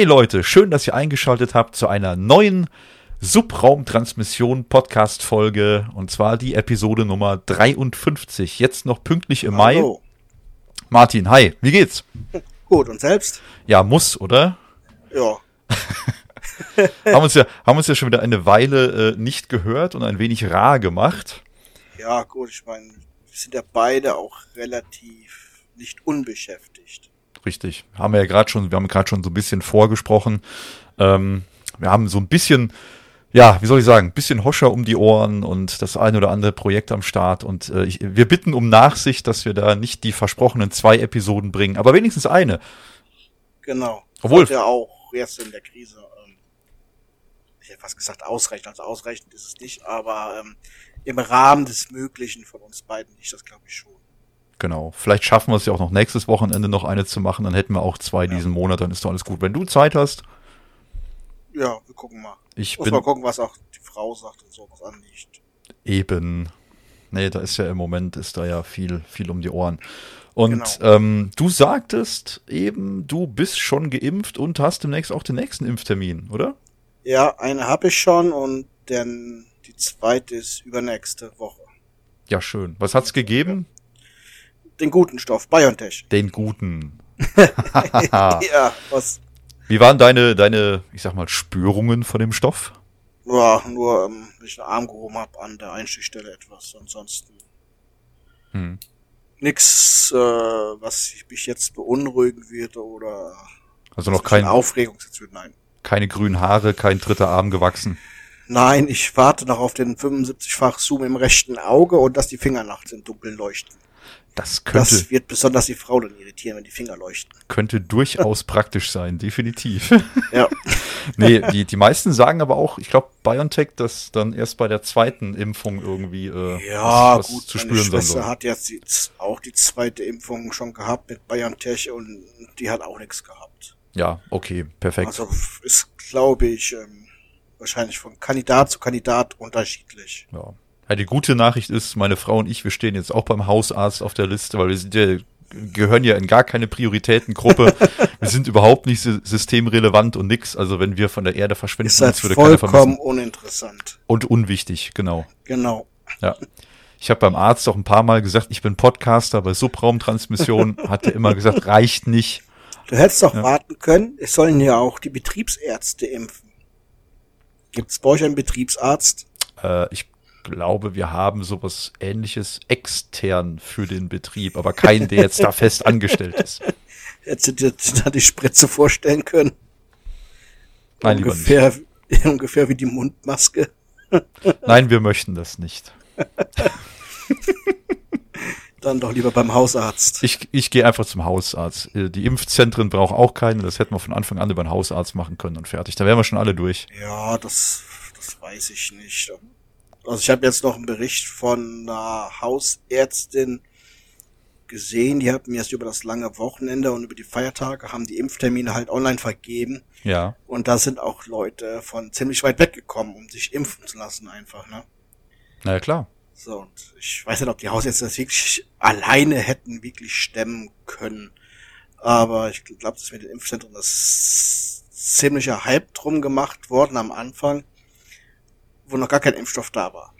Hey Leute, schön, dass ihr eingeschaltet habt zu einer neuen Subraumtransmission Podcast Folge und zwar die Episode Nummer 53. Jetzt noch pünktlich im Hallo. Mai. Martin, hi, wie geht's? Gut, und selbst? Ja, muss, oder? Ja. haben uns ja haben uns ja schon wieder eine Weile äh, nicht gehört und ein wenig rar gemacht. Ja, gut, ich meine, wir sind ja beide auch relativ nicht unbeschäftigt. Richtig. Haben wir ja gerade schon, wir haben gerade schon so ein bisschen vorgesprochen. Ähm, wir haben so ein bisschen, ja, wie soll ich sagen, ein bisschen Hoscher um die Ohren und das eine oder andere Projekt am Start. Und äh, ich, wir bitten um Nachsicht, dass wir da nicht die versprochenen zwei Episoden bringen, aber wenigstens eine. Genau. Obwohl- ja auch jetzt in der Krise, ähm, ich hätte fast gesagt ausreichend, also ausreichend ist es nicht, aber ähm, im Rahmen des Möglichen von uns beiden nicht, das glaube ich schon. Genau. Vielleicht schaffen wir es ja auch noch nächstes Wochenende noch eine zu machen, dann hätten wir auch zwei Ja. diesen Monat, dann ist doch alles gut. Wenn du Zeit hast, Ja, wir gucken mal. ich Muss bin mal gucken, was auch die Frau sagt und so, was anliegt. Eben. Nee, da ist ja im Moment ist da ja viel, viel um die Ohren. Und Genau. ähm, du sagtest eben, du bist schon geimpft und hast demnächst auch den nächsten Impftermin, oder? Ja, eine habe ich schon und dann die zweite ist übernächste Woche. Ja, schön. Was hat's gegeben? Den guten Stoff, BioNTech. Den guten. ja, was Wie waren deine, deine, ich sag mal, Spürungen von dem Stoff? Ja, nur, ähm, wenn ich den Arm gehoben habe an der Einstichstelle etwas. Ansonsten Hm. nix, äh, was mich jetzt beunruhigen wird oder Also noch was mich in kein, Aufregung wird. Nein. keine grünen Haare, kein dritter Arm gewachsen. Nein, ich warte noch auf den 75-fach Zoom im rechten Auge und dass die Finger nachts im Dunkeln leuchten. Das könnte, Das wird besonders die Frau dann irritieren, wenn die Finger leuchten. könnte durchaus praktisch sein, definitiv. Ja, nee, die, die meisten sagen aber auch, ich glaube, BioNTech, dass dann erst bei der zweiten Impfung irgendwie äh, ja was, was gut, zu meine spüren sein Schwester soll. hat jetzt die, auch die zweite Impfung schon gehabt mit BioNTech und die hat auch nichts gehabt. Ja, okay, perfekt. Also ist, glaube ich, ähm, wahrscheinlich von Kandidat zu Kandidat unterschiedlich. ja. Die gute Nachricht ist, meine Frau und ich, wir stehen jetzt auch beim Hausarzt auf der Liste, weil wir sind ja, gehören ja in gar keine Prioritätengruppe. wir sind überhaupt nicht sy- systemrelevant und nix. Also wenn wir von der Erde verschwinden, Ist uns würde keiner vollkommen vermissen. uninteressant. Und unwichtig, genau. Genau. Ja. Ich habe beim Arzt auch ein paar Mal gesagt, ich bin Podcaster bei Subraumtransmission, hat er immer gesagt, reicht nicht. Du hättest doch Ja. warten können, es sollen ja auch die Betriebsärzte impfen. Gibt's bei euch einen Betriebsarzt? Äh, ich glaube, wir haben sowas ähnliches extern für den Betrieb, aber keinen, der jetzt da fest angestellt ist. Hättest du dir da die Spritze vorstellen können? Nein, lieber nicht. ungefähr, ungefähr wie die Mundmaske. Nein, wir möchten das nicht. Dann doch lieber beim Hausarzt. Ich, ich gehe einfach zum Hausarzt. Äh, Die Impfzentren brauchen auch keine. Das hätten wir von Anfang an über den Hausarzt machen können und fertig. Da wären wir schon alle durch. Ja, das, das weiß ich nicht. Also ich habe jetzt noch einen Bericht von einer Hausärztin gesehen. Die hat mir erst über das lange Wochenende und über die Feiertage haben die Impftermine halt online vergeben. Ja. Und da sind auch Leute von ziemlich weit weggekommen, um sich impfen zu lassen einfach, ne? Na ja, klar. So, und ich weiß nicht, ob die Hausärzte das wirklich alleine hätten wirklich stemmen können. Aber ich glaube, das mit den Impfzentren das ziemlicher Hype drum gemacht worden am Anfang, wo noch gar kein Impfstoff da war.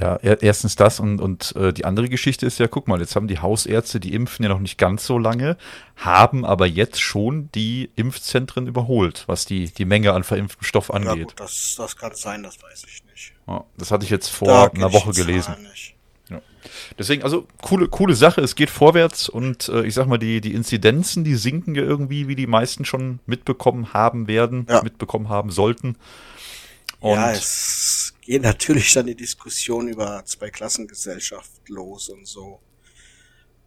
Ja, er, erstens das und, und äh, die andere Geschichte ist ja, guck mal, jetzt haben die Hausärzte, die impfen ja noch nicht ganz so lange, haben aber jetzt schon die Impfzentren überholt, was die, die Menge an verimpftem Stoff Ja angeht. gut, das, das kann sein, das weiß ich nicht. Ja, das hatte ich jetzt Da vor kenn einer Woche gelesen. Nicht. Deswegen, also coole, coole Sache, es geht vorwärts und äh, ich sag mal, die, die Inzidenzen, die sinken ja irgendwie, wie die meisten schon mitbekommen haben werden, Ja. mitbekommen haben sollten. Und ja, es geht natürlich dann die Diskussion über Zweiklassengesellschaft los und so.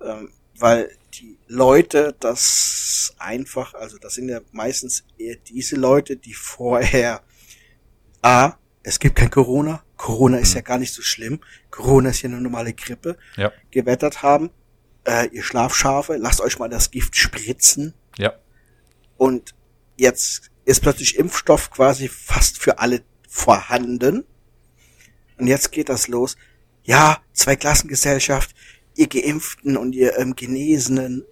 Ähm, weil die Leute das einfach, also das sind ja meistens eher diese Leute, die vorher A, es gibt kein Corona, Corona ist ja gar nicht so schlimm, Corona ist ja eine normale Grippe, ja, gewettert haben, äh, ihr Schlafschafe, lasst euch mal das Gift spritzen. Ja, und jetzt ist plötzlich Impfstoff quasi fast für alle vorhanden. Und jetzt geht das los. Ja, Zweiklassengesellschaft, ihr Geimpften und ihr ähm, Genesenen,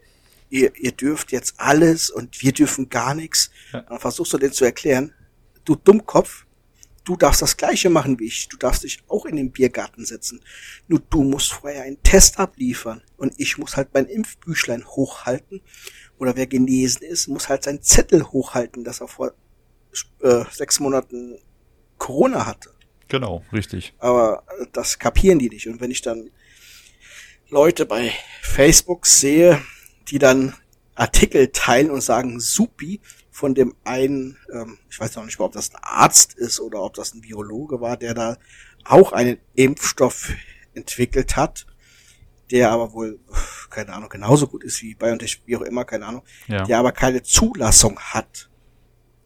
ihr, ihr dürft jetzt alles und wir dürfen gar nichts. Ja. Dann versuchst du denen zu erklären, du Dummkopf, du darfst das Gleiche machen wie ich. Du darfst dich auch in den Biergarten setzen. Nur du musst vorher einen Test abliefern. Und ich muss halt mein Impfbüchlein hochhalten. Oder wer genesen ist, muss halt seinen Zettel hochhalten, dass er vor äh, sechs Monaten Corona hatte. Genau, richtig. Aber das kapieren die nicht. Und wenn ich dann Leute bei Facebook sehe, die dann Artikel teilen und sagen, supi, von dem einen, ähm, ich weiß noch nicht mal, ob das ein Arzt ist oder ob das ein Biologe war, der da auch einen Impfstoff entwickelt hat, der aber wohl, keine Ahnung, genauso gut ist wie BioNTech, wie auch immer, keine Ahnung, ja. der aber keine Zulassung hat.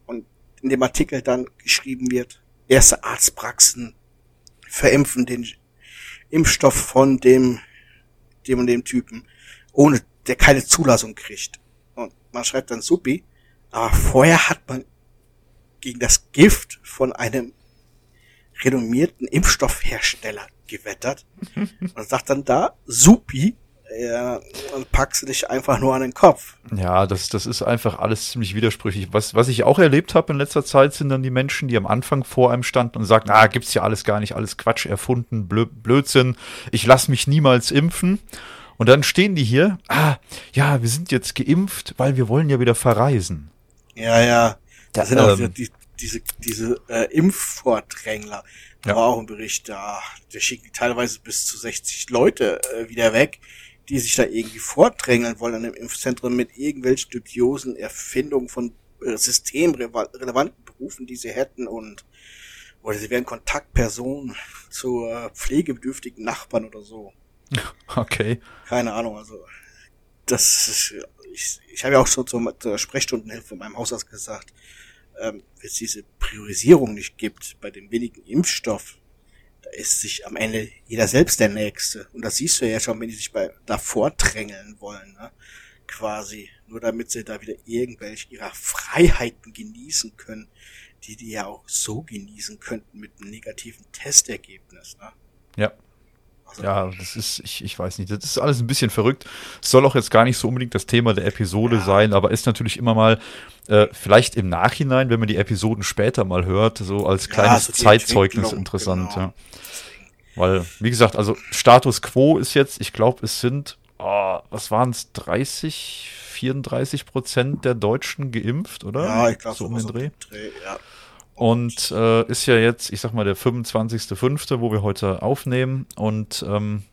Und in dem Artikel dann geschrieben wird, erste Arztpraxen verimpfen den Impfstoff von dem, dem und dem Typen, ohne der keine Zulassung kriegt. Und man schreibt dann Supi, aber vorher hat man gegen das Gift von einem renommierten Impfstoffhersteller gewettert und sagt dann da, Supi, ja, und packst du dich einfach nur an den Kopf. Ja, das, das ist einfach alles ziemlich widersprüchlich. Was, was ich auch erlebt habe in letzter Zeit, sind dann die Menschen, die am Anfang vor einem standen und sagten, ah, gibt's ja alles gar nicht, alles Quatsch erfunden, Blödsinn, ich lass mich niemals impfen. Und dann stehen die hier, ah, ja, wir sind jetzt geimpft, weil wir wollen ja wieder verreisen. Ja, ja. Das da, sind auch ähm, die, diese, diese äh, Impfvordrängler. Da ja. war auch ein Bericht, da, der schickt die teilweise bis zu 60 Leute äh, wieder weg, die sich da irgendwie vordrängeln wollen an dem Impfzentrum mit irgendwelchen dubiosen Erfindungen von äh, systemrelevanten Berufen, die sie hätten und oder sie wären Kontaktpersonen zu äh, pflegebedürftigen Nachbarn oder so. Okay. Keine Ahnung, also das ist, ich, ich habe ja auch schon zur, zur Sprechstundenhilfe in meinem Hausarzt gesagt, ähm, wenn es diese Priorisierung nicht gibt bei dem wenigen Impfstoff, da ist sich am Ende jeder selbst der Nächste. Und das siehst du ja schon, wenn die sich bei davor drängeln wollen, ne? quasi, nur damit sie da wieder irgendwelche ihrer Freiheiten genießen können, die die ja auch so genießen könnten mit einem negativen Testergebnis. Ne? Ja, ja, das ist, ich, ich weiß nicht, das ist alles ein bisschen verrückt. Es soll auch jetzt gar nicht so unbedingt das Thema der Episode ja. sein, aber ist natürlich immer mal, äh, vielleicht im Nachhinein, wenn man die Episoden später mal hört, so als kleines ja, so Zeitzeugnis interessant. Genau. Ja. Weil, wie gesagt, also Status Quo ist jetzt, ich glaube, es sind, oh, was waren es, 30, 34 Prozent der Deutschen geimpft, oder? Ja, ich glaube, so um den Dreh. Dreh ja. Und äh, ist ja jetzt, ich sag mal, der 25.05., wo wir heute aufnehmen. Und ähm,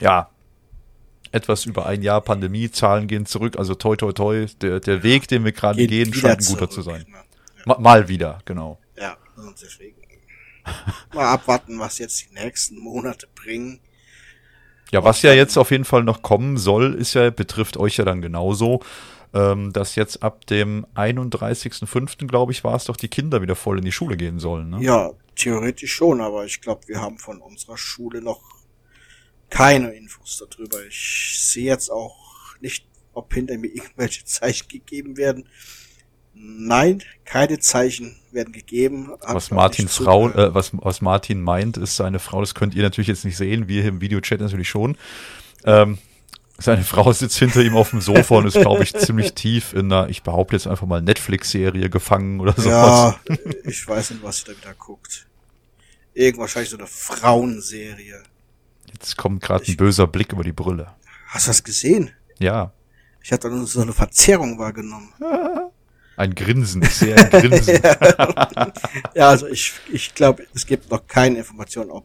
ja, etwas über ein Jahr Pandemie, Zahlen gehen zurück. Also toi toi toi, der, der Weg, den wir gerade gehen, scheint ein guter zurück, zu sein. Ne? Ja. Mal, mal wieder, genau. Ja, und deswegen mal abwarten, was jetzt die nächsten Monate bringen. Ja, was ja jetzt auf jeden Fall noch kommen soll, ist ja, betrifft euch ja dann genauso ähm, dass jetzt ab dem 31.05., glaube ich, war es doch, die Kinder wieder voll in die Schule gehen sollen. Ne? Ja, theoretisch schon, aber ich glaube, wir haben von unserer Schule noch keine Infos darüber. Ich sehe jetzt auch nicht, ob hinter mir irgendwelche Zeichen gegeben werden. Nein, keine Zeichen werden gegeben. Was Martin Frau, äh, was, was Martin meint, ist seine Frau, das könnt ihr natürlich jetzt nicht sehen, wir im Videochat natürlich schon. Ähm, seine Frau sitzt hinter ihm auf dem Sofa und ist, glaube ich, ziemlich tief in einer, ich behaupte jetzt einfach mal, Netflix-Serie gefangen oder sowas. Ja, ich weiß nicht, was sie da wieder guckt. Irgend wahrscheinlich so eine Frauenserie. Jetzt kommt gerade ein böser Blick über die Brille. Hast du das gesehen? Ja. Ich hatte nur so eine Verzerrung wahrgenommen. Ein Grinsen, ich sehe ein Grinsen. ja, also ich, ich glaube, es gibt noch keine Information, ob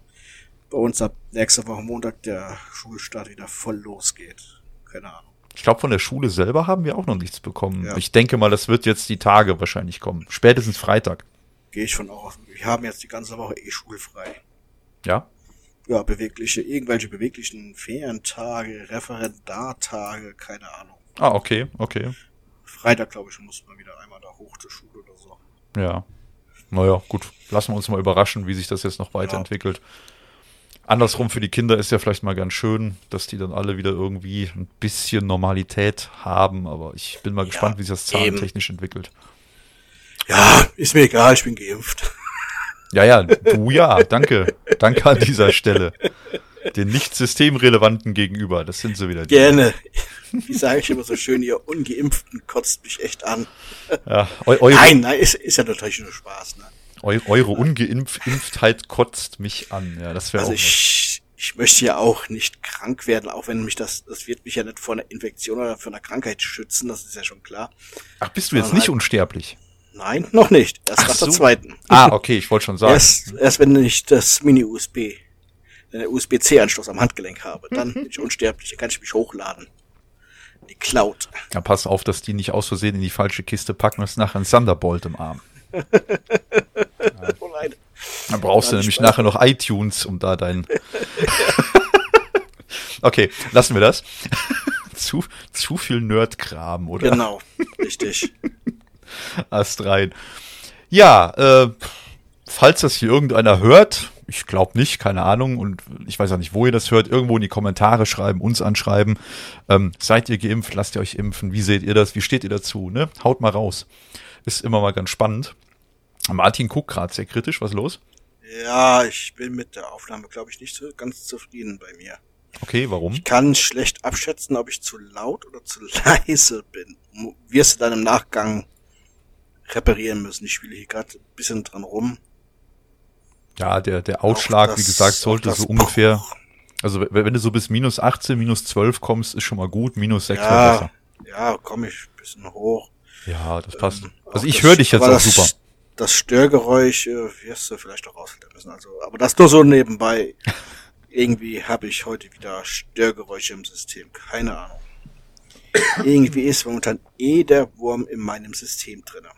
bei uns ab nächster Woche Montag der Schulstart wieder voll losgeht. Keine Ahnung. Ich glaube, von der Schule selber haben wir auch noch nichts bekommen. Ja. Ich denke mal, das wird jetzt die Tage wahrscheinlich kommen. Spätestens Freitag. Gehe ich von aus. Wir haben jetzt die ganze Woche eh schulfrei. Ja? Ja, bewegliche, irgendwelche beweglichen Ferientage, Referendartage, keine Ahnung. Ah, okay, okay. Freitag, glaube ich, muss man wieder einmal da hoch zur Schule oder so. Ja. Naja, gut. Lassen wir uns mal überraschen, wie sich das jetzt noch weiterentwickelt. Ja. Andersrum für die Kinder ist ja vielleicht mal ganz schön, dass die dann alle wieder irgendwie ein bisschen Normalität haben, aber ich bin mal ja, gespannt, wie sich das zahlentechnisch entwickelt. Ja, ist mir egal, ich bin geimpft. Ja, ja, du ja, danke. Danke an dieser Stelle. Den nicht systemrelevanten gegenüber, das sind sie wieder. Die. Gerne. Wie sage ich immer so schön, ihr Ungeimpften kotzt mich echt an. Ja, eu nein, nein, ist, ist ja natürlich nur Spaß. Ne? Eu eure Ungeimpftheit kotzt mich an. Ja, das wäre also auch ich, ich möchte ja auch nicht krank werden, auch wenn mich das, das wird mich ja nicht vor einer Infektion oder vor einer Krankheit schützen, das ist ja schon klar. Ach, bist du jetzt nicht halt, unsterblich? Nein, noch nicht. Erst Ach nach so. der zweiten. Ah, okay, ich wollte schon sagen. Erst, erst wenn ich das Mini-USB, den USB-C-Anschluss am Handgelenk habe, dann bin ich unsterblich, dann kann ich mich hochladen. Die Cloud. Ja, pass auf, dass die nicht aus Versehen in die falsche Kiste packen und es nachher ein Thunderbolt im Arm. oh nein. Dann brauchst du nämlich Spaß. nachher noch iTunes, um da dein. okay, lassen wir das. zu, zu viel Nerdkram, oder? Genau, richtig. Ast rein. Ja, äh, falls das hier irgendeiner hört, ich glaube nicht, keine Ahnung, und ich weiß auch nicht, wo ihr das hört, irgendwo in die Kommentare schreiben, uns anschreiben. Ähm, seid ihr geimpft? Lasst ihr euch impfen? Wie seht ihr das? Wie steht ihr dazu? Ne? Haut mal raus. Ist immer mal ganz spannend. Martin guckt gerade sehr kritisch, was los? Ja, ich bin mit der Aufnahme, glaube ich, nicht so ganz zufrieden bei mir. Okay, warum? Ich kann schlecht abschätzen, ob ich zu laut oder zu leise bin. Wirst du dann im Nachgang reparieren müssen. Ich spiele hier gerade ein bisschen dran rum. Ja, der, der Ausschlag, das, wie gesagt, sollte so ungefähr, also wenn du so bis minus 18, minus 12 kommst, ist schon mal gut, minus 6 ja, besser. Ja, komme ich ein bisschen hoch. Ja, das passt. Ähm, also ich höre dich jetzt auch das, super. Das Störgeräusch äh, wirst du vielleicht auch rausfiltern müssen. Also, aber das nur so nebenbei. Irgendwie habe ich heute wieder Störgeräusche im System. Keine Ahnung. Irgendwie ist momentan eh der Wurm in meinem System drinne.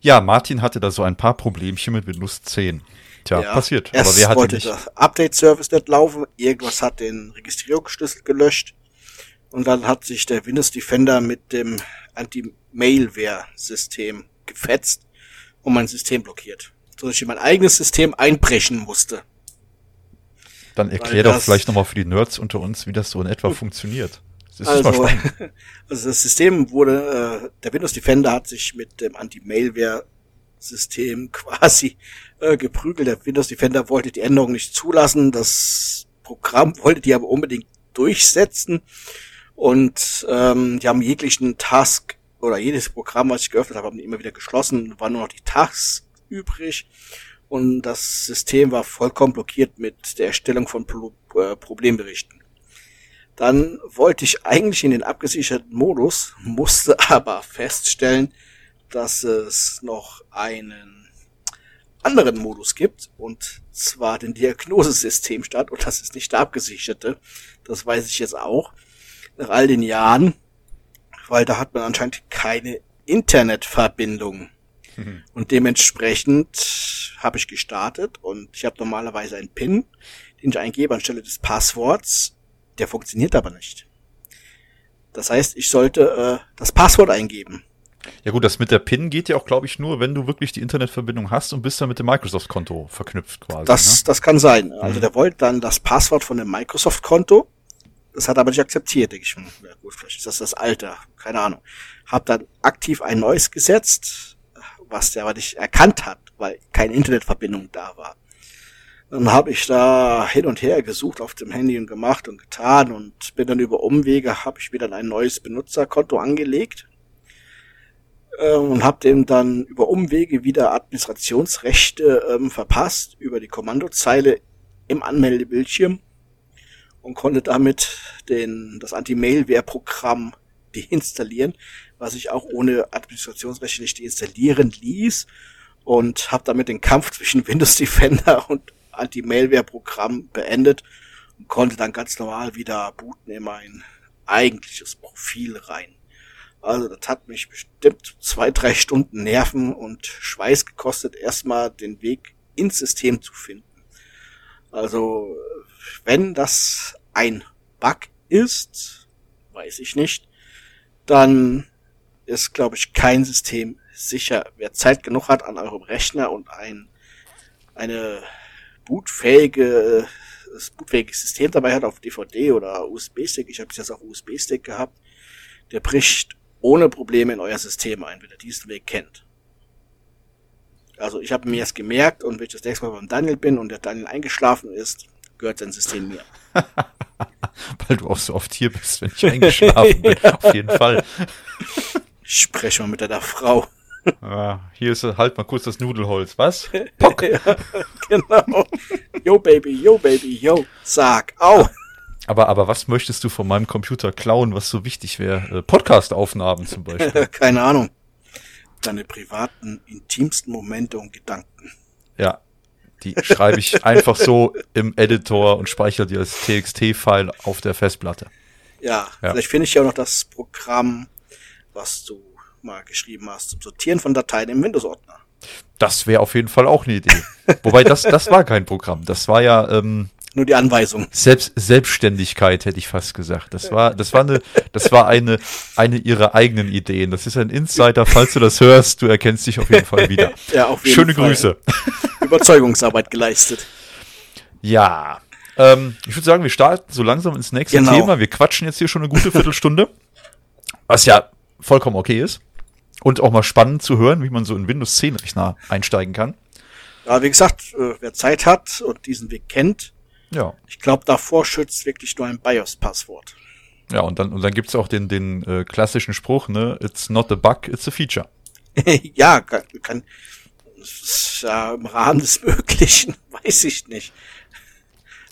Ja, Martin hatte da so ein paar Problemchen mit Windows 10. Tja, ja, passiert. Aber wer hatte wollte nicht? der Update-Service nicht laufen, irgendwas hat den Registrierungsschlüssel gelöscht und dann hat sich der Windows Defender mit dem Anti-Mailware-System gefetzt und mein System blockiert. So dass ich in mein eigenes System einbrechen musste. Dann erklär doch vielleicht nochmal für die Nerds unter uns, wie das so in etwa funktioniert. Das also, also das System wurde, äh, der Windows Defender hat sich mit dem Anti-Mailware-System quasi äh, geprügelt. Der Windows Defender wollte die Änderung nicht zulassen. Das Programm wollte die aber unbedingt durchsetzen. Und ähm, die haben jeglichen Task oder jedes Programm, was ich geöffnet habe, haben die immer wieder geschlossen. Waren nur noch die Tasks übrig. Und das System war vollkommen blockiert mit der Erstellung von Pro äh, Problemberichten. Dann wollte ich eigentlich in den abgesicherten Modus, musste aber feststellen, dass es noch einen anderen Modus gibt, und zwar den Diagnosesystem statt, und das ist nicht der abgesicherte. Das weiß ich jetzt auch, nach all den Jahren, weil da hat man anscheinend keine Internetverbindung. Mhm. Und dementsprechend habe ich gestartet und ich habe normalerweise einen PIN, den ich eingebe anstelle des Passworts der funktioniert aber nicht. Das heißt, ich sollte äh, das Passwort eingeben. Ja gut, das mit der PIN geht ja auch, glaube ich, nur, wenn du wirklich die Internetverbindung hast und bist dann mit dem Microsoft-Konto verknüpft quasi. Das, ne? das kann sein. Also mhm. der wollte dann das Passwort von dem Microsoft-Konto. Das hat er aber nicht akzeptiert, denke ich. Ja gut, vielleicht ist das das alte, keine Ahnung. Hab dann aktiv ein neues gesetzt, was der aber nicht erkannt hat, weil keine Internetverbindung da war. Dann habe ich da hin und her gesucht auf dem Handy und gemacht und getan und bin dann über Umwege, habe ich wieder ein neues Benutzerkonto angelegt äh, und habe dem dann über Umwege wieder Administrationsrechte ähm, verpasst über die Kommandozeile im Anmeldebildschirm und konnte damit den, das Anti-Mailware-Programm deinstallieren, was ich auch ohne Administrationsrechte nicht deinstallieren ließ und habe damit den Kampf zwischen Windows Defender und Anti-Malware-Programm beendet und konnte dann ganz normal wieder booten in mein eigentliches Profil rein. Also das hat mich bestimmt zwei, drei Stunden Nerven und Schweiß gekostet, erstmal den Weg ins System zu finden. Also wenn das ein Bug ist, weiß ich nicht, dann ist, glaube ich, kein System sicher. Wer Zeit genug hat an eurem Rechner und ein, eine bootfähige, das bootfähige System dabei hat auf DVD oder USB-Stick, ich habe es jetzt auf USB-Stick gehabt, der bricht ohne Probleme in euer System ein, wenn ihr diesen Weg kennt. Also ich habe mir es gemerkt und wenn ich das nächste Mal beim Daniel bin und der Daniel eingeschlafen ist, gehört sein System mir. Weil du auch so oft hier bist, wenn ich eingeschlafen bin. Auf jeden Fall. Sprech mal mit deiner Frau. Ah, hier ist halt mal kurz das Nudelholz, was? Pock. ja, genau. Yo, Baby, yo, Baby, yo. Sag, au. Aber, aber was möchtest du von meinem Computer klauen, was so wichtig wäre? Äh, Podcast-Aufnahmen zum Beispiel. Keine Ahnung. Deine privaten, intimsten Momente und Gedanken. Ja. Die schreibe ich einfach so im Editor und speichere die als TXT-File auf der Festplatte. Ja, ja. vielleicht finde ich ja auch noch das Programm, was du mal geschrieben hast, zum Sortieren von Dateien im Windows-Ordner. Das wäre auf jeden Fall auch eine Idee. Wobei das, das war kein Programm. Das war ja ähm, nur die Anweisung. Selbst, Selbstständigkeit hätte ich fast gesagt. Das war, das war eine, das war eine, eine ihrer eigenen Ideen. Das ist ein Insider. Falls du das hörst, du erkennst dich auf jeden Fall wieder. ja, auf jeden Schöne Fall. Grüße. Überzeugungsarbeit geleistet. Ja. Ähm, ich würde sagen, wir starten so langsam ins nächste genau. Thema. Wir quatschen jetzt hier schon eine gute Viertelstunde. was ja vollkommen okay ist. Und auch mal spannend zu hören, wie man so in Windows 10 Rechner einsteigen kann. Ja, wie gesagt, äh, wer Zeit hat und diesen Weg kennt, ja. Ich glaube, davor schützt wirklich nur ein BIOS-Passwort. Ja, und dann, und dann gibt's auch den, den äh, klassischen Spruch, ne, it's not a bug, it's a feature. ja, kann, kann ja, im Rahmen des Möglichen, weiß ich nicht.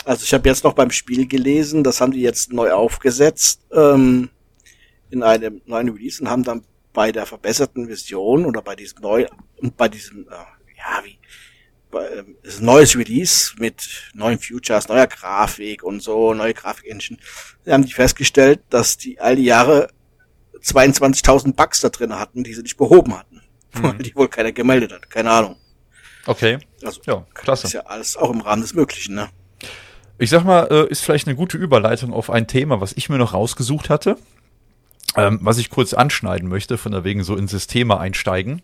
Also ich habe jetzt noch beim Spiel gelesen, das haben die jetzt neu aufgesetzt ähm, in einem neuen Release und haben dann bei der verbesserten Version oder bei diesem neu und bei diesem äh, ja wie ist ein neues Release mit neuen Futures, neuer Grafik und so, neue Grafik-Engine. Sie haben die festgestellt, dass die all die Jahre 22.000 Bugs da drin hatten, die sie nicht behoben hatten. Mhm. Weil die wohl keiner gemeldet hat. Keine Ahnung. Okay. Also, ja, klasse. Ist ja alles auch im Rahmen des Möglichen, ne? Ich sag mal, äh, ist vielleicht eine gute Überleitung auf ein Thema, was ich mir noch rausgesucht hatte, ähm, was ich kurz anschneiden möchte, von der wegen so in Systeme einsteigen.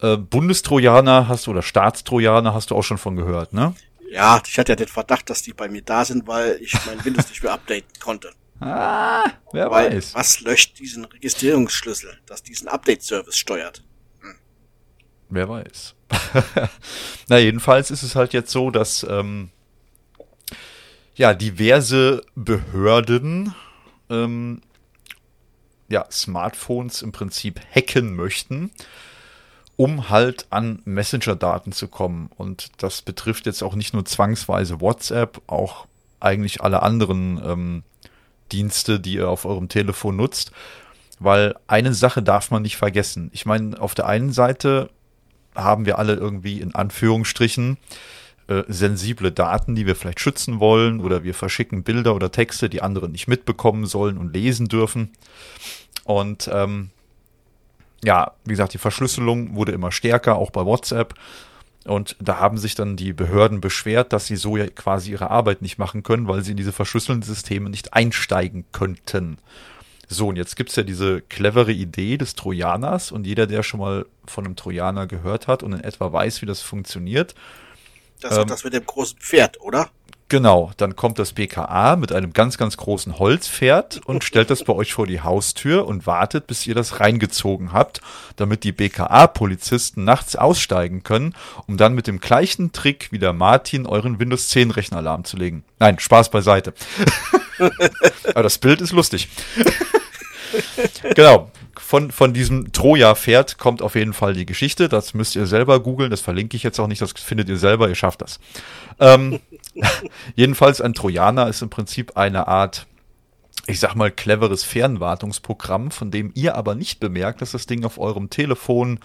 Äh, Bundestrojaner hast du oder Staatstrojaner hast du auch schon von gehört, ne? Ja, ich hatte ja den Verdacht, dass die bei mir da sind, weil ich mein Windows nicht mehr updaten konnte. Ah, wer weil, weiß. Was löscht diesen Registrierungsschlüssel, das diesen Update-Service steuert? Hm. Wer weiß. Na, jedenfalls ist es halt jetzt so, dass ähm, ja diverse Behörden ähm, ja, Smartphones im Prinzip hacken möchten um halt an Messenger-Daten zu kommen. Und das betrifft jetzt auch nicht nur zwangsweise WhatsApp, auch eigentlich alle anderen ähm, Dienste, die ihr auf eurem Telefon nutzt. Weil eine Sache darf man nicht vergessen. Ich meine, auf der einen Seite haben wir alle irgendwie in Anführungsstrichen äh, sensible Daten, die wir vielleicht schützen wollen, oder wir verschicken Bilder oder Texte, die andere nicht mitbekommen sollen und lesen dürfen. Und ähm, ja, wie gesagt, die Verschlüsselung wurde immer stärker, auch bei WhatsApp. Und da haben sich dann die Behörden beschwert, dass sie so ja quasi ihre Arbeit nicht machen können, weil sie in diese verschlüsselten Systeme nicht einsteigen könnten. So, und jetzt gibt's ja diese clevere Idee des Trojaners und jeder, der schon mal von einem Trojaner gehört hat und in etwa weiß, wie das funktioniert. Das ähm, das mit dem großen Pferd, oder? Genau, dann kommt das BKA mit einem ganz, ganz großen Holzpferd und stellt das bei euch vor die Haustür und wartet, bis ihr das reingezogen habt, damit die BKA-Polizisten nachts aussteigen können, um dann mit dem gleichen Trick wie der Martin euren Windows 10 Rechner lahmzulegen. Nein, Spaß beiseite. Aber das Bild ist lustig. genau. Von, von diesem Troja-Pferd kommt auf jeden Fall die Geschichte. Das müsst ihr selber googeln. Das verlinke ich jetzt auch nicht. Das findet ihr selber. Ihr schafft das. Ähm, jedenfalls ein Trojaner ist im Prinzip eine Art, ich sag mal, cleveres Fernwartungsprogramm, von dem ihr aber nicht bemerkt, dass das Ding auf eurem Telefon,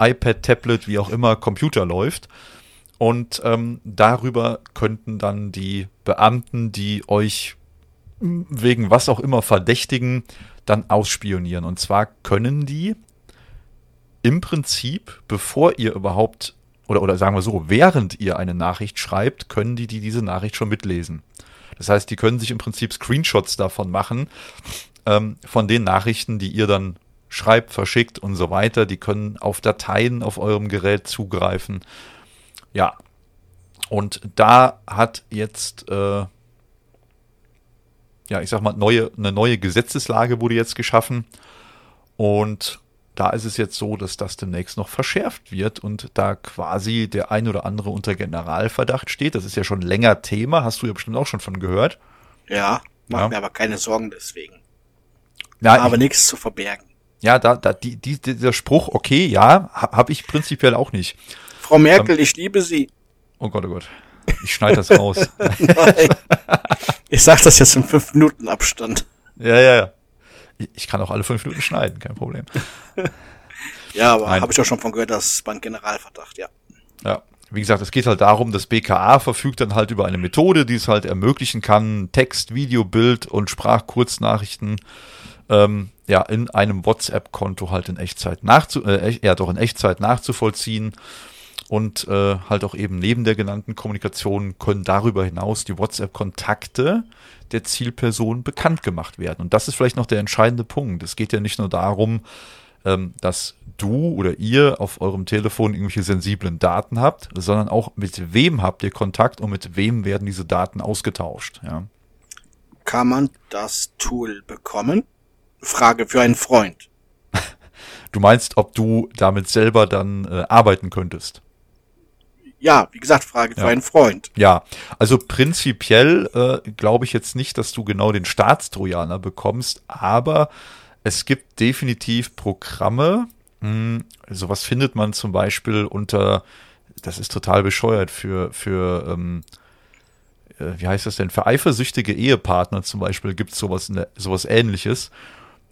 iPad, Tablet, wie auch immer, Computer läuft. Und ähm, darüber könnten dann die Beamten, die euch wegen was auch immer verdächtigen, dann ausspionieren. Und zwar können die im Prinzip, bevor ihr überhaupt oder, oder sagen wir so, während ihr eine Nachricht schreibt, können die, die diese Nachricht schon mitlesen. Das heißt, die können sich im Prinzip Screenshots davon machen, ähm, von den Nachrichten, die ihr dann schreibt, verschickt und so weiter. Die können auf Dateien auf eurem Gerät zugreifen. Ja. Und da hat jetzt, äh, ja, ich sag mal, neue, eine neue Gesetzeslage wurde jetzt geschaffen. Und da ist es jetzt so, dass das demnächst noch verschärft wird und da quasi der ein oder andere unter Generalverdacht steht. Das ist ja schon länger Thema, hast du ja bestimmt auch schon von gehört. Ja, mach ja. mir aber keine Sorgen deswegen. Ja, aber nichts zu verbergen. Ja, da, da die, die, dieser Spruch, okay, ja, habe hab ich prinzipiell auch nicht. Frau Merkel, ähm, ich liebe Sie. Oh Gott, oh Gott. Ich schneide das raus. Ich sag das jetzt im fünf Minuten Abstand. Ja, ja, ja. Ich kann auch alle fünf Minuten schneiden, kein Problem. ja, aber habe ich auch schon von gehört, das beim Generalverdacht, ja. Ja, wie gesagt, es geht halt darum, das BKA verfügt dann halt über eine Methode, die es halt ermöglichen kann, Text, Video, Bild und Sprachkurznachrichten ähm, ja in einem WhatsApp-Konto halt in Echtzeit nachzu äh, ja doch in Echtzeit nachzuvollziehen und äh, halt auch eben neben der genannten Kommunikation können darüber hinaus die WhatsApp-Kontakte der Zielperson bekannt gemacht werden. Und das ist vielleicht noch der entscheidende Punkt. Es geht ja nicht nur darum, ähm, dass du oder ihr auf eurem Telefon irgendwelche sensiblen Daten habt, sondern auch mit wem habt ihr Kontakt und mit wem werden diese Daten ausgetauscht. Ja. Kann man das Tool bekommen? Frage für einen Freund. Du meinst, ob du damit selber dann äh, arbeiten könntest? Ja, wie gesagt, Frage ja. für einen Freund. Ja, also prinzipiell äh, glaube ich jetzt nicht, dass du genau den Staatstrojaner bekommst, aber es gibt definitiv Programme. Mh, hm, sowas findet man zum Beispiel unter, das ist total bescheuert für, für ähm, äh, wie heißt das denn, für eifersüchtige Ehepartner zum Beispiel gibt es sowas, sowas ähnliches.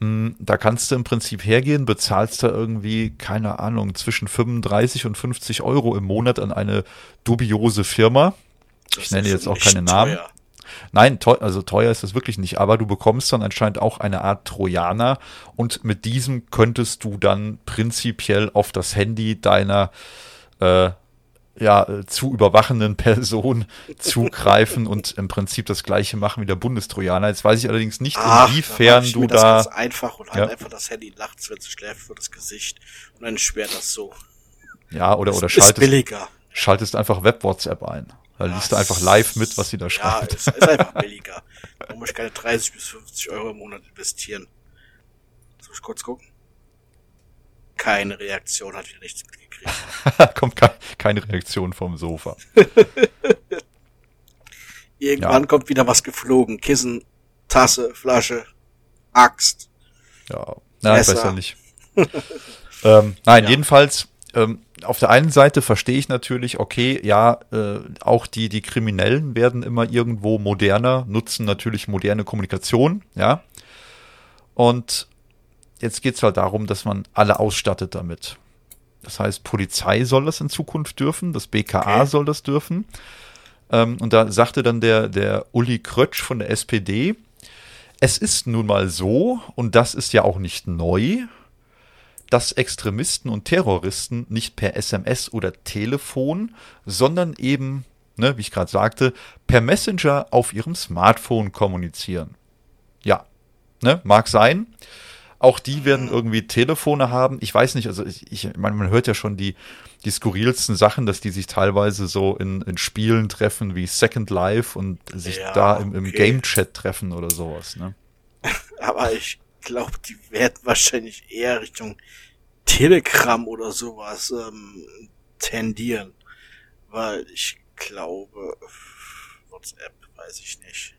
Hm, da kannst du im Prinzip hergehen, bezahlst da irgendwie, keine Ahnung, zwischen 35 und 50 Euro im Monat an eine dubiose Firma. Das ich nenne jetzt auch keine Namen. Teuer. Nein, teuer, also teuer ist das wirklich nicht, aber du bekommst dann anscheinend auch eine Art Trojaner und mit diesem könntest du dann prinzipiell auf das Handy deiner äh, ja, äh, zu überwachenden Person zugreifen und im Prinzip das gleiche machen wie der Bundestrojaner. Jetzt weiß ich allerdings nicht, Ach, inwiefern da du da. Das ganz einfach und halt ja. einfach das Handy nachts, wenn sie schläft, vor das Gesicht und dann sperrt das so. Ja, oder, oder schaltest, billiger. schaltest einfach Web-WhatsApp ein. Da liest du einfach live mit, was sie da schreibt. Ja, ist, ist einfach billiger. Da muss ich keine 30 bis 50 Euro im Monat investieren. Soll ich kurz gucken? Keine Reaktion, hat wieder nichts mitgekriegt. Kommt ke keine Reaktion vom Sofa. Irgendwann ja. kommt wieder was geflogen. Kissen, Tasse, Flasche, Axt. Ja, nein, besser nicht. ähm, nein, ja. jedenfalls, ähm, auf der einen Seite verstehe ich natürlich, okay, ja, äh, auch die, die Kriminellen werden immer irgendwo moderner, nutzen natürlich moderne Kommunikation, ja. Und jetzt geht's halt darum, dass man alle ausstattet damit. Das heißt, Polizei soll das in Zukunft dürfen, das BKA okay. soll das dürfen. Ähm, und da sagte dann der, der Uli Krötsch von der SPD, es ist nun mal so, und das ist ja auch nicht neu, dass Extremisten und Terroristen nicht per SMS oder Telefon, sondern eben, ne, wie ich gerade sagte, per Messenger auf ihrem Smartphone kommunizieren. Ja, ne, mag sein. Auch die werden irgendwie Telefone haben. Ich weiß nicht, also ich, ich meine, man hört ja schon die, die skurrilsten Sachen, dass die sich teilweise so in, in Spielen treffen wie Second Life und sich ja, da im, im okay. Game Chat treffen oder sowas. Ne? Aber ich glaube, die werden wahrscheinlich eher Richtung Telegram oder sowas ähm, tendieren. Weil ich glaube, WhatsApp weiß ich nicht.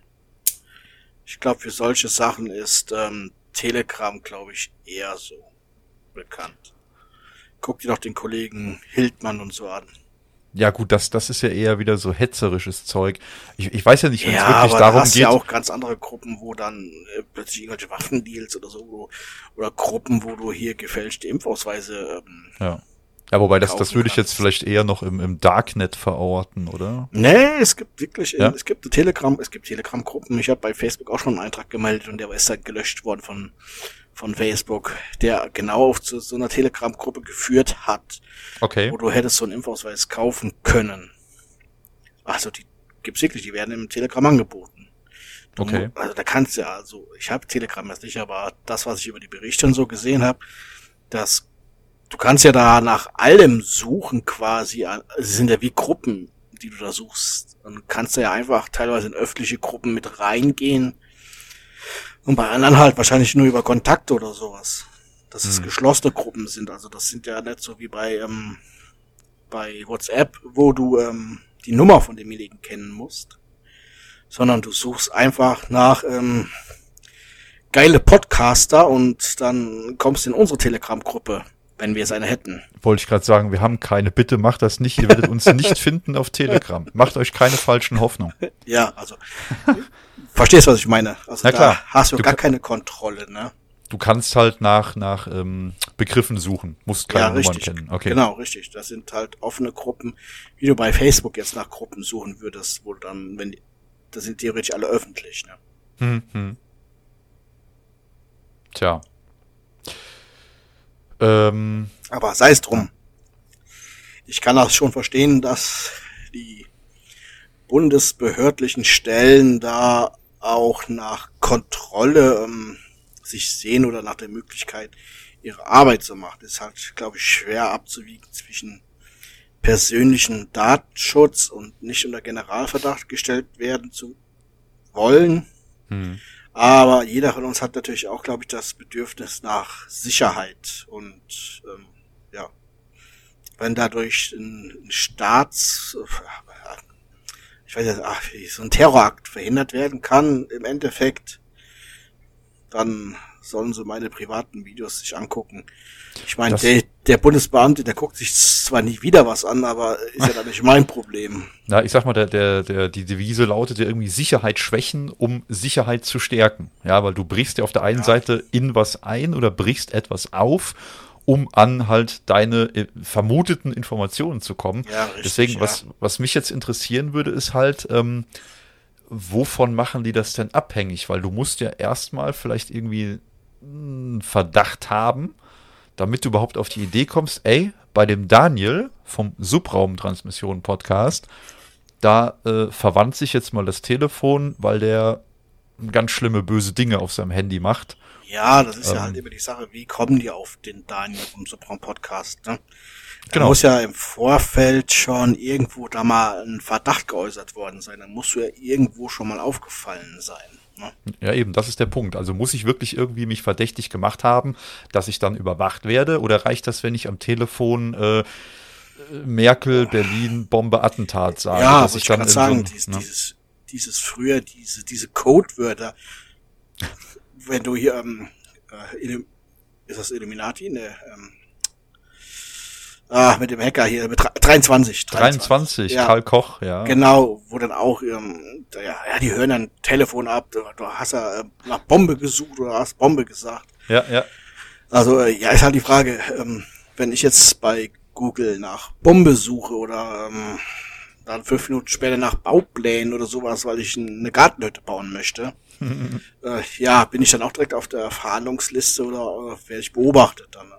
Ich glaube, für solche Sachen ist ähm, Telegram, glaube ich, eher so bekannt. Guck dir doch den Kollegen Hildmann und so an. Ja gut, das, das ist ja eher wieder so hetzerisches Zeug. Ich, ich weiß ja nicht, wenn ja, es wirklich aber darum hast geht. Ja, auch ganz andere Gruppen, wo dann äh, plötzlich irgendwelche Waffendeals oder so, wo, oder Gruppen, wo du hier gefälschte Impfausweise ähm, ja. Ja, wobei das, das würde ich jetzt vielleicht eher noch im, im Darknet verorten, oder? Nee, es gibt wirklich, ja? es gibt Telegram, es gibt Telegram-Gruppen. Ich habe bei Facebook auch schon einen Eintrag gemeldet und der ist halt gelöscht worden von, von Facebook, der genau auf zu so einer Telegram-Gruppe geführt hat. Okay. Wo du hättest so einen Impfausweis kaufen können. Also die gibt's wirklich, die werden im Telegram angeboten. Du, okay. Also da kannst du ja, also ich habe Telegram jetzt nicht, aber das, was ich über die Berichte und so gesehen habe, das du kannst ja da nach allem suchen quasi. Es sind ja wie Gruppen, die du da suchst. Und kannst du ja einfach teilweise in öffentliche Gruppen mit reingehen. Und bei anderen halt wahrscheinlich nur über Kontakte oder sowas. dass es geschlossene Gruppen sind. Also das sind ja nicht so wie bei, ähm, bei WhatsApp, wo du ähm, die Nummer von demjenigen kennen musst, sondern du suchst einfach nach ähm, geile Podcaster und dann kommst du in unsere Telegram-Gruppe, wenn wir es eine hätten. Wollte ich gerade sagen, wir haben keine. Bitte macht das nicht. Ihr werdet uns nicht finden auf Telegram. Macht euch keine falschen Hoffnungen. Ja, also verstehst, was ich meine. Also Na klar. hast du, Du gar keine Kontrolle, ne? Du kannst halt nach, nach ähm, Begriffen suchen, musst keine ja, Nummern kennen. Okay. Genau, richtig. Das sind halt offene Gruppen, wie du bei Facebook jetzt nach Gruppen suchen würdest, wo dann, wenn die, das sind theoretisch alle öffentlich, ne? Hm, hm. Tja. Ähm, Aber sei es drum. Ich kann das schon verstehen, dass die bundesbehördlichen Stellen da auch nach Kontrolle ähm, sich sehen oder nach der Möglichkeit, ihre Arbeit zu machen. Das ist halt, glaube ich, schwer abzuwiegen zwischen persönlichen Datenschutz und nicht unter Generalverdacht gestellt werden zu wollen. hm. Aber jeder von uns hat natürlich auch, glaube ich, das Bedürfnis nach Sicherheit. Und ähm, ja, wenn dadurch ein, ein Staats, ich weiß nicht, ach, so ein Terrorakt verhindert werden kann, im Endeffekt, dann sollen sie meine privaten Videos sich angucken. Ich meine, der, der Bundesbeamte, der guckt sich zwar nie wieder was an, aber ist ja dann nicht mein Problem. Na, ich sag mal, der, der, der, die Devise lautet ja irgendwie Sicherheit schwächen, um Sicherheit zu stärken. Ja, weil du brichst ja auf der einen Ja. Seite in was ein oder brichst etwas auf, um an halt deine äh, vermuteten Informationen zu kommen. Ja, richtig, Deswegen, ja. was, was mich jetzt interessieren würde, ist halt, ähm, wovon machen die das denn abhängig? Weil du musst ja erstmal vielleicht irgendwie Verdacht haben, damit du überhaupt auf die Idee kommst, ey, bei dem Daniel vom Subraumtransmission Podcast, da äh, verwandt sich jetzt mal das Telefon, weil der ganz schlimme böse Dinge auf seinem Handy macht. Ja, das ist Ähm. ja halt immer die Sache, wie kommen die auf den Daniel vom Sopran Podcast, ne? Da Genau. muss ja im Vorfeld schon irgendwo da mal ein Verdacht geäußert worden sein. Dann musst du ja irgendwo schon mal aufgefallen sein. Ne? Ja, eben, das ist der Punkt. Also muss ich wirklich irgendwie mich verdächtig gemacht haben, dass ich dann überwacht werde? Oder reicht das, wenn ich am Telefon äh, Merkel, Berlin, Bombe, Attentat sage? ja, dass wollte ich dann sagen, so ein- dies, ne? dieses, dieses früher, diese, diese Codewörter, wenn du hier, ähm, äh, ist das Illuminati? Ne, ähm, ah, mit dem Hacker hier, mit dre- 23. 23, ja. Karl Koch, ja. Genau, wo dann auch, ähm, da- ja, ja, die hören dann Telefon ab, du, du hast ja äh, nach Bombe gesucht oder hast Bombe gesagt. Ja, ja. Also, äh, ja, ist halt die Frage, ähm, wenn ich jetzt bei Google nach Bombe suche oder ähm, dann fünf Minuten später nach Bauplänen oder sowas, weil ich eine Gartenhütte bauen möchte, äh, ja, bin ich dann auch direkt auf der Verhandlungsliste oder äh, werde ich beobachtet dann?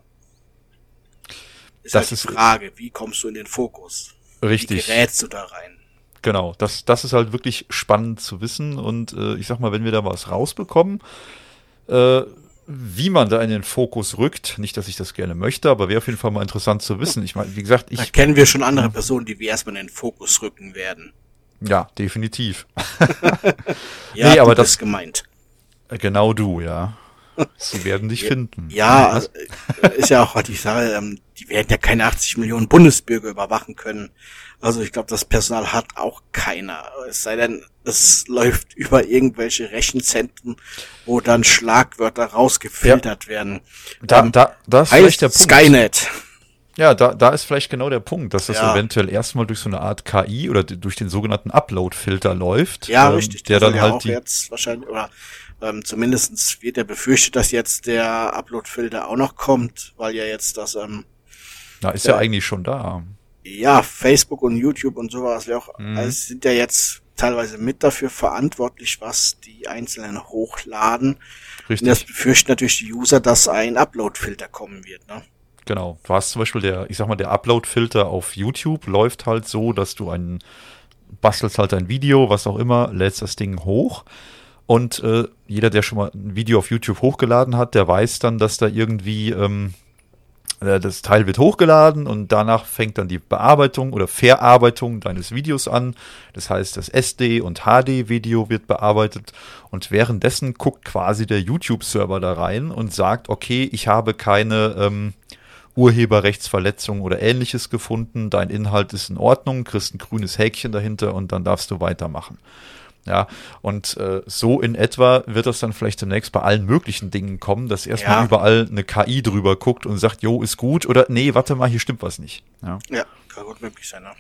Ist Das halt die ist- Frage, wie kommst du in den Fokus? Wie Richtig. gerätst du da rein? Genau, das, das ist halt wirklich spannend zu wissen. Und äh, ich sag mal, wenn wir da was rausbekommen, äh, wie man da in den Fokus rückt, nicht, dass ich das gerne möchte, aber wäre auf jeden Fall mal interessant zu wissen. Ich meine, wie gesagt, Da ich, kennen wir schon andere Personen, die wir erstmal in den Fokus rücken werden. ja, definitiv. Ja, Nee, aber das- bist gemeint. Genau du, ja. Sie werden dich finden. Ja, also, äh, ist ja auch die Sache, ähm, die werden ja keine 80 Millionen Bundesbürger überwachen können. Also ich glaube, das Personal hat auch keiner. Es sei denn, es läuft über irgendwelche Rechenzentren, wo dann Schlagwörter rausgefiltert werden. Da, Ähm, da, da ist vielleicht der Punkt. Skynet. Ja, da, da ist vielleicht genau der Punkt, dass das Ja. eventuell erstmal durch so eine Art KI oder durch den sogenannten Upload-Filter läuft. Ja, ähm, richtig. Der dann ja halt auch die, jetzt wahrscheinlich, oder ähm, zumindestens wird ja befürchtet, dass jetzt der Upload-Filter auch noch kommt, weil ja jetzt das, ähm, na, ist ja Ja. eigentlich schon da. ja, Facebook und YouTube und sowas, ja auch, Mhm. alles sind ja jetzt teilweise mit dafür verantwortlich, was die Einzelnen hochladen. Und das Richtig. befürchten natürlich die User, dass ein Upload-Filter kommen wird, ne? Genau. Du hast zum Beispiel der, ich sag mal, der Upload-Filter auf YouTube läuft halt so, dass du einen, bastelst halt ein Video, was auch immer, lädst das Ding hoch. Und äh, jeder, der schon mal ein Video auf YouTube hochgeladen hat, der weiß dann, dass da irgendwie ähm, äh, das Teil wird hochgeladen und danach fängt dann die Bearbeitung oder Verarbeitung deines Videos an. Das heißt, das SD- und HD-Video wird bearbeitet und währenddessen guckt quasi der YouTube-Server da rein und sagt, okay, ich habe keine ähm, Urheberrechtsverletzung oder ähnliches gefunden, dein Inhalt ist in Ordnung, kriegst ein grünes Häkchen dahinter und dann darfst du weitermachen. Ja, und äh, so in etwa wird das dann vielleicht demnächst bei allen möglichen Dingen kommen, dass erstmal Ja. überall eine KI drüber guckt und sagt, jo, ist gut oder nee, warte mal, hier stimmt was nicht. Ja. Ja, kann gut möglich sein, ne?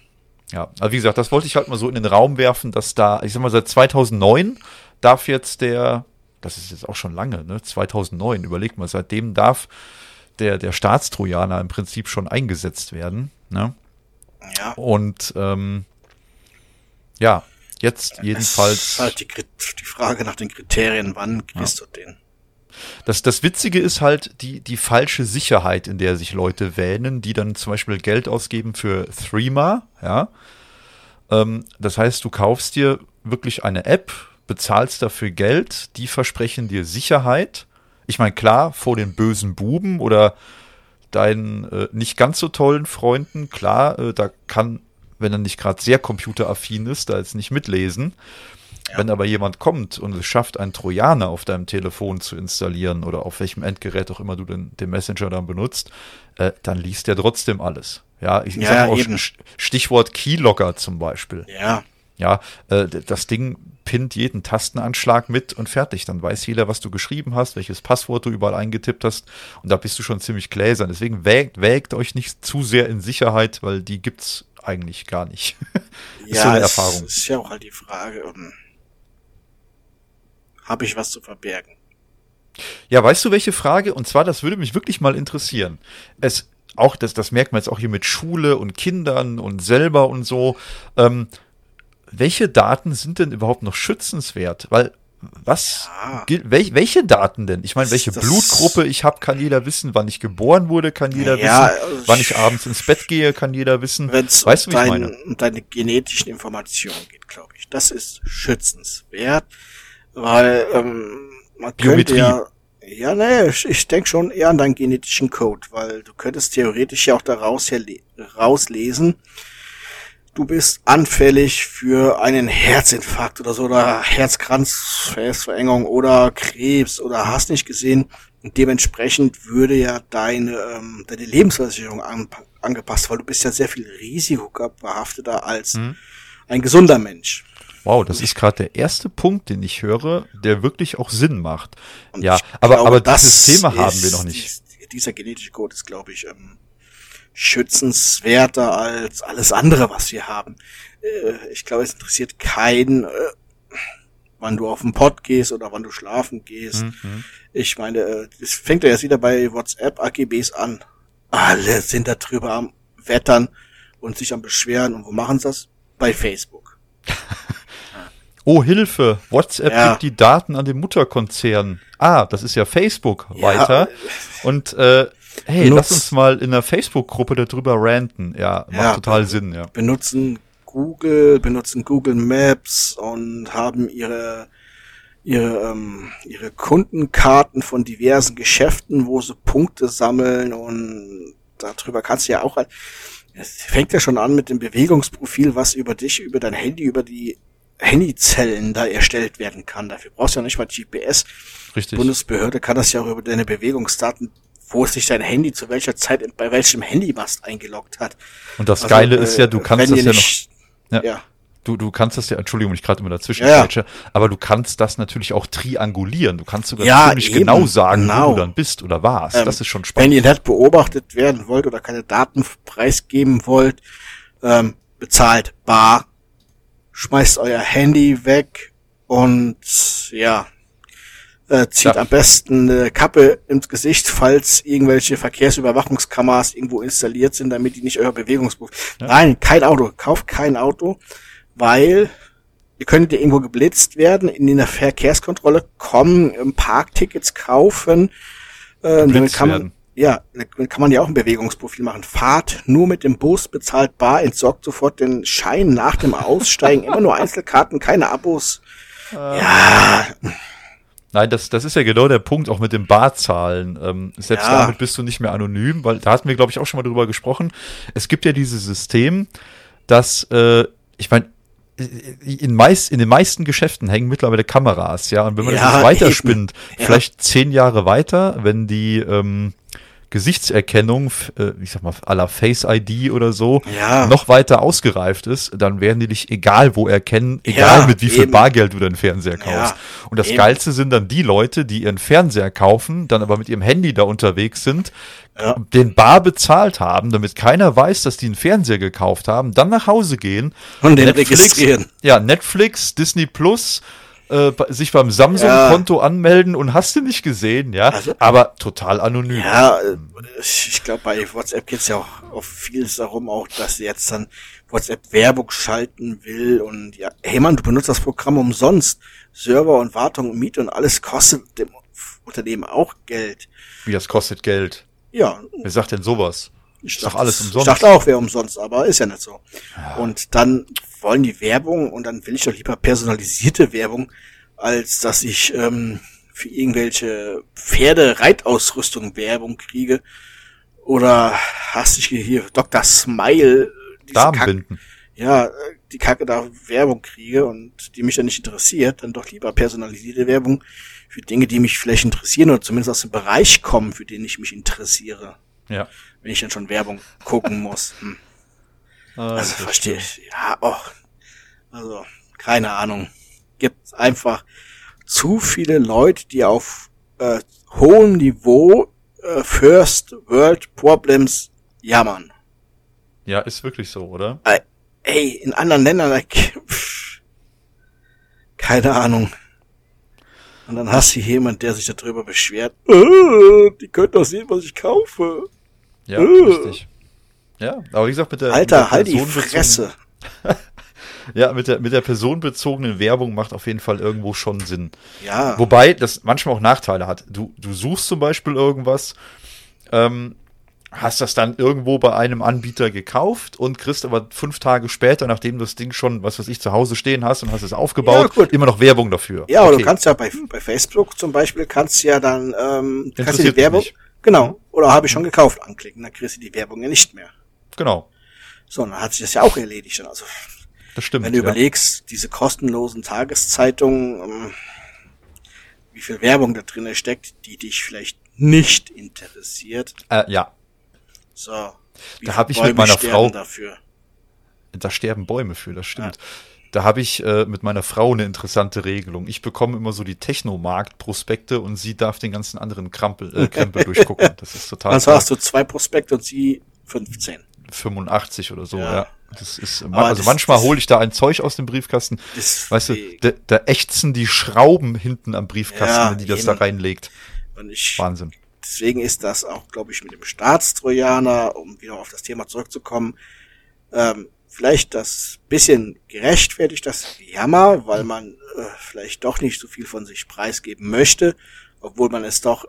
Ja, also wie gesagt, das wollte ich halt mal so in den Raum werfen, dass da, ich sag mal, seit 2009 darf jetzt der, das ist jetzt auch schon lange, ne, 2009, überleg mal, seitdem darf der, der Staatstrojaner im Prinzip schon eingesetzt werden, ne? Ja. Und, ähm, ja, jetzt jedenfalls. ist halt die, die Frage nach den Kriterien, wann kriegst du den? Das, das Witzige ist halt die, die falsche Sicherheit, in der sich Leute wähnen, die dann zum Beispiel Geld ausgeben für Threema, ja. Ähm, das heißt, du kaufst dir wirklich eine App, bezahlst dafür Geld, die versprechen dir Sicherheit. Ich meine, klar, vor den bösen Buben oder deinen äh, nicht ganz so tollen Freunden, klar, äh, da kann, wenn er nicht gerade sehr computeraffin ist, da jetzt nicht mitlesen. Wenn aber jemand kommt und es schafft, einen Trojaner auf deinem Telefon zu installieren oder auf welchem Endgerät auch immer du den, den Messenger dann benutzt, äh, dann liest der trotzdem alles. Ja, ich, ich Ja, sag auch eben. Stichwort Keylogger zum Beispiel. Ja, Ja, äh, das Ding pinnt jeden Tastenanschlag mit und fertig. Dann weiß jeder, was du geschrieben hast, welches Passwort du überall eingetippt hast. Und da bist du schon ziemlich gläsern. Deswegen wägt, wägt euch nicht zu sehr in Sicherheit, weil die gibt's eigentlich gar nicht. ist ja, so eine Erfahrung. ist ja auch halt die Frage, um, habe ich was zu verbergen? Ja, weißt du, welche Frage? Und zwar, das würde mich wirklich mal interessieren. Es, auch das, das merkt man jetzt auch hier mit Schule und Kindern und selber und so. Ähm, welche Daten sind denn überhaupt noch schützenswert? Weil, was, Ja. gilt, welch, welche Daten denn? Ich meine, welche das- Blutgruppe ich habe, kann jeder wissen. Wann ich geboren wurde, kann jeder Ja, wissen. also Wann ich abends ins Bett gehe, kann jeder wissen. Wenn es Weißt du, um, wie ich dein, meine? um deine genetischen Informationen geht, glaube ich. Das ist schützenswert, weil ähm, man könnte Biometrie. ja, ja, ne, ich, ich denke schon eher an deinen genetischen Code, weil du könntest theoretisch ja auch daraus her rauslesen, du bist anfällig für einen Herzinfarkt oder so oder Herzkranzverengung oder Krebs oder hast nicht gesehen. Und dementsprechend würde ja deine, ähm, deine Lebensversicherung an, angepasst, weil du bist ja sehr viel risikobehafteter als Hm. ein gesunder Mensch. Wow, das ist gerade der erste Punkt, den ich höre, der wirklich auch Sinn macht. Und ja, aber, glaube, aber das dieses Thema haben wir noch nicht. dies- Dieser genetische Code ist, glaube ich, ähm, schützenswerter als alles andere, was wir haben. Äh, ich glaube, es interessiert keinen, äh, wann du auf den Pott gehst oder wann du schlafen gehst. Mhm. Ich meine, äh, das fängt ja jetzt wieder bei WhatsApp AGBs an. Alle sind da drüber am Wettern und sich am Beschweren. Und wo machen sie das? Bei Facebook. Oh, Hilfe! WhatsApp Ja. gibt die Daten an den Mutterkonzern. Ah, das ist ja Facebook Ja. weiter. Und äh, hey, Nutz- lass uns mal in der Facebook-Gruppe darüber ranten. Ja, macht Ja. total Sinn, ja. benutzen Google, benutzen Google Maps und haben ihre ihre ähm, ihre Kundenkarten von diversen Geschäften, wo sie Punkte sammeln und darüber kannst du ja auch es fängt ja schon an mit dem Bewegungsprofil, was über dich, über dein Handy, über die Handyzellen da erstellt werden kann. Dafür brauchst du ja nicht mal GPS. Richtig. Bundesbehörde kann das ja auch über deine Bewegungsdaten, wo sich dein Handy zu welcher Zeit bei welchem Handymast eingeloggt hat. Und das Also, Geile ist ja, du äh, kannst wenn das ja nicht, noch. Ja. ja. Du, du kannst das ja, Entschuldigung, ich gerade immer dazwischen Ja, ja. aber du kannst das natürlich auch triangulieren. Du kannst sogar Ja, ziemlich eben, genau sagen, wo genau. du dann bist oder warst. Ähm, das ist schon Wenn spannend. ihr nicht beobachtet werden wollt oder keine Daten preisgeben wollt, ähm, bezahlt bar, schmeißt euer Handy weg und ja, äh, zieht Ja. am besten eine Kappe ins Gesicht, falls irgendwelche Verkehrsüberwachungskameras irgendwo installiert sind, damit die nicht euer Bewegungsbuch. Nein, kein Auto, kauft kein Auto, weil ihr könnt ja irgendwo geblitzt werden, in der Verkehrskontrolle kommen, ähm, Parktickets kaufen, äh, damit kann man, werden. ja, dann kann man ja auch ein Bewegungsprofil machen. Fahrt nur mit dem Bus, bezahlt bar, entsorgt sofort den Schein nach dem Aussteigen, immer nur Einzelkarten, keine Abos. Ja, Nein, das, das ist ja genau der Punkt, auch mit den Barzahlen. Ähm, selbst Ja. damit bist du nicht mehr anonym, weil da hatten wir, glaube ich, auch schon mal drüber gesprochen. Es gibt ja dieses System, dass, äh, ich meine, in, meist, in den meisten Geschäften hängen mittlerweile Kameras, ja. Und wenn man Ja, das weiterspinnt, Ja. vielleicht zehn Jahre weiter, wenn die ähm, Gesichtserkennung, äh, ich sag mal, la Face ID oder so, Ja. noch weiter ausgereift ist, dann werden die dich egal wo erkennen, egal Ja, mit wie viel eben. Bargeld du deinen Fernseher kaufst. Ja, Und das eben. Geilste sind dann die Leute, die ihren Fernseher kaufen, dann aber mit ihrem Handy da unterwegs sind, den Bar bezahlt haben, damit keiner weiß, dass die einen Fernseher gekauft haben, dann nach Hause gehen Und den registrieren. Ja, Netflix, Disney Plus, äh, sich beim Samsung-Konto anmelden und hast du nicht gesehen, ja, Also- aber total anonym. Ja, äh, ich glaube, bei WhatsApp geht's ja auch auf vieles darum, auch dass sie jetzt dann WhatsApp Werbung schalten will und ja, hey Mann, du benutzt das Programm umsonst. Server und Wartung und Miete und alles kostet dem Unternehmen auch Geld. Wie das kostet Geld. Ja, Wer sagt denn sowas? Ich doch alles umsonst. Ich dachte auch, wäre umsonst, aber ist ja nicht so. Und dann wollen die Werbung und dann will ich doch lieber personalisierte Werbung, als dass ich ähm, für irgendwelche Pferde-Reitausrüstung Werbung kriege. Oder hast dich hier Dr. Smile, diese Kack- Darmbinden. ja, die Kacke da Werbung kriege und die mich dann nicht interessiert, dann doch lieber personalisierte Werbung für Dinge, die mich vielleicht interessieren oder zumindest aus dem Bereich kommen, für den ich mich interessiere Ja. Wenn ich dann schon Werbung gucken muss. Hm. Also das verstehe ich. Ja, auch. Also, keine Ahnung. Gibt einfach zu viele Leute, die auf äh, hohem Niveau äh, First World Problems jammern. Ja, ist wirklich so, oder? Äh, ey, in anderen Ländern, da, pff, keine Ahnung. Und dann hast du jemand, der sich darüber beschwert. Äh, die können doch sehen, was ich kaufe. Ja, Äh. richtig. Ja, aber wie gesagt, mit der, mit Alter, der halt die personenbezogenen- Fresse. Ja, mit der, mit der personenbezogenen Werbung macht auf jeden Fall irgendwo schon Sinn. Ja. Wobei das manchmal auch Nachteile hat. Du, du suchst zum Beispiel irgendwas, ähm, hast das dann irgendwo bei einem Anbieter gekauft und kriegst aber fünf Tage später, nachdem du das Ding schon, was weiß ich, zu Hause stehen hast und hast es aufgebaut, Ja, immer noch Werbung dafür. Ja, aber Okay. du kannst ja bei, bei Facebook zum Beispiel kannst du ja dann ähm, kannst du die Werbung genau oder habe ich schon gekauft anklicken, dann kriegst du die Werbung ja nicht mehr. Genau, So, dann hat sich das ja auch erledigt. Also das stimmt. wenn du ja. überlegst, diese kostenlosen Tageszeitungen, ähm, wie viel Werbung da drin steckt, die dich vielleicht nicht interessiert. Äh, ja, So, Da viele hab ich mit meiner Frau- dafür. da sterben Bäume für, das stimmt. Da habe ich äh, mit meiner Frau eine interessante Regelung. Ich bekomme immer so die Technomarkt-Prospekte und sie darf den ganzen anderen Krampel, äh, Krempel durchgucken. Das ist total Also hast du zwei Prospekte und sie 15. 85 oder so, ja. Ja. Das ist, Aber also das- manchmal hole ich da ein Zeug aus dem Briefkasten. Das- Weißt du, da, da ächzen die Schrauben hinten am Briefkasten, Ja, wenn die das eben. da reinlegt. Ich Wahnsinn. Deswegen ist das auch, glaube ich, mit dem Staatstrojaner, um wieder auf das Thema zurückzukommen, ähm, vielleicht das bisschen gerechtfertigt, das Jammer, weil man äh, vielleicht doch nicht so viel von sich preisgeben möchte, obwohl man es doch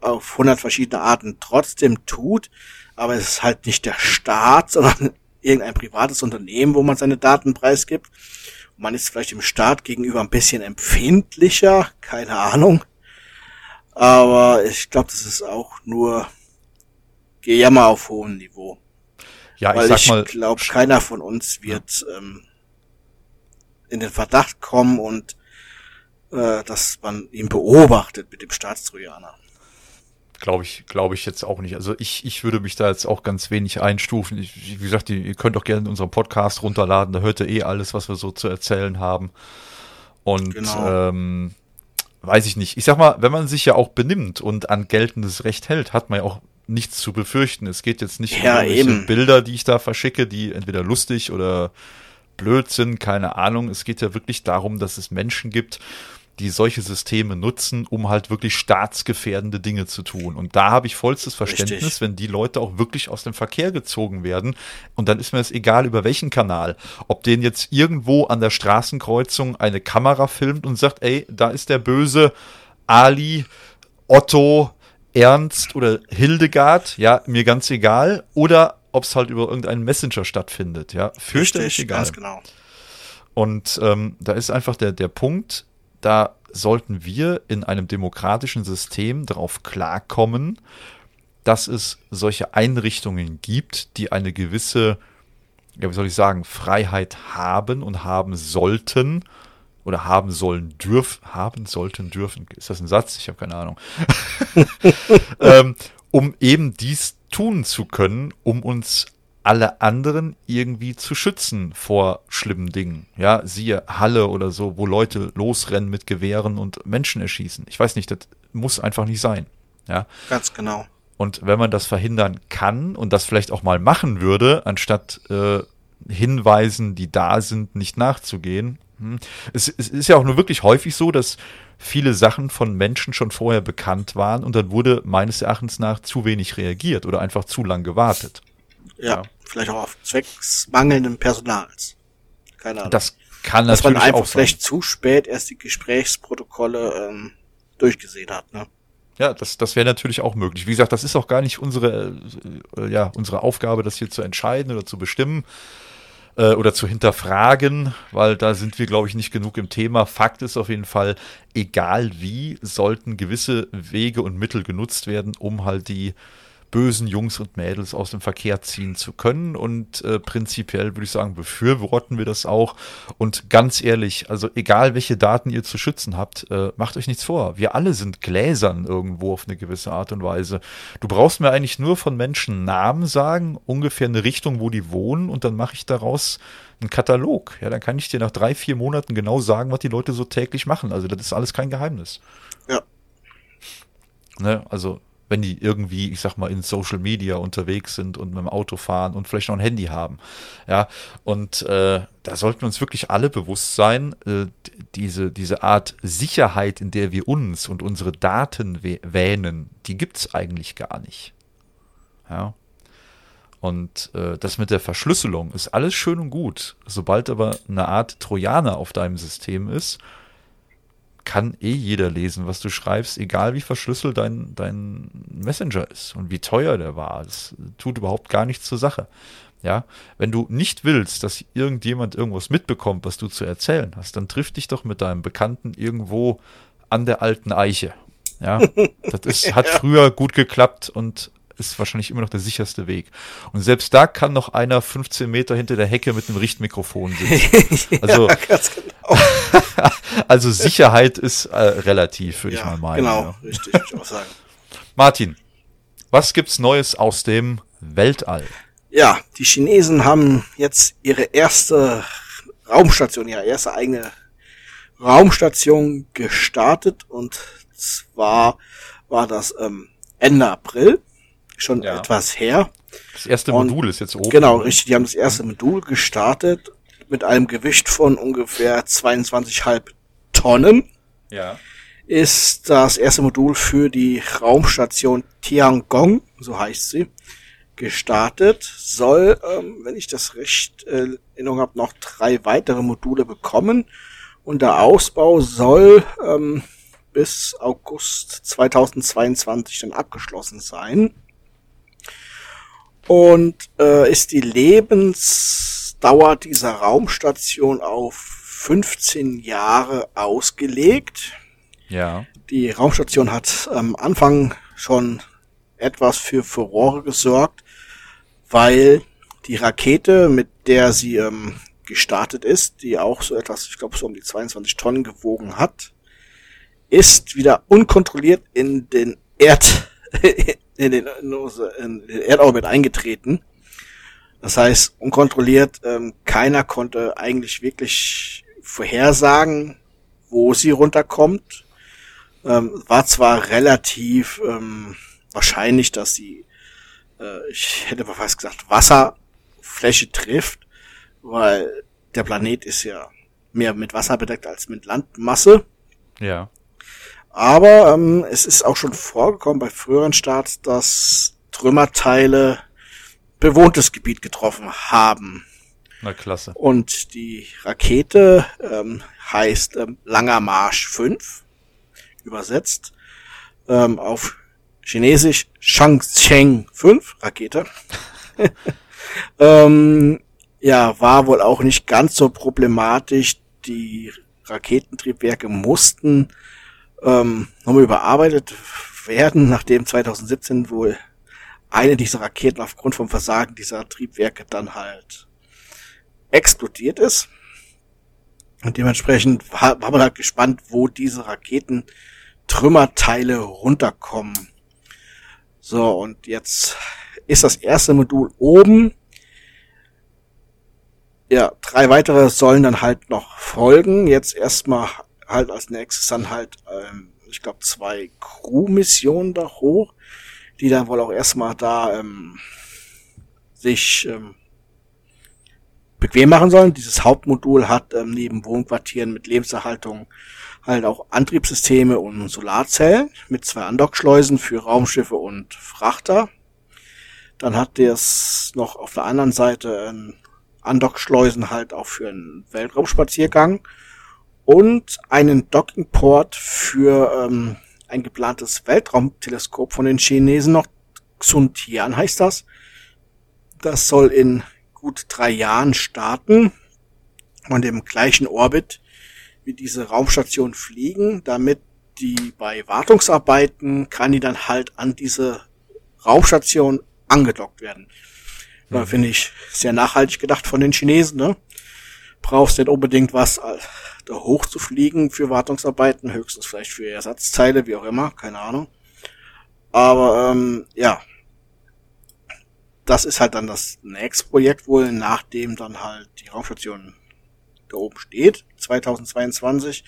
auf 100 verschiedene Arten trotzdem tut. Aber es ist halt nicht der Staat, sondern irgendein privates Unternehmen, wo man seine Daten preisgibt. Man ist vielleicht dem Staat gegenüber ein bisschen empfindlicher, keine Ahnung. Aber ich glaube, das ist auch nur Gejammer auf hohem Niveau. Ja, ich Weil sag ich mal, glaube, keiner von uns wird ähm, in den Verdacht kommen und äh, dass man ihn beobachtet mit dem Staatstrojaner. glaube ich, glaube ich jetzt auch nicht. Also ich, ich würde mich da jetzt auch ganz wenig einstufen. Ich, wie gesagt, ihr könnt auch gerne unseren Podcast runterladen. Da hört ihr eh alles, was wir so zu erzählen haben. Und Genau. ähm, weiß ich nicht. Ich sag mal, wenn man sich ja auch benimmt und an geltendes Recht hält, hat man ja auch nichts zu befürchten. Es geht jetzt nicht Ja, um eben. Bilder, die ich da verschicke, die entweder lustig oder blöd sind, keine Ahnung. Es geht ja wirklich darum, dass es Menschen gibt, die solche Systeme nutzen, um halt wirklich staatsgefährdende Dinge zu tun. Und da habe ich vollstes Verständnis, Richtig. wenn die Leute auch wirklich aus dem Verkehr gezogen werden. Und dann ist mir es egal, über welchen Kanal. Ob den jetzt irgendwo an der Straßenkreuzung eine Kamera filmt und sagt, ey, da ist der böse Ali, Otto, Ernst oder Hildegard, ja, mir ganz egal. Oder ob es halt über irgendeinen Messenger stattfindet, ja, fürchterlich Richtig, egal. ganz genau. Und ähm, da ist einfach der, der Punkt, da sollten wir in einem demokratischen System darauf klarkommen, dass es solche Einrichtungen gibt, die eine gewisse, ja, wie soll ich sagen, Freiheit haben und haben sollten oder haben sollen dürfen, haben sollten dürfen. Ist das ein Satz? Ich habe keine Ahnung. ähm, um eben dies tun zu können, um uns alle anderen irgendwie zu schützen vor schlimmen Dingen. Ja, siehe Halle oder so, wo Leute losrennen mit Gewehren und Menschen erschießen. Ich weiß nicht, das muss einfach nicht sein. Ja. Ganz genau. Und wenn man das verhindern kann und das vielleicht auch mal machen würde, anstatt äh, Hinweisen, die da sind, nicht nachzugehen. Hm. Es, es ist ja auch nur wirklich häufig so, dass viele Sachen von Menschen schon vorher bekannt waren und dann wurde meines Erachtens nach zu wenig reagiert oder einfach zu lang gewartet. Ja, ja. vielleicht auch auf zwecks mangelnden Personals. Keine Ahnung. Das kann natürlich Dass man einfach vielleicht zu spät erst die Gesprächsprotokolle ähm, durchgesehen hat, ne? Ja, das, das wäre natürlich auch möglich. Wie gesagt, das ist auch gar nicht unsere, äh, ja, unsere Aufgabe, das hier zu entscheiden oder zu bestimmen äh, oder zu hinterfragen, weil da sind wir, glaube ich, nicht genug im Thema. Fakt ist auf jeden Fall, egal wie, sollten gewisse Wege und Mittel genutzt werden, um halt die bösen Jungs und Mädels aus dem Verkehr ziehen zu können. Und äh, prinzipiell würde ich sagen, befürworten wir das auch. Und ganz ehrlich, also egal welche Daten ihr zu schützen habt, äh, macht euch nichts vor. Wir alle sind Gläsern irgendwo auf eine gewisse Art und Weise. Du brauchst mir eigentlich nur von Menschen Namen sagen, ungefähr eine Richtung, wo die wohnen, und dann mache ich daraus einen Katalog. Ja, dann kann ich dir nach drei, vier Monaten genau sagen, was die Leute so täglich machen. Also das ist alles kein Geheimnis. Ja. Ne, also wenn die irgendwie, ich sag mal, in Social Media unterwegs sind und mit dem Auto fahren und vielleicht noch ein Handy haben. Ja, und äh, da sollten wir uns wirklich alle bewusst sein, äh, diese, diese Art Sicherheit, in der wir uns und unsere Daten wähnen, die gibt's eigentlich gar nicht. Ja. Und äh, das mit der Verschlüsselung ist alles schön und gut. Sobald aber eine Art Trojaner auf deinem System ist, kann eh jeder lesen, was du schreibst, egal wie verschlüsselt dein, dein Messenger ist und wie teuer der war. Das tut überhaupt gar nichts zur Sache. Ja, wenn du nicht willst, dass irgendjemand irgendwas mitbekommt, was du zu erzählen hast, dann triff dich doch mit deinem Bekannten irgendwo an der alten Eiche. Ja, das ist, hat früher gut geklappt und ist wahrscheinlich immer noch der sicherste Weg. Und selbst da kann noch einer 15 Meter hinter der Hecke mit einem Richtmikrofon sitzen. Also, ja, genau. also Sicherheit ist äh, relativ, würde ja, ich mal meinen. Genau, ja. richtig, würde ich auch sagen. Martin, was gibt's Neues aus dem Weltall? Ja, die Chinesen haben jetzt ihre erste Raumstation, ihre erste eigene Raumstation gestartet und zwar war das ähm, Ende April schon ja. etwas her. Das erste und Modul ist jetzt oben. Genau, richtig. Die haben das erste Modul gestartet mit einem Gewicht von ungefähr 22,5 Tonnen. Ja. Ist das erste Modul für die Raumstation Tiangong, so heißt sie, gestartet. Soll, ähm, wenn ich das recht äh, in Erinnerung habe, noch drei weitere Module bekommen. Und der Ausbau soll ähm, bis August 2022 dann abgeschlossen sein und äh, ist die Lebensdauer dieser Raumstation auf 15 Jahre ausgelegt. Ja. Die Raumstation hat am Anfang schon etwas für Furore gesorgt, weil die Rakete, mit der sie ähm, gestartet ist, die auch so etwas, ich glaube, so um die 22 Tonnen gewogen hat, ist wieder unkontrolliert in den Erd, in den, in den Erdorbit eingetreten. Das heißt, unkontrolliert, ähm, keiner konnte eigentlich wirklich vorhersagen, wo sie runterkommt. Ähm, war zwar relativ ähm, wahrscheinlich, dass sie, äh, ich hätte mal fast gesagt, Wasserfläche trifft, weil der Planet ist ja mehr mit Wasser bedeckt als mit Landmasse. Ja. Aber ähm, es ist auch schon vorgekommen bei früheren Starts, dass Trümmerteile bewohntes Gebiet getroffen haben. Na klasse. Und die Rakete ähm, heißt ähm, Langer Marsch 5, übersetzt ähm, auf Chinesisch Shangcheng 5 Rakete. ähm, ja, war wohl auch nicht ganz so problematisch. Die Raketentriebwerke mussten ähm, nochmal überarbeitet werden, nachdem 2017 wohl eine dieser Raketen aufgrund vom Versagen dieser Triebwerke dann halt explodiert ist. Und dementsprechend war, war man halt gespannt, wo diese Raketen Trümmerteile runterkommen. So, und jetzt ist das erste Modul oben. Ja, drei weitere sollen dann halt noch folgen. Jetzt erstmal halt als nächstes dann halt, ähm, ich glaube, zwei Crew-Missionen da hoch, die dann wohl auch erstmal da ähm, sich ähm, bequem machen sollen. Dieses Hauptmodul hat ähm, neben Wohnquartieren mit Lebenserhaltung halt auch Antriebssysteme und Solarzellen mit zwei Andockschleusen für Raumschiffe und Frachter. Dann hat es noch auf der anderen Seite ein Andockschleusen halt auch für einen Weltraumspaziergang und einen Dockingport für ähm, ein geplantes Weltraumteleskop von den Chinesen noch. Xuntian heißt das. Das soll in gut drei Jahren starten und im gleichen Orbit wie diese Raumstation fliegen, damit die bei Wartungsarbeiten kann die dann halt an diese Raumstation angedockt werden. Mhm. Finde ich sehr nachhaltig gedacht von den Chinesen, ne? Brauchst nicht unbedingt was da hoch zu fliegen für Wartungsarbeiten, höchstens vielleicht für Ersatzteile, wie auch immer, keine Ahnung. Aber ähm, ja, das ist halt dann das nächste Projekt wohl, nachdem dann halt die Raumstation da oben steht, 2022.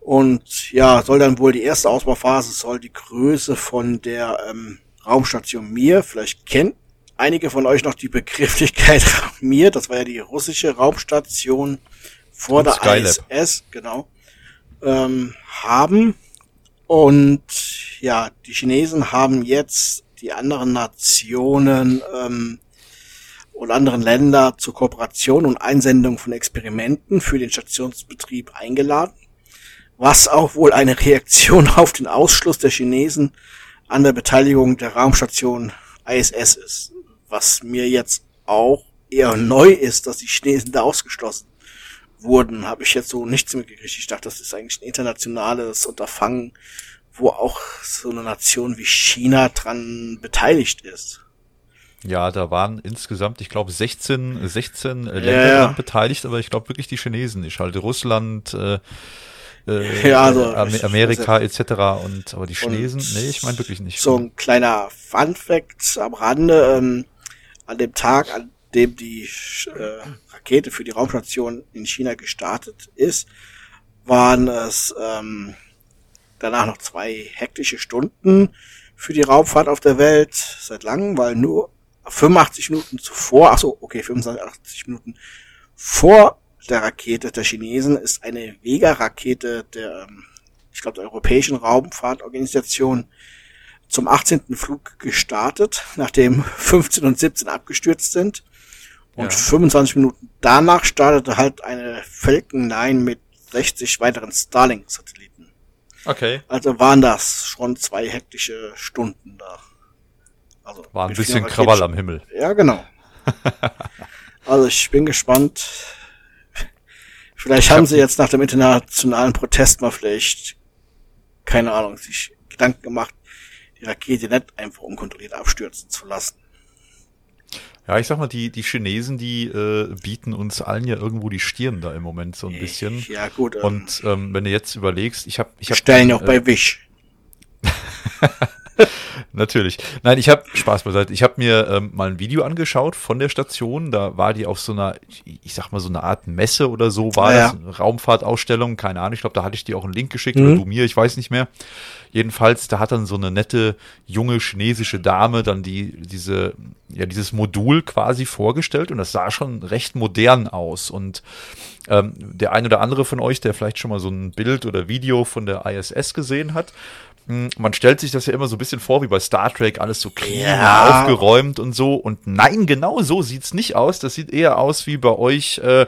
Und ja, soll dann wohl die erste Ausbauphase, soll die Größe von der ähm, Raumstation Mir, vielleicht kennt einige von euch noch die Begrifflichkeit Mir, das war ja die russische Raumstation vor der Skylab. ISS, genau, ähm, haben. Und ja, die Chinesen haben jetzt die anderen Nationen ähm, und anderen Länder zur Kooperation und Einsendung von Experimenten für den Stationsbetrieb eingeladen, was auch wohl eine Reaktion auf den Ausschluss der Chinesen an der Beteiligung der Raumstation ISS ist, was mir jetzt auch eher neu ist, dass die Chinesen da ausgeschlossen wurden, habe ich jetzt so nichts mitgekriegt. Ich dachte, das ist eigentlich ein internationales Unterfangen, wo auch so eine Nation wie China dran beteiligt ist. Ja, da waren insgesamt, ich glaube, 16, 16 Länder ja. beteiligt, aber ich glaube wirklich die Chinesen. Ich halte Russland, äh, äh, ja, also, Amerika etc. Und aber die Chinesen, nee, ich meine wirklich nicht. So ein kleiner Fun Fact am Rande: ähm, An dem Tag, an dem die äh, Rakete für die Raumstation in China gestartet ist, waren es ähm, danach noch zwei hektische Stunden für die Raumfahrt auf der Welt seit langem, weil nur 85 Minuten zuvor, ach so, okay, 85 Minuten vor der Rakete der Chinesen ist eine Vega-Rakete der, ähm, ich glaube, der Europäischen Raumfahrtorganisation zum 18. Flug gestartet, nachdem 15 und 17 abgestürzt sind. Und ja. 25 Minuten danach startete halt eine Falcon 9 mit 60 weiteren Starlink-Satelliten. Okay. Also waren das schon zwei hektische Stunden da. Also War ein bisschen Krawall am Himmel. Ja, genau. also ich bin gespannt. Vielleicht ich haben hab sie jetzt nach dem internationalen Protest mal vielleicht, keine Ahnung, sich Gedanken gemacht, die Rakete nicht einfach unkontrolliert abstürzen zu lassen. Ja, ich sag mal, die, die Chinesen, die äh, bieten uns allen ja irgendwo die Stirn da im Moment so ein bisschen. Ja, gut. Ähm, Und ähm, wenn du jetzt überlegst, ich habe... Ich hab, stellen auch äh, bei Wish. Natürlich. Nein, ich habe Spaß beiseite. Ich habe mir ähm, mal ein Video angeschaut von der Station. Da war die auf so einer, ich sag mal so eine Art Messe oder so, war ja, das eine Raumfahrtausstellung, keine Ahnung. Ich glaube, da hatte ich dir auch einen Link geschickt mhm. oder du mir, ich weiß nicht mehr. Jedenfalls, da hat dann so eine nette junge chinesische Dame dann die diese ja dieses Modul quasi vorgestellt und das sah schon recht modern aus und ähm, der ein oder andere von euch, der vielleicht schon mal so ein Bild oder Video von der ISS gesehen hat, hm, man stellt sich das ja immer so ein bisschen vor wie bei Star Trek, alles so clean ja. aufgeräumt und so. Und nein, genau so sieht's nicht aus. Das sieht eher aus wie bei euch, äh,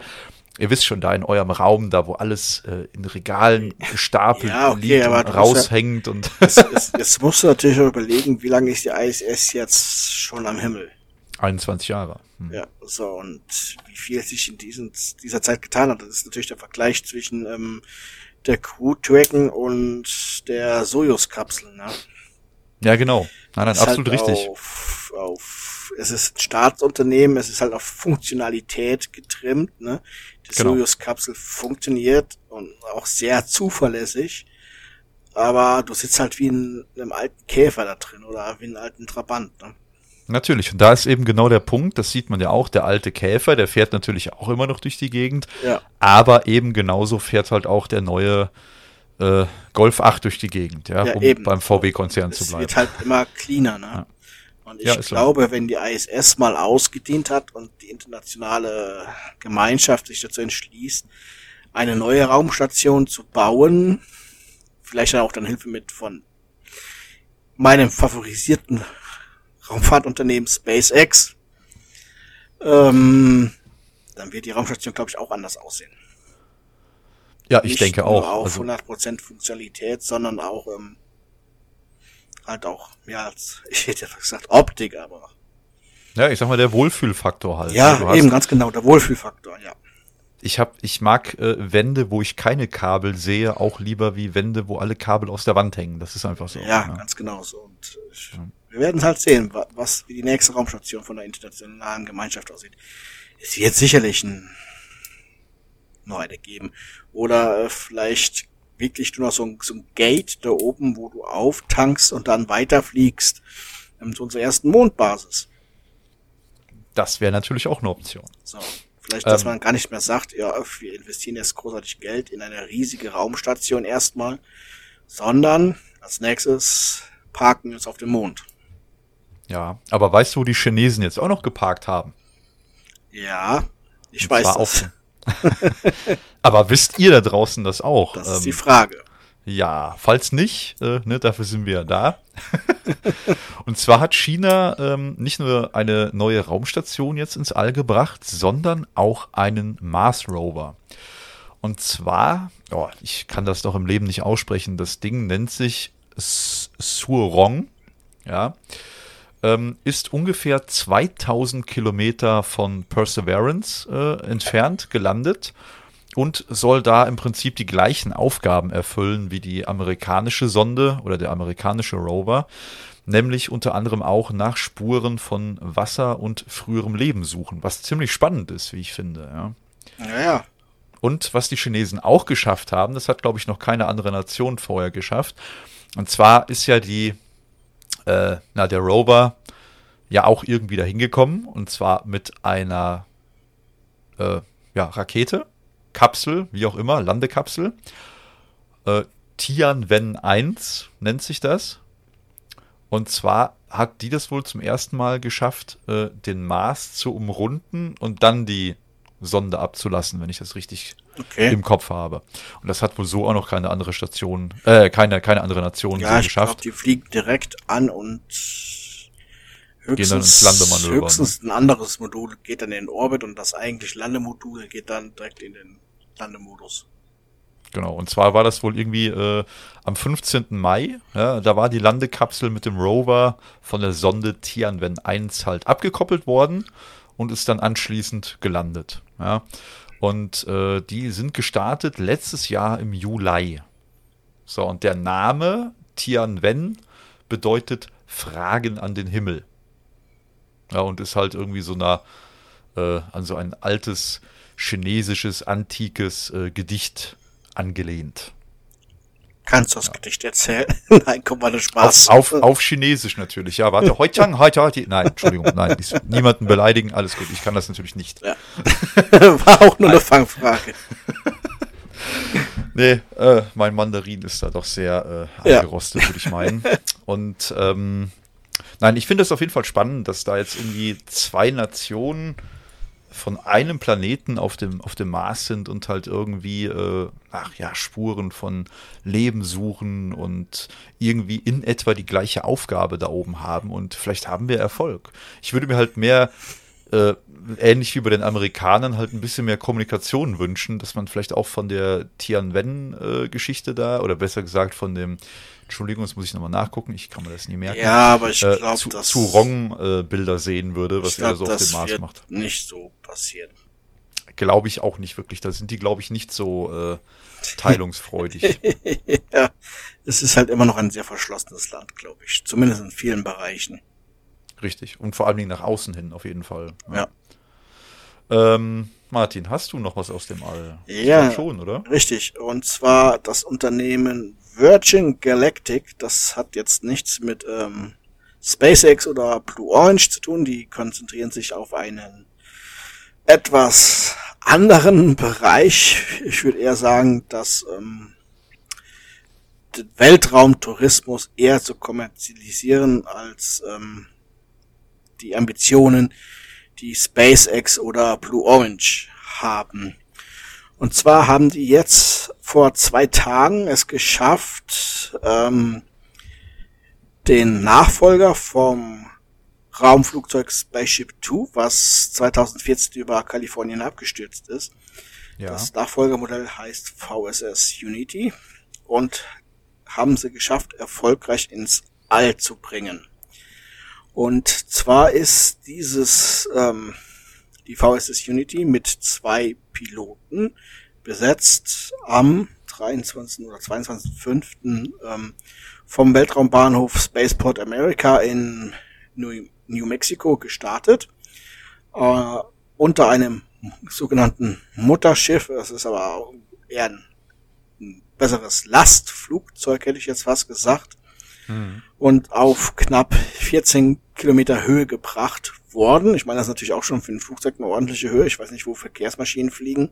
ihr wisst schon, da in eurem Raum, da wo alles äh, in Regalen gestapelt ja, okay, liegt und raushängt. Ja, und es, es, es musst du natürlich auch überlegen, wie lange ist die ISS jetzt schon am Himmel? 21 Jahre. Hm. Ja, so, und wie viel sich in diesen, dieser Zeit getan hat, das ist natürlich der Vergleich zwischen ähm, der Crew Dragon und der Soyuz-Kapsel, ne? Ja, genau. Nein, nein, absolut halt richtig. Auf, auf, es ist ein Staatsunternehmen, es ist halt auf Funktionalität getrimmt, ne? Die genau. Soyuz-Kapsel funktioniert und auch sehr zuverlässig, aber du sitzt halt wie in einem alten Käfer da drin oder wie in einem alten Trabant, ne? Natürlich, und da ist eben genau der Punkt, das sieht man ja auch, der alte Käfer, der fährt natürlich auch immer noch durch die Gegend, ja. aber eben genauso fährt halt auch der neue äh, Golf 8 durch die Gegend, ja, ja um eben. beim VW-Konzern zu bleiben. Es wird halt immer cleaner, ne? Ja. Und ich glaube, klar. wenn die ISS mal ausgedient hat und die internationale Gemeinschaft sich dazu entschließt, eine neue Raumstation zu bauen, vielleicht auch dann Hilfe mit von meinem favorisierten Raumfahrtunternehmen SpaceX, ähm, dann wird die Raumstation, glaube ich, auch anders aussehen. Ja, ich Nicht denke auch. Nur auf also, 100% Funktionalität, sondern auch ähm, halt auch, ja, als, ich hätte ja gesagt Optik, aber. Ja, ich sag mal, der Wohlfühlfaktor halt. Ja, also eben, ganz genau, der Wohlfühlfaktor, ja. Ich hab, ich mag äh, Wände, wo ich keine Kabel sehe, auch lieber wie Wände, wo alle Kabel aus der Wand hängen. Das ist einfach so. Ja, ja. ganz genau so. Und ich, ja. wir werden halt sehen, was wie die nächste Raumstation von der internationalen Gemeinschaft aussieht. Es wird sicherlich ein noch eine geben. Oder äh, vielleicht wirklich nur noch so ein, so ein Gate da oben, wo du auftankst und dann weiterfliegst ähm, zu unserer ersten Mondbasis. Das wäre natürlich auch eine Option. So. Vielleicht, dass ähm, man gar nicht mehr sagt, ja, wir investieren jetzt großartig Geld in eine riesige Raumstation erstmal, sondern als nächstes parken wir uns auf dem Mond. Ja, aber weißt du, wo die Chinesen jetzt auch noch geparkt haben? Ja, ich Und weiß das. Aber wisst ihr da draußen das auch? Das ist ähm, die Frage. Ja, falls nicht, äh, ne, dafür sind wir da. und zwar hat China ähm, nicht nur eine neue Raumstation jetzt ins All gebracht, sondern auch einen Mars Rover. Und zwar, oh, ich kann das doch im Leben nicht aussprechen, das Ding nennt sich Surong. Ja ähm, ist ungefähr 2000 Kilometer von Perseverance äh, entfernt gelandet und soll da im Prinzip die gleichen Aufgaben erfüllen wie die amerikanische Sonde oder der amerikanische Rover, nämlich unter anderem auch nach Spuren von Wasser und früherem Leben suchen, was ziemlich spannend ist, wie ich finde. Ja. ja, ja. Und was die Chinesen auch geschafft haben, das hat, glaube ich, noch keine andere Nation vorher geschafft. Und zwar ist ja die äh, na, der Rover ja auch irgendwie dahin gekommen und zwar mit einer äh, ja, Rakete, Kapsel, wie auch immer, Landekapsel. Äh, Tianwen 1 nennt sich das. Und zwar hat die das wohl zum ersten Mal geschafft, äh, den Mars zu umrunden und dann die Sonde abzulassen, wenn ich das richtig okay. im Kopf habe. Und das hat wohl so auch noch keine andere Station, äh, keine, keine andere Nation ja, so geschafft. Glaub, die fliegen direkt an und höchstens, höchstens ne? ein anderes Modul geht dann in den Orbit und das eigentlich Landemodul geht dann direkt in den Landemodus. Genau, und zwar war das wohl irgendwie äh, am 15. Mai, ja, da war die Landekapsel mit dem Rover von der Sonde Tianwen 1 halt abgekoppelt worden und ist dann anschließend gelandet. Ja. Und äh, die sind gestartet letztes Jahr im Juli. So, und der Name Tianwen bedeutet Fragen an den Himmel. Ja, und ist halt irgendwie so eine, äh, an so ein altes chinesisches, antikes äh, Gedicht angelehnt. Kannst du das ja. Gedicht erzählen? nein, komm mal, Spaß. Auf, auf, auf Chinesisch natürlich, ja. Warte, heute, heute, heute. Nein, Entschuldigung, nein. Niemanden beleidigen, alles gut. Ich kann das natürlich nicht. Ja. War auch nur eine Fangfrage. nee, äh, mein Mandarin ist da doch sehr äh, angerostet, ja. würde ich meinen. Und ähm, nein, ich finde es auf jeden Fall spannend, dass da jetzt irgendwie zwei Nationen von einem Planeten auf dem, auf dem Mars sind und halt irgendwie, äh, ach ja, Spuren von Leben suchen und irgendwie in etwa die gleiche Aufgabe da oben haben und vielleicht haben wir Erfolg. Ich würde mir halt mehr äh, ähnlich wie bei den Amerikanern halt ein bisschen mehr Kommunikation wünschen, dass man vielleicht auch von der Tianwen-Geschichte äh, da, oder besser gesagt von dem, Entschuldigung, das muss ich nochmal nachgucken, ich kann mir das nie merken. Ja, aber ich äh, glaube, zu, dass zu Rong-Bilder sehen würde, was glaub, er so auf dem Mars macht. nicht so passieren. Glaube ich auch nicht wirklich. Da sind die, glaube ich, nicht so äh, teilungsfreudig. ja, es ist halt immer noch ein sehr verschlossenes Land, glaube ich. Zumindest in vielen Bereichen. Richtig. Und vor allen Dingen nach außen hin, auf jeden Fall. Ja. Ähm, Martin, hast du noch was aus dem All? Ja. schon, oder? Richtig. Und zwar das Unternehmen Virgin Galactic. Das hat jetzt nichts mit ähm, SpaceX oder Blue Orange zu tun. Die konzentrieren sich auf einen etwas anderen Bereich. Ich würde eher sagen, dass ähm, Weltraumtourismus eher zu kommerzialisieren als ähm, die Ambitionen, die SpaceX oder Blue Orange haben. Und zwar haben die jetzt vor zwei Tagen es geschafft, ähm, den Nachfolger vom Raumflugzeug Spaceship Two, was 2014 über Kalifornien abgestürzt ist. Ja. Das Nachfolgermodell heißt VSS Unity und haben sie geschafft, erfolgreich ins All zu bringen. Und zwar ist dieses ähm, die VSS Unity mit zwei Piloten besetzt am 23. oder 22.05. Ähm, vom Weltraumbahnhof Spaceport America in New, New Mexico gestartet. Äh, unter einem sogenannten Mutterschiff. Das ist aber eher ein, ein besseres Lastflugzeug, hätte ich jetzt fast gesagt. Und auf knapp 14 Kilometer Höhe gebracht worden. Ich meine, das ist natürlich auch schon für ein Flugzeug eine ordentliche Höhe. Ich weiß nicht, wo Verkehrsmaschinen fliegen.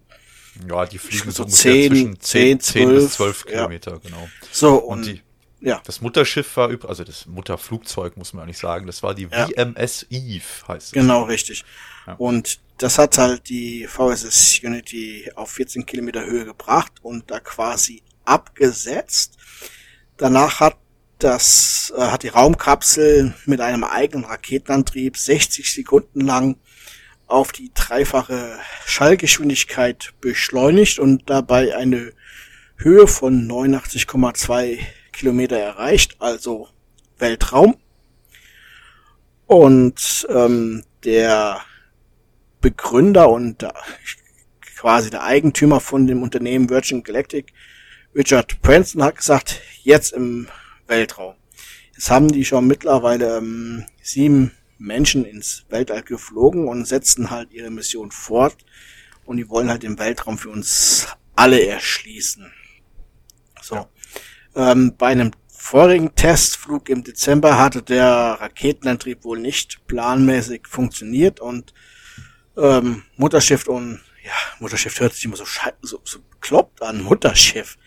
Ja, die fliegen So so ungefähr 10, zwischen 10, 10 bis 12, 12 ja. Kilometer, genau. So, Und und, die, ja, das Mutterschiff war, üb- also das Mutterflugzeug, muss man eigentlich sagen, das war die Ja. VMS Eve, heißt es. genau richtig. Ja. Und das hat halt die VSS Unity auf 14 Kilometer Höhe gebracht und da quasi abgesetzt. Danach hat das, äh, hat die Raumkapsel mit einem eigenen Raketenantrieb 60 Sekunden lang auf die dreifache Schallgeschwindigkeit beschleunigt und dabei eine Höhe von 89,2 Kilometer erreicht, also Weltraum. Und ähm, der Begründer und äh, quasi der Eigentümer von dem Unternehmen Virgin Galactic, Richard Branson, hat gesagt, jetzt im Weltraum. Jetzt haben die schon mittlerweile ähm, sieben Menschen ins Weltall geflogen und setzen halt ihre Mission fort. Und die wollen halt den Weltraum für uns alle erschließen. So. Ähm, bei einem vorigen Testflug im Dezember hatte der Raketenantrieb wohl nicht planmäßig funktioniert und ähm, Mutterschiff und ja, Mutterschiff hört sich immer so, so, so bekloppt an, Mutterschiff.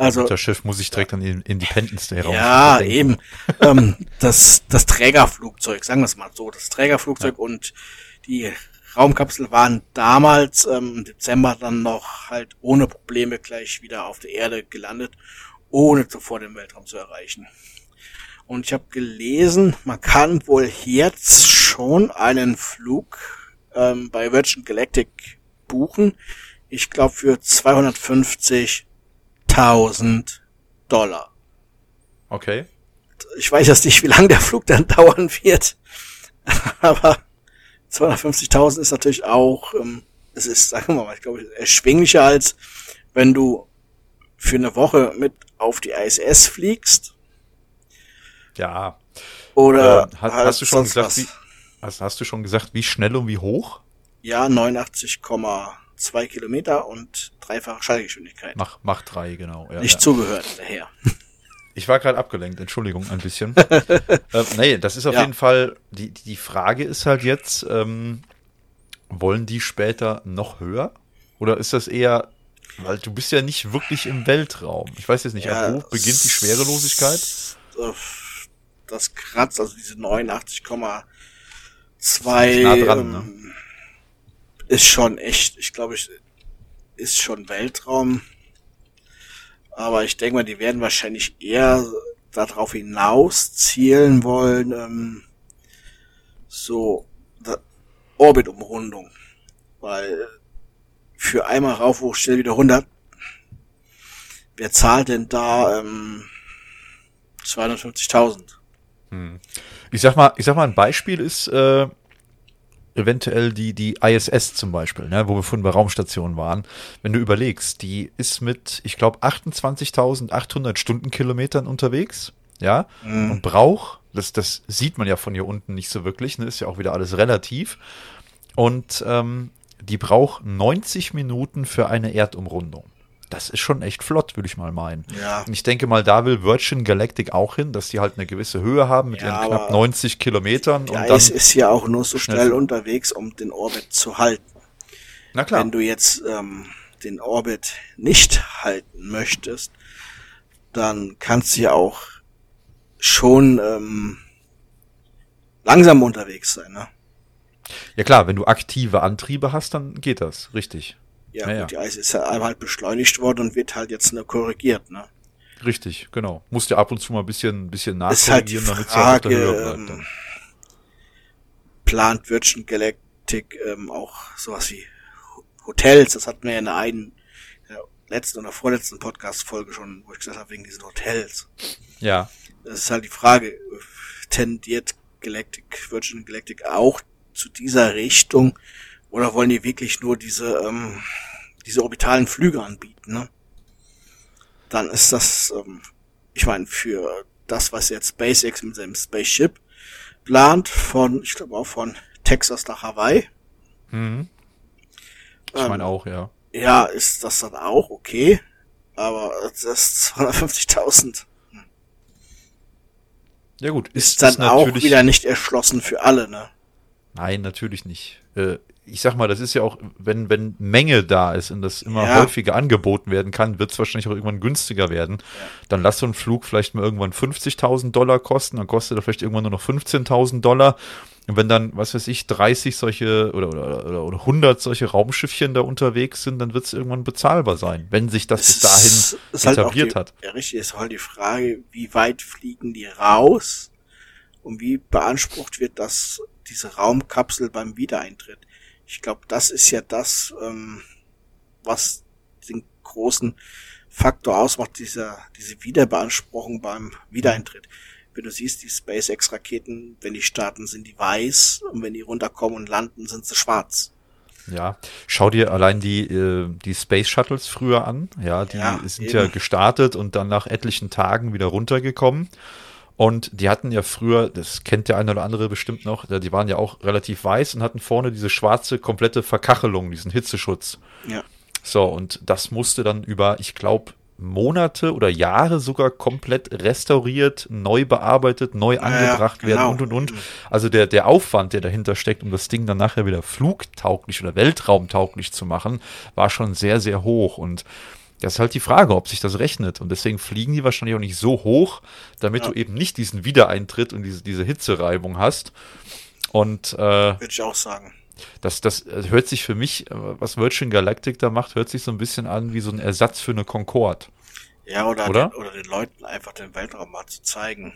Also Das Schiff muss ich direkt an den Independence Day raus. ja, eben. ähm, das, das Trägerflugzeug, sagen wir es mal so, das Trägerflugzeug und die Raumkapsel waren damals ähm, im Dezember dann noch halt ohne Probleme gleich wieder auf der Erde gelandet, ohne zuvor den Weltraum zu erreichen. Und ich habe gelesen, man kann wohl jetzt schon einen Flug ähm, bei Virgin Galactic buchen. Ich glaube für 250.000 Dollar Okay. ich weiß jetzt nicht, wie lange der Flug dann dauern wird, aber 250.000 ist natürlich auch, ähm, es ist, sagen wir mal, ich glaube, erschwinglicher als wenn du für eine Woche mit auf die ISS fliegst Ja. oder Äh, hast, halt hast du schon gesagt, was. wie, hast, hast du schon gesagt, wie schnell und wie hoch? Ja, 89,2 Kilometer und dreifache Schallgeschwindigkeit. Mach, mach drei, genau. Ja, Nicht ja. zugehört daher. Ich war gerade abgelenkt, Entschuldigung, ein bisschen. äh, nee, das ist auf Ja. jeden Fall, die, die Frage ist halt jetzt, ähm, wollen die später noch höher? Oder ist das eher, weil du bist ja nicht wirklich im Weltraum. Ich weiß jetzt nicht, ab wo beginnt die Schwerelosigkeit? Das kratzt, also diese 89,2 Ziemlich nah dran, ne? Ist schon echt, ich glaube, ich ist schon Weltraum. Aber ich denke mal, die werden wahrscheinlich eher darauf hinaus zielen wollen, ähm, so Orbitumrundung. Weil für einmal rauf, hoch, schnell wieder 100. Wer zahlt denn da ähm, 250.000? Hm. Ich sag mal, ich sag mal, ein Beispiel ist äh, eventuell die die ISS zum Beispiel, ne, wo wir vorhin bei Raumstationen waren. Wenn du überlegst, die ist mit, ich glaube, 28.800 Stundenkilometern unterwegs, ja, mhm. und braucht, das das sieht man ja von hier unten nicht so wirklich, ne, ist ja auch wieder alles relativ. Und ähm, die braucht 90 Minuten für eine Erdumrundung. Das ist schon echt flott, würde ich mal meinen. Ja. Und ich denke mal, da will Virgin Galactic auch hin, dass die halt eine gewisse Höhe haben mit ja, ihren knapp 90 Kilometern. Ja, und dann es ist ja auch nur so schnell unterwegs, um den Orbit zu halten. Na klar. Wenn du jetzt ähm, den Orbit nicht halten möchtest, dann kannst du ja auch schon ähm, langsam unterwegs sein, ne? Ja klar, wenn du aktive Antriebe hast, dann geht das, richtig. Ja, ja, gut, die Eis ist ja einmal halt beschleunigt worden und wird halt jetzt nur korrigiert, ne? Richtig, genau. Musst ja ab und zu mal ein bisschen, ein bisschen nachkorrigieren, halt damit es auf der Höhe bleibt. Dann. Ähm, plant Virgin Galactic ähm, auch sowas wie Hotels, das hatten wir ja in der einen in der letzten oder vorletzten Podcast-Folge schon, wo ich gesagt habe, wegen diesen Hotels. Ja. Das ist halt die Frage, tendiert Galactic, Virgin Galactic auch zu dieser Richtung oder wollen die wirklich nur diese, ähm, diese orbitalen Flüge anbieten, ne? Dann ist das, ähm, ich meine, für das, was jetzt SpaceX mit seinem Spaceship plant, von, ich glaube auch von Texas nach Hawaii. Mhm. Ich meine ähm, auch, ja. Ja, ist das dann auch okay, aber das ist 250.000. Ja gut, ist, ist dann ist auch wieder nicht erschlossen für alle, ne? Nein, natürlich nicht. Äh, ich sag mal, das ist ja auch, wenn, wenn Menge da ist und das immer ja. häufiger angeboten werden kann, wird es wahrscheinlich auch irgendwann günstiger werden. Ja. Dann lass so ein Flug vielleicht mal irgendwann 50.000 Dollar kosten, dann kostet er vielleicht irgendwann nur noch 15.000 Dollar. Und wenn dann, was weiß ich, 30 solche oder, oder, oder, oder 100 solche Raumschiffchen da unterwegs sind, dann wird es irgendwann bezahlbar sein, wenn sich das bis dahin ist halt etabliert halt die, hat. Ja, richtig, ist halt die Frage, wie weit fliegen die raus und wie beansprucht wird das, diese Raumkapsel beim Wiedereintritt. Ich glaube, das ist ja das, ähm, was den großen Faktor ausmacht, dieser, diese Wiederbeanspruchung beim Wiedereintritt. Wenn du siehst, die SpaceX-Raketen, wenn die starten, sind die weiß und wenn die runterkommen und landen, sind sie schwarz. Ja, schau dir allein die, äh, die Space Shuttles früher an. Ja, die ja, sind eben. ja gestartet und dann nach etlichen Tagen wieder runtergekommen. Und die hatten ja früher, das kennt der eine oder andere bestimmt noch, die waren ja auch relativ weiß und hatten vorne diese schwarze komplette Verkachelung, diesen Hitzeschutz. Ja. So, und das musste dann über, ich glaube, Monate oder Jahre sogar komplett restauriert, neu bearbeitet, neu ja, angebracht werden genau. und und und. Also der, der Aufwand, der dahinter steckt, um das Ding dann nachher wieder flugtauglich oder weltraumtauglich zu machen, war schon sehr, sehr hoch. Und das ist halt die Frage, ob sich das rechnet. Und deswegen fliegen die wahrscheinlich auch nicht so hoch, damit ja. du eben nicht diesen Wiedereintritt und diese, diese Hitzereibung hast. Und äh, würde ich auch sagen. Das, das hört sich für mich, äh, was Virgin Galactic da macht, hört sich so ein bisschen an wie so ein Ersatz für eine Concorde. Ja, oder, oder? Den, oder den Leuten einfach den Weltraum mal zu zeigen.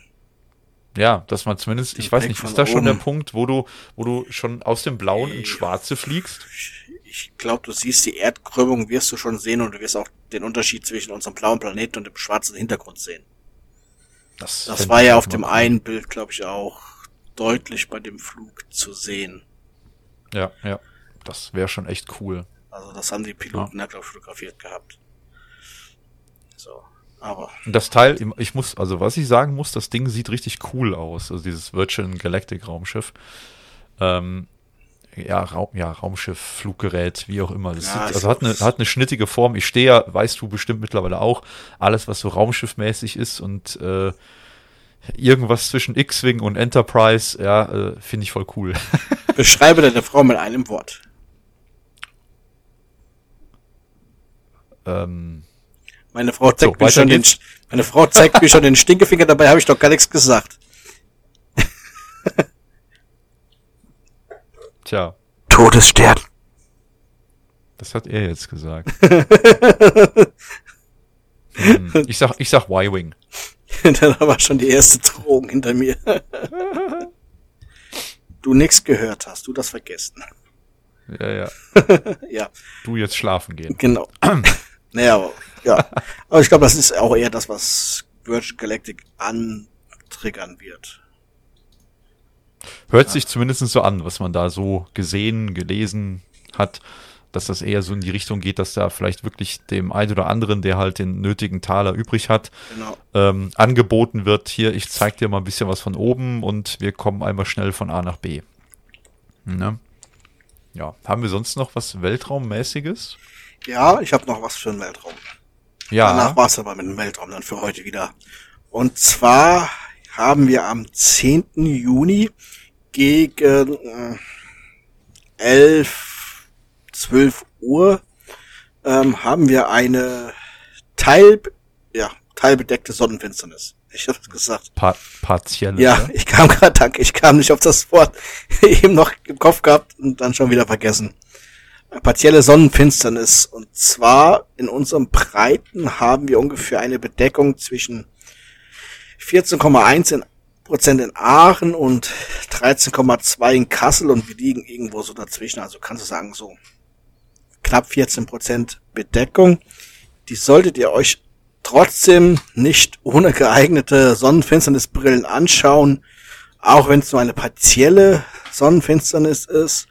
Ja, dass man zumindest, ich weiß nicht, ist da schon der Punkt, wo du, wo du schon aus dem Blauen ins Schwarze fliegst? Ich glaube, du siehst die Erdkrümmung, wirst du schon sehen und du wirst auch den Unterschied zwischen unserem blauen Planeten und dem schwarzen Hintergrund sehen. Das, das war ja auf dem einen Bild, glaube ich, auch deutlich bei dem Flug zu sehen. Ja, ja. Das wäre schon echt cool. Also das haben die Piloten ja, glaube ich, fotografiert gehabt. So, aber. Das Teil, ich muss, also was ich sagen muss, das Ding sieht richtig cool aus. Also dieses Virgin Galactic Raumschiff. Ähm, ja, Raum, ja, Raumschiff, Fluggerät, wie auch immer. Das ja, sieht, also hat eine, hat eine schnittige Form. Ich stehe ja, weißt du bestimmt mittlerweile auch, alles, was so raumschiffmäßig ist und äh, irgendwas zwischen X-Wing und Enterprise, ja, äh, finde ich voll cool. Beschreibe deine Frau mit einem Wort. Ähm, meine Frau zeigt so, mir schon den, meine Frau zeigt mir schon den Stinkefinger, dabei habe ich doch gar nichts gesagt. Tja. Todesstern. Das hat er jetzt gesagt. hm, ich sag, ich sag Y-Wing. Dann war schon die erste Drohung hinter mir. du nichts gehört hast, du das vergessen. Ja, ja. ja, Du jetzt schlafen gehen. genau. naja, aber, ja. Aber ich glaube, das ist auch eher das, was Virgin Galactic antriggern wird. Hört sich zumindest so an, was man da so gesehen, gelesen hat, dass das eher so in die Richtung geht, dass da vielleicht wirklich dem einen oder anderen, der halt den nötigen Taler übrig hat, Genau. ähm, angeboten wird, hier, ich zeig dir mal ein bisschen was von oben und wir kommen einmal schnell von A nach B. Ne? Ja, haben wir sonst noch was Weltraummäßiges? Ja, ich habe noch was für den Weltraum. Ja, Danach war's aber mit dem Weltraum dann für heute wieder. Und zwar haben wir am 10. Juni gegen äh, 11, 12 Uhr ähm, haben wir eine Teil, ja, teilbedeckte Sonnenfinsternis. Ich habe es gesagt. pa partielle. Ja, ne? ich kam gerade, danke, ich kam nicht auf das Wort eben noch im Kopf gehabt und dann schon wieder vergessen. Eine partielle Sonnenfinsternis. Und zwar in unserem Breiten haben wir ungefähr eine Bedeckung zwischen 14,1 in- Prozent in Aachen und 13,2 in Kassel und wir liegen irgendwo so dazwischen. Also kannst du sagen, so knapp 14 Prozent Bedeckung. Die solltet ihr euch trotzdem nicht ohne geeignete Sonnenfinsternisbrillen anschauen, auch wenn es nur eine partielle Sonnenfinsternis ist.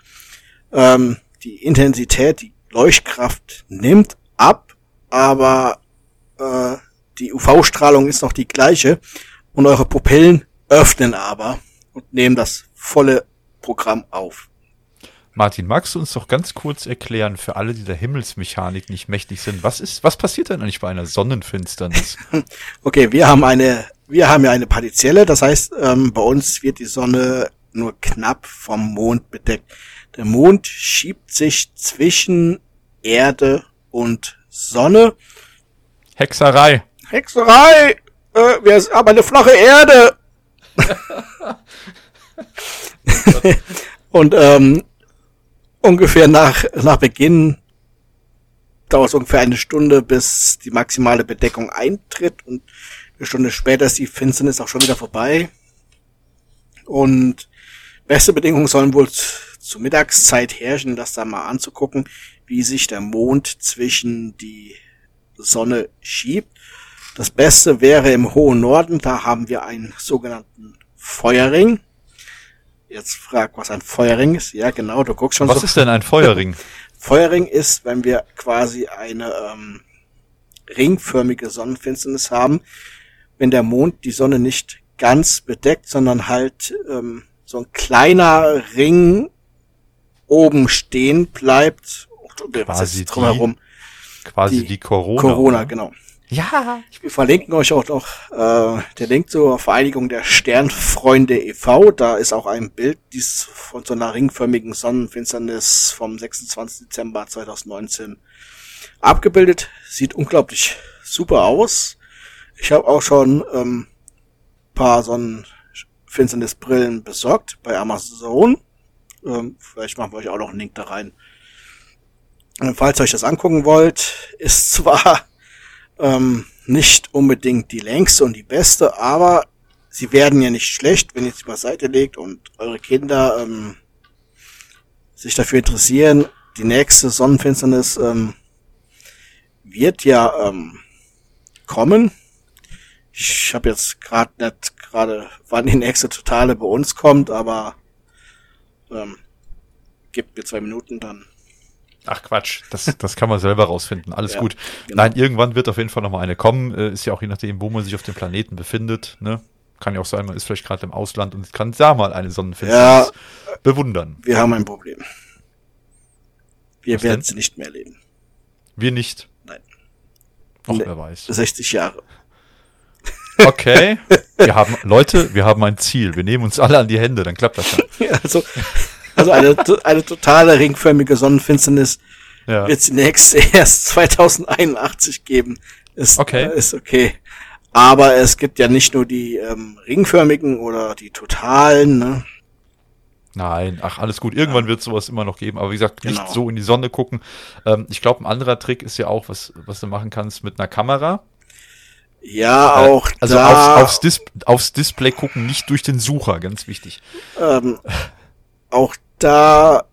Ähm, die Intensität, die Leuchtkraft nimmt ab, aber äh, die UV-Strahlung ist noch die gleiche und eure Pupillen öffnen aber und nehmen das volle Programm auf. Martin, magst du uns doch ganz kurz erklären, für alle, die der Himmelsmechanik nicht mächtig sind, was ist, was passiert denn eigentlich bei einer Sonnenfinsternis? Okay, wir haben eine, wir haben ja eine partielle, das heißt, ähm, bei uns wird die Sonne nur knapp vom Mond bedeckt. Der Mond schiebt sich zwischen Erde und Sonne. Hexerei. Hexerei! Äh, wir haben eine flache Erde! und ähm, ungefähr nach, nach Beginn dauert es ungefähr eine Stunde, bis die maximale Bedeckung eintritt und eine Stunde später ist die Finsternis auch schon wieder vorbei. Und beste Bedingungen sollen wohl zur Mittagszeit herrschen, das da mal anzugucken, wie sich der Mond zwischen die Sonne schiebt. Das Beste wäre im hohen Norden, da haben wir einen sogenannten Feuerring. Jetzt frag, was ein Feuerring ist. Ja, genau, du guckst schon Was so. ist denn ein Feuerring? Feuerring ist, wenn wir quasi eine ähm, ringförmige Sonnenfinsternis haben, wenn der Mond die Sonne nicht ganz bedeckt, sondern halt ähm, so ein kleiner Ring oben stehen bleibt. Was Quasi ist drumherum? Quasi Die die, Corona. Corona, genau. Ja. Wir verlinken euch auch noch äh, der Link zur Vereinigung der Sternfreunde e.V. Da ist auch ein Bild dies von so einer ringförmigen Sonnenfinsternis vom 26. Dezember 2019 abgebildet. Sieht unglaublich super aus. Ich habe auch schon ähm, paar Sonnenfinsternisbrillen besorgt bei Amazon. Ähm, vielleicht machen wir euch auch noch einen Link da rein. Und falls ihr euch das angucken wollt, ist zwar ähm, nicht unbedingt die längste und die beste, aber sie werden ja nicht schlecht, wenn ihr sie beiseite legt und eure Kinder ähm, sich dafür interessieren. Die nächste Sonnenfinsternis ähm, wird ja ähm, kommen. Ich habe jetzt gerade nicht gerade, wann die nächste totale bei uns kommt, aber ähm, gibt mir zwei Minuten, dann Ach Quatsch, das, das kann man selber rausfinden. Alles Ja, gut. genau. Nein, irgendwann wird auf jeden Fall noch mal eine kommen. Äh, ist ja auch je nachdem, wo man sich auf dem Planeten befindet. Ne? Kann ja auch sein, man ist vielleicht gerade im Ausland und kann da mal eine Sonnenfinsternis bewundern. wir haben ein Problem. Wir werden sie nicht mehr erleben. Wir nicht. Nein. Ach, wer weiß. 60 Jahre. Okay. Wir haben, Leute, wir haben ein Ziel. Wir nehmen uns alle an die Hände, dann klappt das schon. Ja, also, also eine, eine totale ringförmige Sonnenfinsternis Ja. wird es nächste erst 2081 geben. Ist, Okay. äh, ist okay. Aber es gibt ja nicht nur die ähm, ringförmigen oder die totalen. Ne? Nein, ach, alles gut. Irgendwann wird sowas immer noch geben. Aber wie gesagt, nicht Genau. so in die Sonne gucken. Ähm, ich glaube, ein anderer Trick ist ja auch, was, was du machen kannst mit einer Kamera. Ja, Äh, auch Also da, aufs, aufs, Dis aufs Display gucken, nicht durch den Sucher, ganz wichtig. ähm, auch da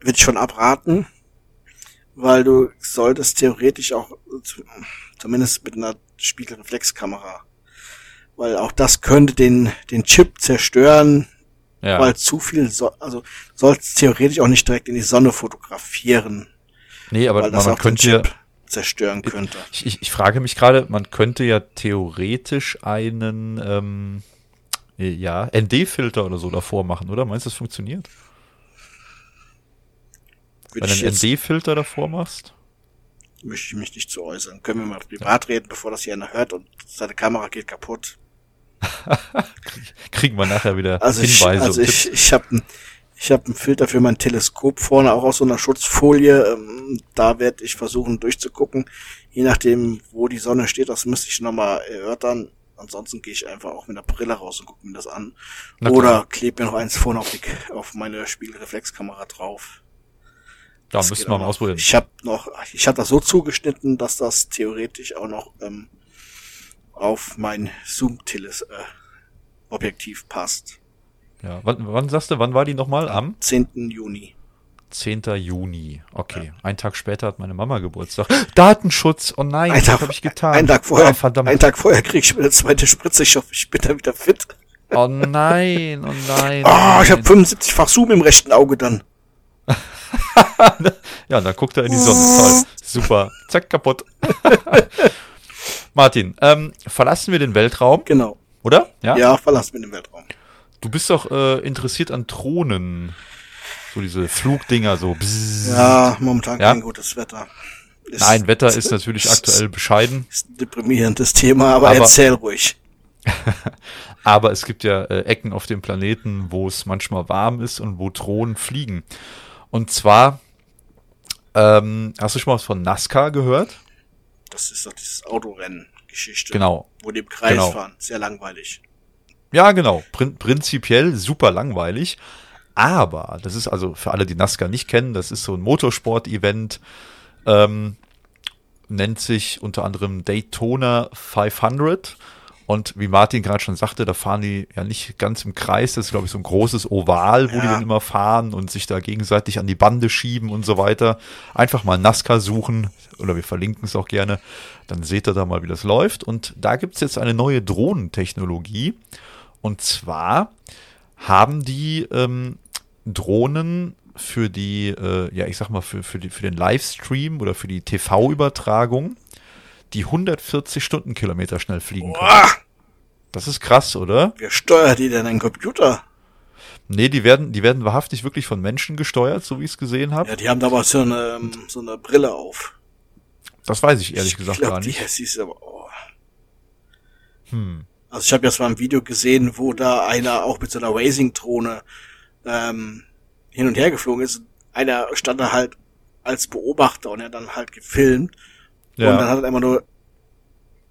würde ich schon abraten, weil du solltest theoretisch auch zumindest mit einer Spiegelreflexkamera, weil auch das könnte den den Chip zerstören, ja. weil zu viel, so also sollst theoretisch auch nicht direkt in die Sonne fotografieren. Nee, aber man könnte ja zerstören könnte. Ich, ich, ich frage mich gerade, man könnte ja theoretisch einen ähm, ja, ND-Filter oder so davor machen, oder? Meinst du, das funktioniert? Wenn du einen ND-Filter davor machst? Möchte ich mich nicht zu äußern. Können wir mal privat reden, bevor das hier einer hört und seine Kamera geht kaputt. Kriegen wir nachher wieder also Hinweise. Ich, also ich, ich habe einen ich hab einen Filter für mein Teleskop vorne, auch aus so einer Schutzfolie. Ähm, da werde ich versuchen durchzugucken. Je nachdem, wo die Sonne steht, das müsste ich nochmal erörtern. Ansonsten gehe ich einfach auch mit der Brille raus und gucke mir das an. Oder klebe mir noch eins vorne auf, die, auf meine Spiegelreflexkamera drauf. Da das müssen wir mal ausprobieren. Ich habe noch, ich habe das so zugeschnitten, dass das theoretisch auch noch ähm, auf mein Zoom-Objektiv äh, passt. Ja, wann, wann sagst du, wann war die nochmal? Am 10. Juni. 10. Juni. Okay. Ja. Ein Tag später hat meine Mama Geburtstag. Datenschutz. Oh nein, ein was habe ich getan? Ein Tag vorher, oh, verdammt. Einen Tag vorher krieg ich mir eine zweite Spritze. Ich hoffe, ich bin da wieder fit. Oh nein, oh nein. Oh, ich habe 75-fach Zoom im rechten Auge dann. ja, dann guckt er in die Sonne. Toll. Super. Zack, kaputt. Martin, ähm, verlassen wir den Weltraum? Genau. Oder? Ja, ja verlassen wir den Weltraum. Du bist doch äh, interessiert an Drohnen. So diese Flugdinger, so. Bzzz. Ja, momentan ja? kein gutes Wetter. Ist, Nein, Wetter ist natürlich aktuell bescheiden. Ist ein deprimierendes Thema, aber, aber erzähl ruhig. aber es gibt ja äh, Ecken auf dem Planeten, wo es manchmal warm ist und wo Drohnen fliegen. Und zwar, ähm, hast du schon mal was von NASCAR gehört? Das ist doch dieses Autorennen-Geschichte. Genau. Wo die im Kreis genau. fahren. Sehr langweilig. Ja, genau. Prin prinzipiell super langweilig. Aber, das ist also für alle, die NASCAR nicht kennen, das ist so ein Motorsport-Event, ähm, nennt sich unter anderem Daytona 500 und wie Martin gerade schon sagte, da fahren die ja nicht ganz im Kreis. Das ist, glaube ich, so ein großes Oval, wo ja. die dann immer fahren und sich da gegenseitig an die Bande schieben und so weiter. Einfach mal NASCAR suchen oder wir verlinken es auch gerne. Dann seht ihr da mal, wie das läuft. Und da gibt es jetzt eine neue Drohnentechnologie. Und zwar haben die ähm, Drohnen für die, äh, ja, ich sag mal, für, für, die, für den Livestream oder für die TV-Übertragung die 140 Stundenkilometer schnell fliegen können. Das ist krass, oder? Wer steuert die denn ein Computer? Nee, die werden, die werden wahrhaftig wirklich von Menschen gesteuert, so wie ich es gesehen habe. Ja, die haben da aber so eine, so eine Brille auf. Das weiß ich ehrlich ich gesagt glaub, gar nicht. Die ist aber, oh. Hm. Also ich habe jetzt mal ein Video gesehen, wo da einer auch mit so einer Racing-Drohne ähm, hin und her geflogen ist. Einer stand da halt als Beobachter und er dann halt gefilmt ja. Und dann hat er immer nur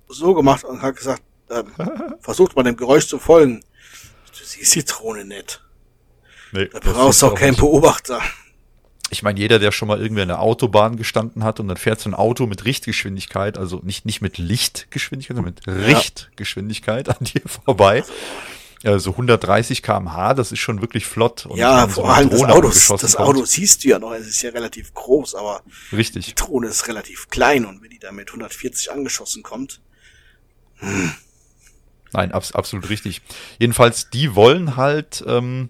so gemacht und hat gesagt, ähm, versucht mal dem Geräusch zu folgen. Du siehst die Drohne nicht. Nee, da brauchst du auch keinen Beobachter. Ich meine, jeder, der schon mal irgendwie an der Autobahn gestanden hat und dann fährt so ein Auto mit Richtgeschwindigkeit, also nicht, nicht mit Lichtgeschwindigkeit, sondern mit ja. Richtgeschwindigkeit an dir vorbei. Ja, so 130 kmh, das ist schon wirklich flott. Und ja, vor allem das Auto, das Auto siehst du ja noch, es ist ja relativ groß, aber Richtig. die Drohne ist relativ klein und wenn die da mit 140 angeschossen kommt. Hm. Nein, abs absolut richtig. Jedenfalls, die wollen halt ähm,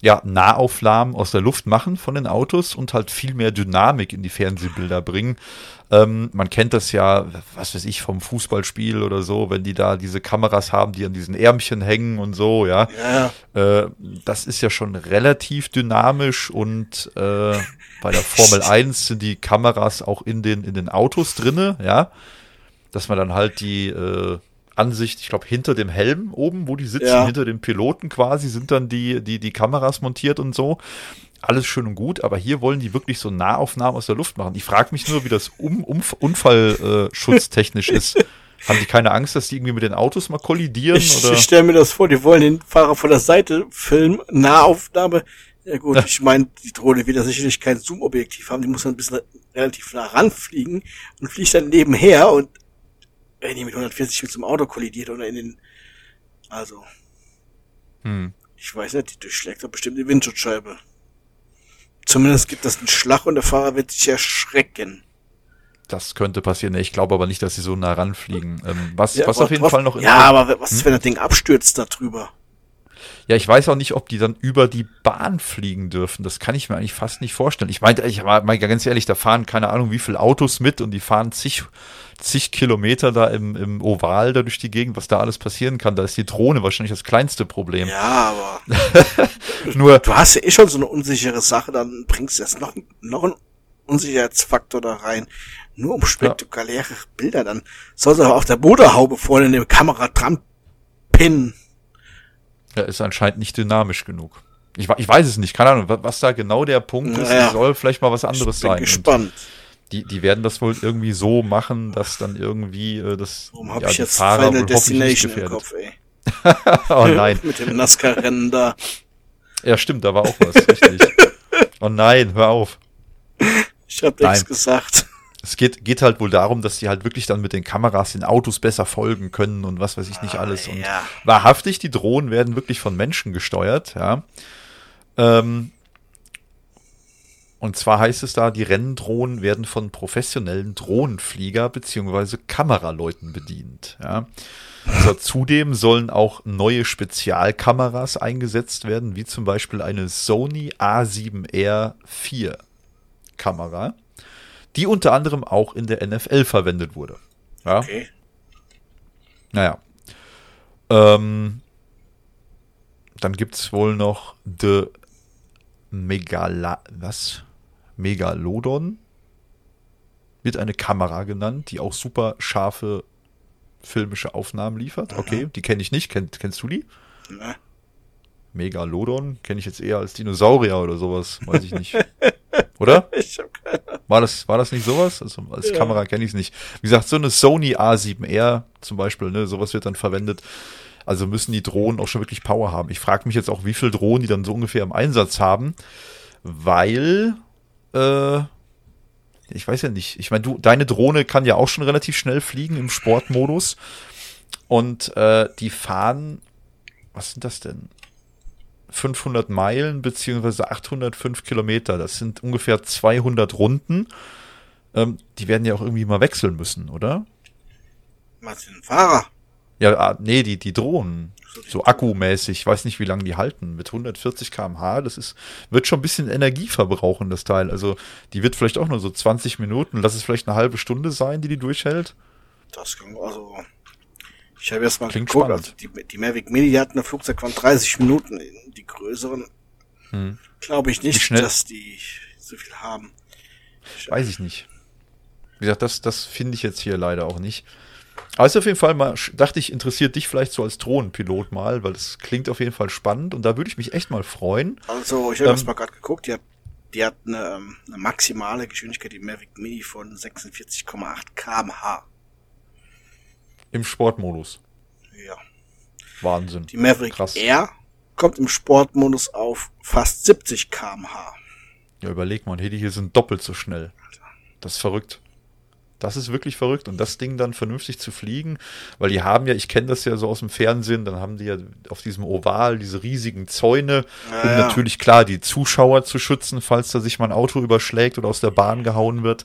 ja, Nahaufnahmen aus der Luft machen von den Autos und halt viel mehr Dynamik in die Fernsehbilder bringen. Ähm, man kennt das ja, was weiß ich, vom Fußballspiel oder so, wenn die da diese Kameras haben, die an diesen Ärmchen hängen und so, ja. ja. Äh, das ist ja schon relativ dynamisch und äh, bei der Formel 1 sind die Kameras auch in den, in den Autos drinne, ja. Dass man dann halt die, äh, Ansicht, ich glaube, hinter dem Helm oben, wo die sitzen, ja. hinter dem Piloten quasi, sind dann die, die, die Kameras montiert und so. Alles schön und gut, aber hier wollen die wirklich so Nahaufnahmen aus der Luft machen. Ich frage mich nur, wie das um, um, Unfallschutztechnisch ist. Haben die keine Angst, dass die irgendwie mit den Autos mal kollidieren? Ich, ich stelle mir das vor, die wollen den Fahrer von der Seite filmen, Nahaufnahme. Ja gut, ja. ich meine, die Drohne wird ja sicherlich kein Zoom-Objektiv haben, die muss dann ein bisschen relativ nah ranfliegen und fliegt dann nebenher und wenn die mit 140 mit zum Auto kollidiert oder in den, also. Hm. Ich weiß nicht, die durchschlägt doch bestimmt die Windschutzscheibe. Zumindest gibt das einen Schlag und der Fahrer wird sich erschrecken. Das könnte passieren. Ich glaube aber nicht, dass sie so nah ranfliegen. Ähm, was, Ja, was auf jeden drauf- Fall noch Ja, aber was, wenn das Ding abstürzt da drüber? Ja, ich weiß auch nicht, ob die dann über die Bahn fliegen dürfen. Das kann ich mir eigentlich fast nicht vorstellen. Ich meinte, ich war mal ganz ehrlich, da fahren keine Ahnung wie viele Autos mit und die fahren zig, zig Kilometer da im, im Oval da durch die Gegend, was da alles passieren kann. Da ist die Drohne wahrscheinlich das kleinste Problem. Ja, aber Nur, du hast ja eh schon so eine unsichere Sache, dann bringst du jetzt noch, noch einen Unsicherheitsfaktor da rein. Nur um spektakuläre Bilder, dann sollst du aber auf der Motorhaube vorne in der Kamera dran pinnen. Er ist anscheinend nicht dynamisch genug. Ich, ich weiß es nicht, keine Ahnung, wa- was da genau der Punkt ist. Naja. Soll vielleicht mal was anderes ich bin sein. Und gespannt. Die, die werden das wohl irgendwie so machen, dass dann irgendwie äh, das Warum habe ja, ich jetzt Fahrer Final Destination im. Kopf, ey? Oh nein. Mit dem NASCAR-Rennen da. Ja, stimmt, da war auch was, richtig. Oh nein, hör auf. Ich hab nichts gesagt. Es geht, geht halt wohl darum, dass die halt wirklich dann mit den Kameras den Autos besser folgen können und was weiß ich nicht alles. Und ja. wahrhaftig, die Drohnen werden wirklich von Menschen gesteuert, ja. Ähm, und zwar heißt es da, die Renndrohnen werden von professionellen Drohnenflieger beziehungsweise Kameraleuten bedient, ja. Also zudem sollen auch neue Spezialkameras eingesetzt werden, wie zum Beispiel eine Sony A7R IV Kamera, die unter anderem auch in der NFL verwendet wurde. Ja, Okay. naja. Ähm, dann gibt's wohl noch The Megala, was? Megalodon wird eine Kamera genannt, die auch super scharfe filmische Aufnahmen liefert. Okay, die kenne ich nicht. Kenn, kennst du die? Ne? Megalodon kenne ich jetzt eher als Dinosaurier oder sowas, weiß ich nicht. Oder? Ich hab keine War das, war das nicht sowas? Also als Ja. Kamera kenne ich es nicht. Wie gesagt, so eine Sony A7R zum Beispiel, ne, sowas wird dann verwendet. Also müssen die Drohnen auch schon wirklich Power haben. Ich frage mich jetzt auch, wie viel Drohnen die dann so ungefähr im Einsatz haben, weil, äh, ich weiß ja nicht. Ich meine, du, deine Drohne kann ja auch schon relativ schnell fliegen im Sportmodus. Und äh, die fahren, was sind das denn? 500 Meilen beziehungsweise 805 Kilometer. Das sind ungefähr 200 Runden. Ähm, die werden ja auch irgendwie mal wechseln müssen, oder? Was für ein Fahrer? Ja, ah, nee, die, die Drohnen. So, die So akkumäßig. Ich weiß nicht, wie lange die halten. Mit 140 km/h. Das ist, wird schon ein bisschen Energie verbrauchen, das Teil. Also, die wird vielleicht auch nur so 20 Minuten. Lass es vielleicht eine halbe Stunde sein, die die durchhält. Das kann, also, ich habe jetzt mal Klingt geguckt, spannend. also die, die Mavic Mini, die hatten ein Flugzeug von 30 Minuten. Die größeren, Hm. glaube ich nicht, dass die so viel haben. Weiß ich nicht. Wie gesagt, das, das finde ich jetzt hier leider auch nicht. Aber ist auf jeden Fall mal, dachte ich, interessiert dich vielleicht so als Drohnenpilot mal, weil das klingt auf jeden Fall spannend und da würde ich mich echt mal freuen. Also, ich habe Ähm, jetzt mal gerade geguckt, die hat, die hat eine, ähm, eine maximale Geschwindigkeit, die Mavic Mini von 46,8 kmh. Im Sportmodus. Ja. Wahnsinn. Die Maverick Krass. Air kommt im Sportmodus auf fast 70 kmh. Ja, überleg mal, hey, die hier sind doppelt so schnell. Das ist verrückt. Das ist wirklich verrückt. Und das Ding dann vernünftig zu fliegen, weil die haben ja, ich kenne das ja so aus dem Fernsehen, dann haben die ja auf diesem Oval diese riesigen Zäune, um Ja, ja. natürlich klar die Zuschauer zu schützen, falls da sich mal ein Auto überschlägt oder aus der Bahn gehauen wird.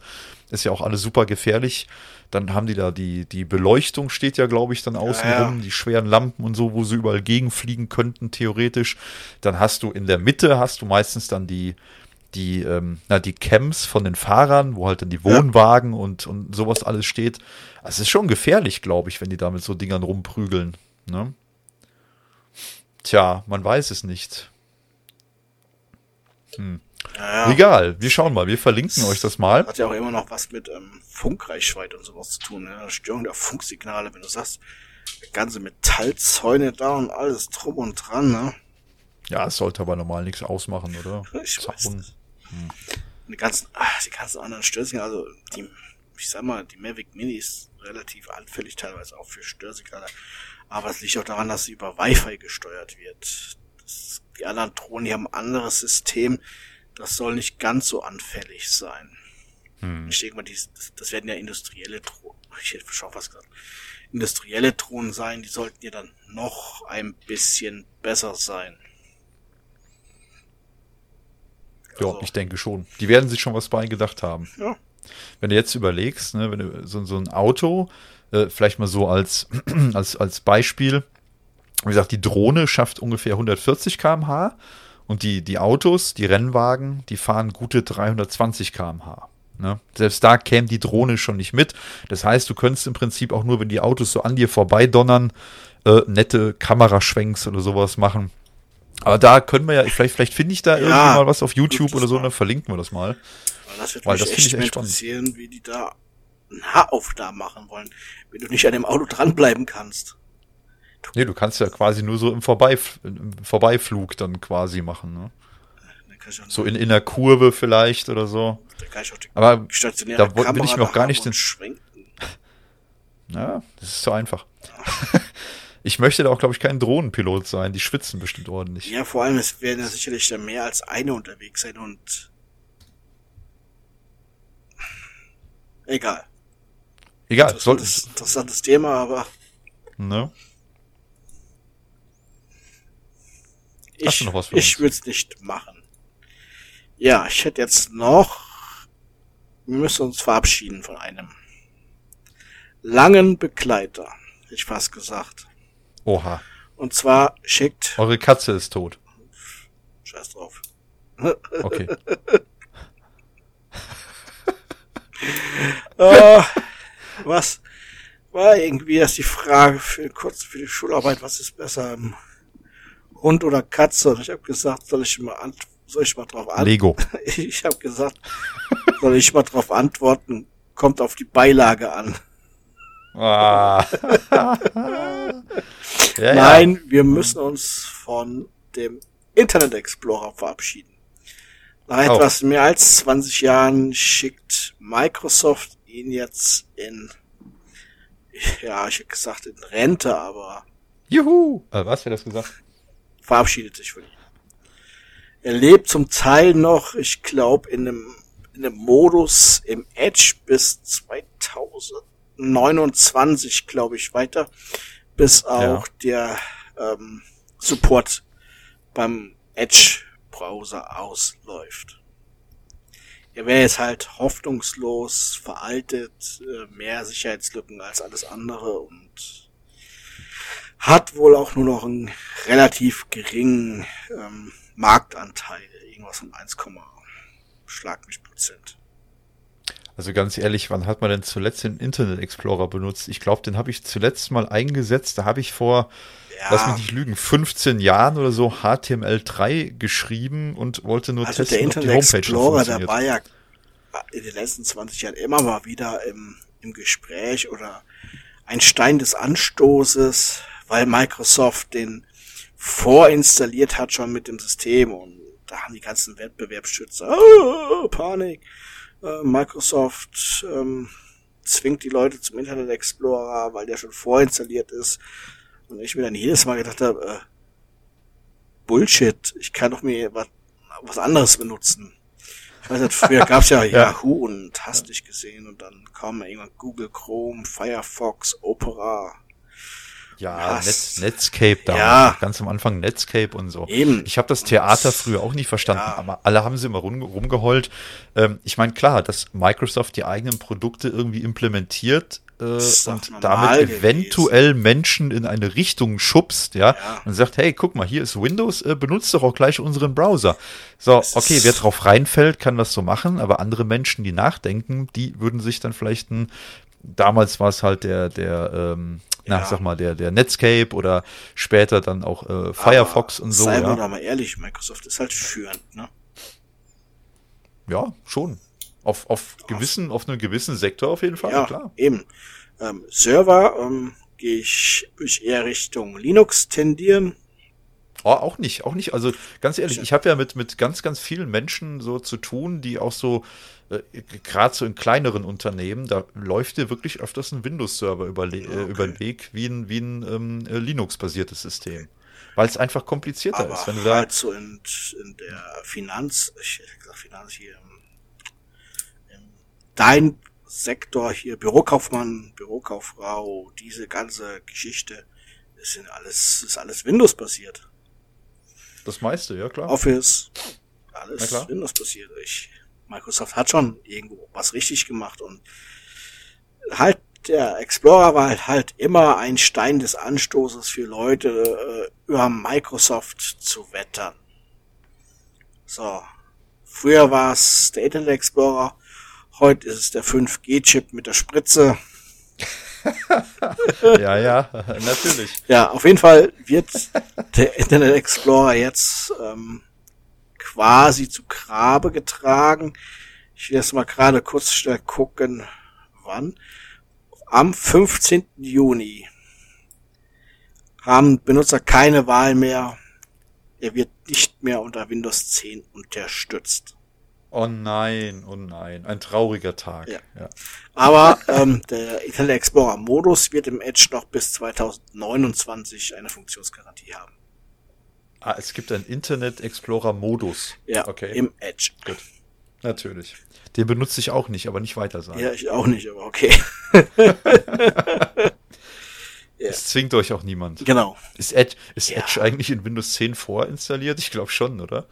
Ist ja auch alles super gefährlich. Dann haben die da die, die Beleuchtung steht ja, glaube ich, dann außen ja. rum, die schweren Lampen und so, wo sie überall gegenfliegen könnten, theoretisch. Dann hast du in der Mitte, hast du meistens dann die, die, ähm, na, die Camps von den Fahrern, wo halt dann die Wohnwagen und, und sowas alles steht. Also es ist schon gefährlich, glaube ich, wenn die da mit so Dingern rumprügeln. Ne? Tja, man weiß es nicht. Ja, ja. Egal, wir schauen mal, wir verlinken euch das mal. Hat ja auch immer noch was mit ähm, Funkreichweite und sowas zu tun. Ne? Störung der Funksignale, wenn du sagst, ganze Metallzäune da und alles drum und dran. Ne? Ja, es sollte aber normal nichts ausmachen, oder? Ich weiß Zaun. nicht. Die ganzen, ach, die ganzen anderen Störsignale, also die, ich sag mal, die Mavic Mini ist relativ anfällig teilweise auch für Störsignale. Aber es liegt auch daran, dass sie über Wi-Fi gesteuert wird. Das, die anderen Drohnen, die haben ein anderes System das soll nicht ganz so anfällig sein. Hm. Ich denke mal, die, das werden ja industrielle Drohnen. Ich hätte schon was gesagt. Industrielle Drohnen sein, die sollten ja dann noch ein bisschen besser sein. Also. Ja, ich denke schon. Die werden sich schon was beigedacht haben. Ja. Wenn du jetzt überlegst, ne, wenn du so, so ein Auto, äh, vielleicht mal so als, als, als Beispiel, wie gesagt, die Drohne schafft ungefähr 140 km/h und die, die Autos, die Rennwagen, die fahren gute 320 km/h. Ne? Selbst da käme die Drohne schon nicht mit. Das heißt, du könntest im Prinzip auch nur, wenn die Autos so an dir vorbeidonnern, äh, nette Kameraschwenks oder sowas machen. Aber da können wir ja, vielleicht, vielleicht finde ich da Ja, irgendwie mal was auf YouTube oder so, dann verlinken wir das mal. Weil das wird Weil mich das finde echt echt spannend. interessieren, wie die da Nahaufnahmen machen wollen, wenn du nicht an dem Auto dranbleiben kannst. Nee, du kannst ja quasi nur so im, Vorbeif im Vorbeiflug dann quasi machen. Ne? So in, in der Kurve vielleicht oder so. Aber da will ich mir auch gar nicht den- schwenken. ja, das ist so einfach. ich möchte da auch, glaube ich, kein Drohnenpilot sein. Die schwitzen bestimmt ordentlich. Ja, vor allem, es werden ja sicherlich dann mehr als eine unterwegs sein und egal. Egal, Interessantes, interessantes Thema, aber ne? Hast ich, du noch was für ich würde es nicht machen. Ja, ich hätte jetzt noch, wir müssen uns verabschieden von einem langen Begleiter, hätte ich fast gesagt. Oha, Und zwar schickt, eure Katze ist tot. scheiß drauf, Okay. Äh, was war irgendwie erst die Frage für kurz für die Schularbeit, was ist besser, ähm, Hund oder Katze? Und ich habe gesagt, soll ich mal ant soll ich mal drauf antworten? Lego. Ich habe gesagt, soll ich mal drauf antworten? Kommt auf die Beilage an. Ah. ja, Nein, wir müssen uns von dem Internet Explorer verabschieden. Nach Auch. etwas mehr als 20 Jahren schickt Microsoft ihn jetzt in, ja, ich hätte gesagt in Rente, aber Ja. Juhu. Äh, was, wer das gesagt? Verabschiedet sich von ihm. Er lebt zum Teil noch, ich glaube, in einem, in einem Modus im Edge bis 2029, glaube ich, weiter, bis auch der ähm, Support beim Edge-Browser ausläuft. Er wäre jetzt halt hoffnungslos veraltet, äh, mehr Sicherheitslücken als alles andere und hat wohl auch nur noch einen relativ geringen ähm, Marktanteil, irgendwas um 1, schlag mich Prozent. Also ganz ehrlich, wann hat man denn zuletzt den Internet Explorer benutzt? Ich glaube, den habe ich zuletzt mal eingesetzt. Da habe ich vor, lass mich Ja, nicht lügen, 15 Jahren oder so HTML3 geschrieben und wollte nur also der testen, ob die Homepage Explorer, der war ja in den letzten 20 Jahren immer mal wieder im, im Gespräch oder ein Stein des Anstoßes, weil Microsoft den vorinstalliert hat schon mit dem System und da haben die ganzen Wettbewerbsschützer ah, Panik. Äh, Microsoft ähm, zwingt die Leute zum Internet Explorer, weil der schon vorinstalliert ist. Und ich mir dann jedes Mal gedacht habe, äh, Bullshit, ich kann doch mir was, was anderes benutzen. Ich weiß nicht, früher gab's ja Yahoo und hast dich gesehen und dann kam irgendwann Google Chrome, Firefox, Opera. Ja? Net, Netscape da. Ja. Ganz am Anfang Netscape und so. Eben. Ich habe das Theater früher auch nicht verstanden, Ja. aber alle haben sie immer rum, rumgeheult. Ähm, ich meine, klar, dass Microsoft die eigenen Produkte irgendwie implementiert äh, und damit gewesen. eventuell Menschen in eine Richtung schubst, ja, Ja. und sagt, hey, guck mal, hier ist Windows, äh, benutzt doch auch gleich unseren Browser. So, Es okay, wer drauf reinfällt, kann das so machen, aber andere Menschen, die nachdenken, die würden sich dann vielleicht ein, damals war es halt der, der, ähm, na, Ja. sag mal, der, der Netscape oder später dann auch äh, Firefox Aber und so, Seien wir ja. doch mal ehrlich, Microsoft ist halt führend, ne? Ja, schon. Auf, auf gewissen, auf einem gewissen Sektor auf jeden Fall, ja, klar. eben. Ähm, Server ähm, gehe ich, ich eher Richtung Linux tendieren. Oh, auch nicht, auch nicht. Also ganz ehrlich, ich habe ja mit, mit ganz, ganz vielen Menschen so zu tun, die auch so, äh, gerade so in kleineren Unternehmen, da läuft dir wirklich öfters ein Windows-Server über, äh, über den Weg wie ein, wie ein ähm, äh, Linux-basiertes System. Weil es einfach komplizierter Aber ist. Wenn du da, halt so in, in der Finanz, ich hätte gesagt Finanz hier, im, im dein Sektor hier, Bürokaufmann, Bürokauffrau, diese ganze Geschichte, das sind alles, ist alles Windows basiert. Das meiste, ja klar. Office, alles Windows basiert. Ich, Microsoft hat schon irgendwo was richtig gemacht und halt der Explorer war halt, halt immer ein Stein des Anstoßes für Leute, äh, über Microsoft zu wettern. So. Früher war es der Internet Explorer, heute ist es der 5G-Chip mit der Spritze. ja, ja, natürlich. Ja, auf jeden Fall wird der Internet Explorer jetzt ähm, quasi zu Grabe getragen. Ich will jetzt mal gerade kurz schnell gucken, wann. Am 15. Juni haben Benutzer keine Wahl mehr. Er wird nicht mehr unter Windows 10 unterstützt. Oh nein, oh nein, ein trauriger Tag. Ja. ja. Aber ähm, der Internet Explorer Modus wird im Edge noch bis 2029 eine Funktionsgarantie haben. Ah, es gibt einen Internet Explorer Modus. Ja, okay. im Edge. Gut. Natürlich. Den benutze ich auch nicht, aber nicht weiter sagen. Ja, ich auch nicht, aber okay. Es zwingt euch auch niemand. Genau. Ist Edge, ist ja. Edge eigentlich in Windows 10 vorinstalliert? Ich glaube schon, oder?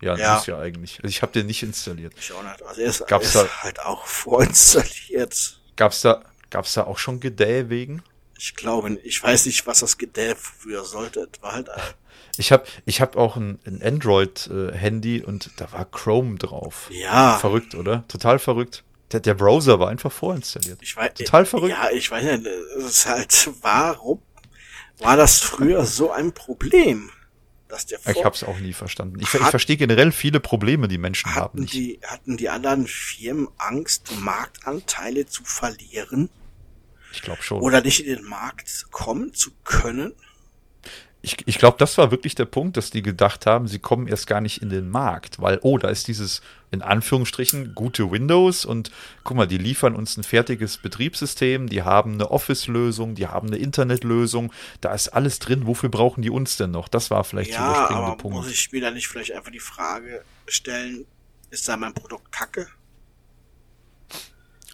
Ja, ja. muss ja eigentlich. Also ich habe den nicht installiert. Ich auch nicht. Also er ist, gab's er ist da, halt auch vorinstalliert. Gab's da, gab's da auch schon Gedäh wegen? Ich glaube, ich weiß nicht, was das Gedäh früher sollte. war halt ich habe ich hab auch ein, ein Android-Handy und da war Chrome drauf. Ja. Verrückt, oder? Total verrückt. Der, der Browser war einfach vorinstalliert. Ich weiß, Total verrückt. Ja, ich weiß nicht, es ist halt, warum war das früher so ein Problem? Dass der ich habe es auch nie verstanden. Ich, ich verstehe generell viele Probleme, die Menschen hatten haben. Nicht. Die, hatten die anderen Firmen Angst, Marktanteile zu verlieren? Ich glaube schon. Oder nicht in den Markt kommen zu können? Ich, ich glaube, das war wirklich der Punkt, dass die gedacht haben, sie kommen erst gar nicht in den Markt, weil, oh, da ist dieses, in Anführungsstrichen, gute Windows und guck mal, die liefern uns ein fertiges Betriebssystem, die haben eine Office-Lösung, die haben eine Internet-Lösung, da ist alles drin, wofür brauchen die uns denn noch? Das war vielleicht ja, der aber Punkt. Muss ich mir da nicht vielleicht einfach die Frage stellen, ist da mein Produkt kacke?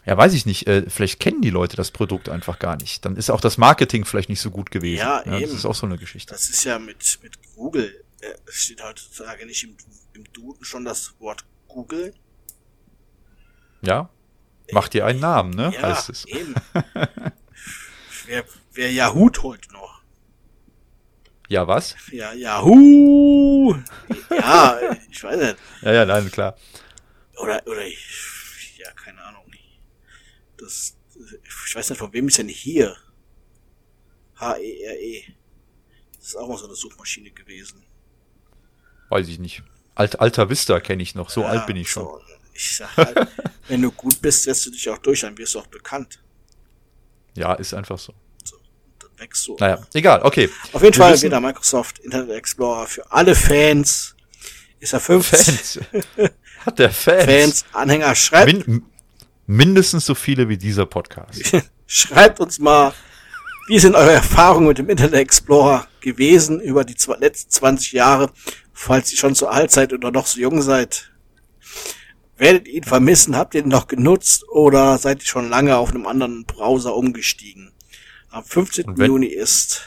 Ja, weiß ich nicht. Äh, vielleicht kennen die Leute das Produkt einfach gar nicht. Dann ist auch das Marketing vielleicht nicht so gut gewesen. Ja, ja eben. Das ist auch so eine Geschichte. Das ist ja mit, mit Google. Äh, steht heutzutage nicht im, im Duden schon das Wort Google. Ja. Macht dir einen Namen, ne? Ja, heißt es. eben. wer, wer Yahoo heute noch? Ja, was? Ja, Yahoo! ja, ich weiß nicht. Ja, ja, nein, klar. Oder, oder ich das, ich weiß nicht, von wem ist denn hier? H-E-R-E. -E. Das ist auch mal so eine Suchmaschine gewesen. Weiß ich nicht. Alt, Alter Vista kenne ich noch, so ja, alt bin ich schon. So, ich sag halt, wenn du gut bist, setzt du dich auch durch, dann wirst du auch bekannt. Ja, ist einfach so. so dann wächst du. Naja, egal, okay. Auf jeden Wir Fall wieder Microsoft Internet Explorer für alle Fans. Ist er 15. Fans. Hat der Fans? Fans, Anhänger, schreibt. Min Mindestens so viele wie dieser Podcast. Schreibt uns mal, wie sind eure Erfahrungen mit dem Internet Explorer gewesen über die letzten 20 Jahre, falls ihr schon so alt seid oder noch so jung seid? Werdet ihr ihn vermissen? Habt ihr ihn noch genutzt oder seid ihr schon lange auf einem anderen Browser umgestiegen? Am 15. Wenn, Juni ist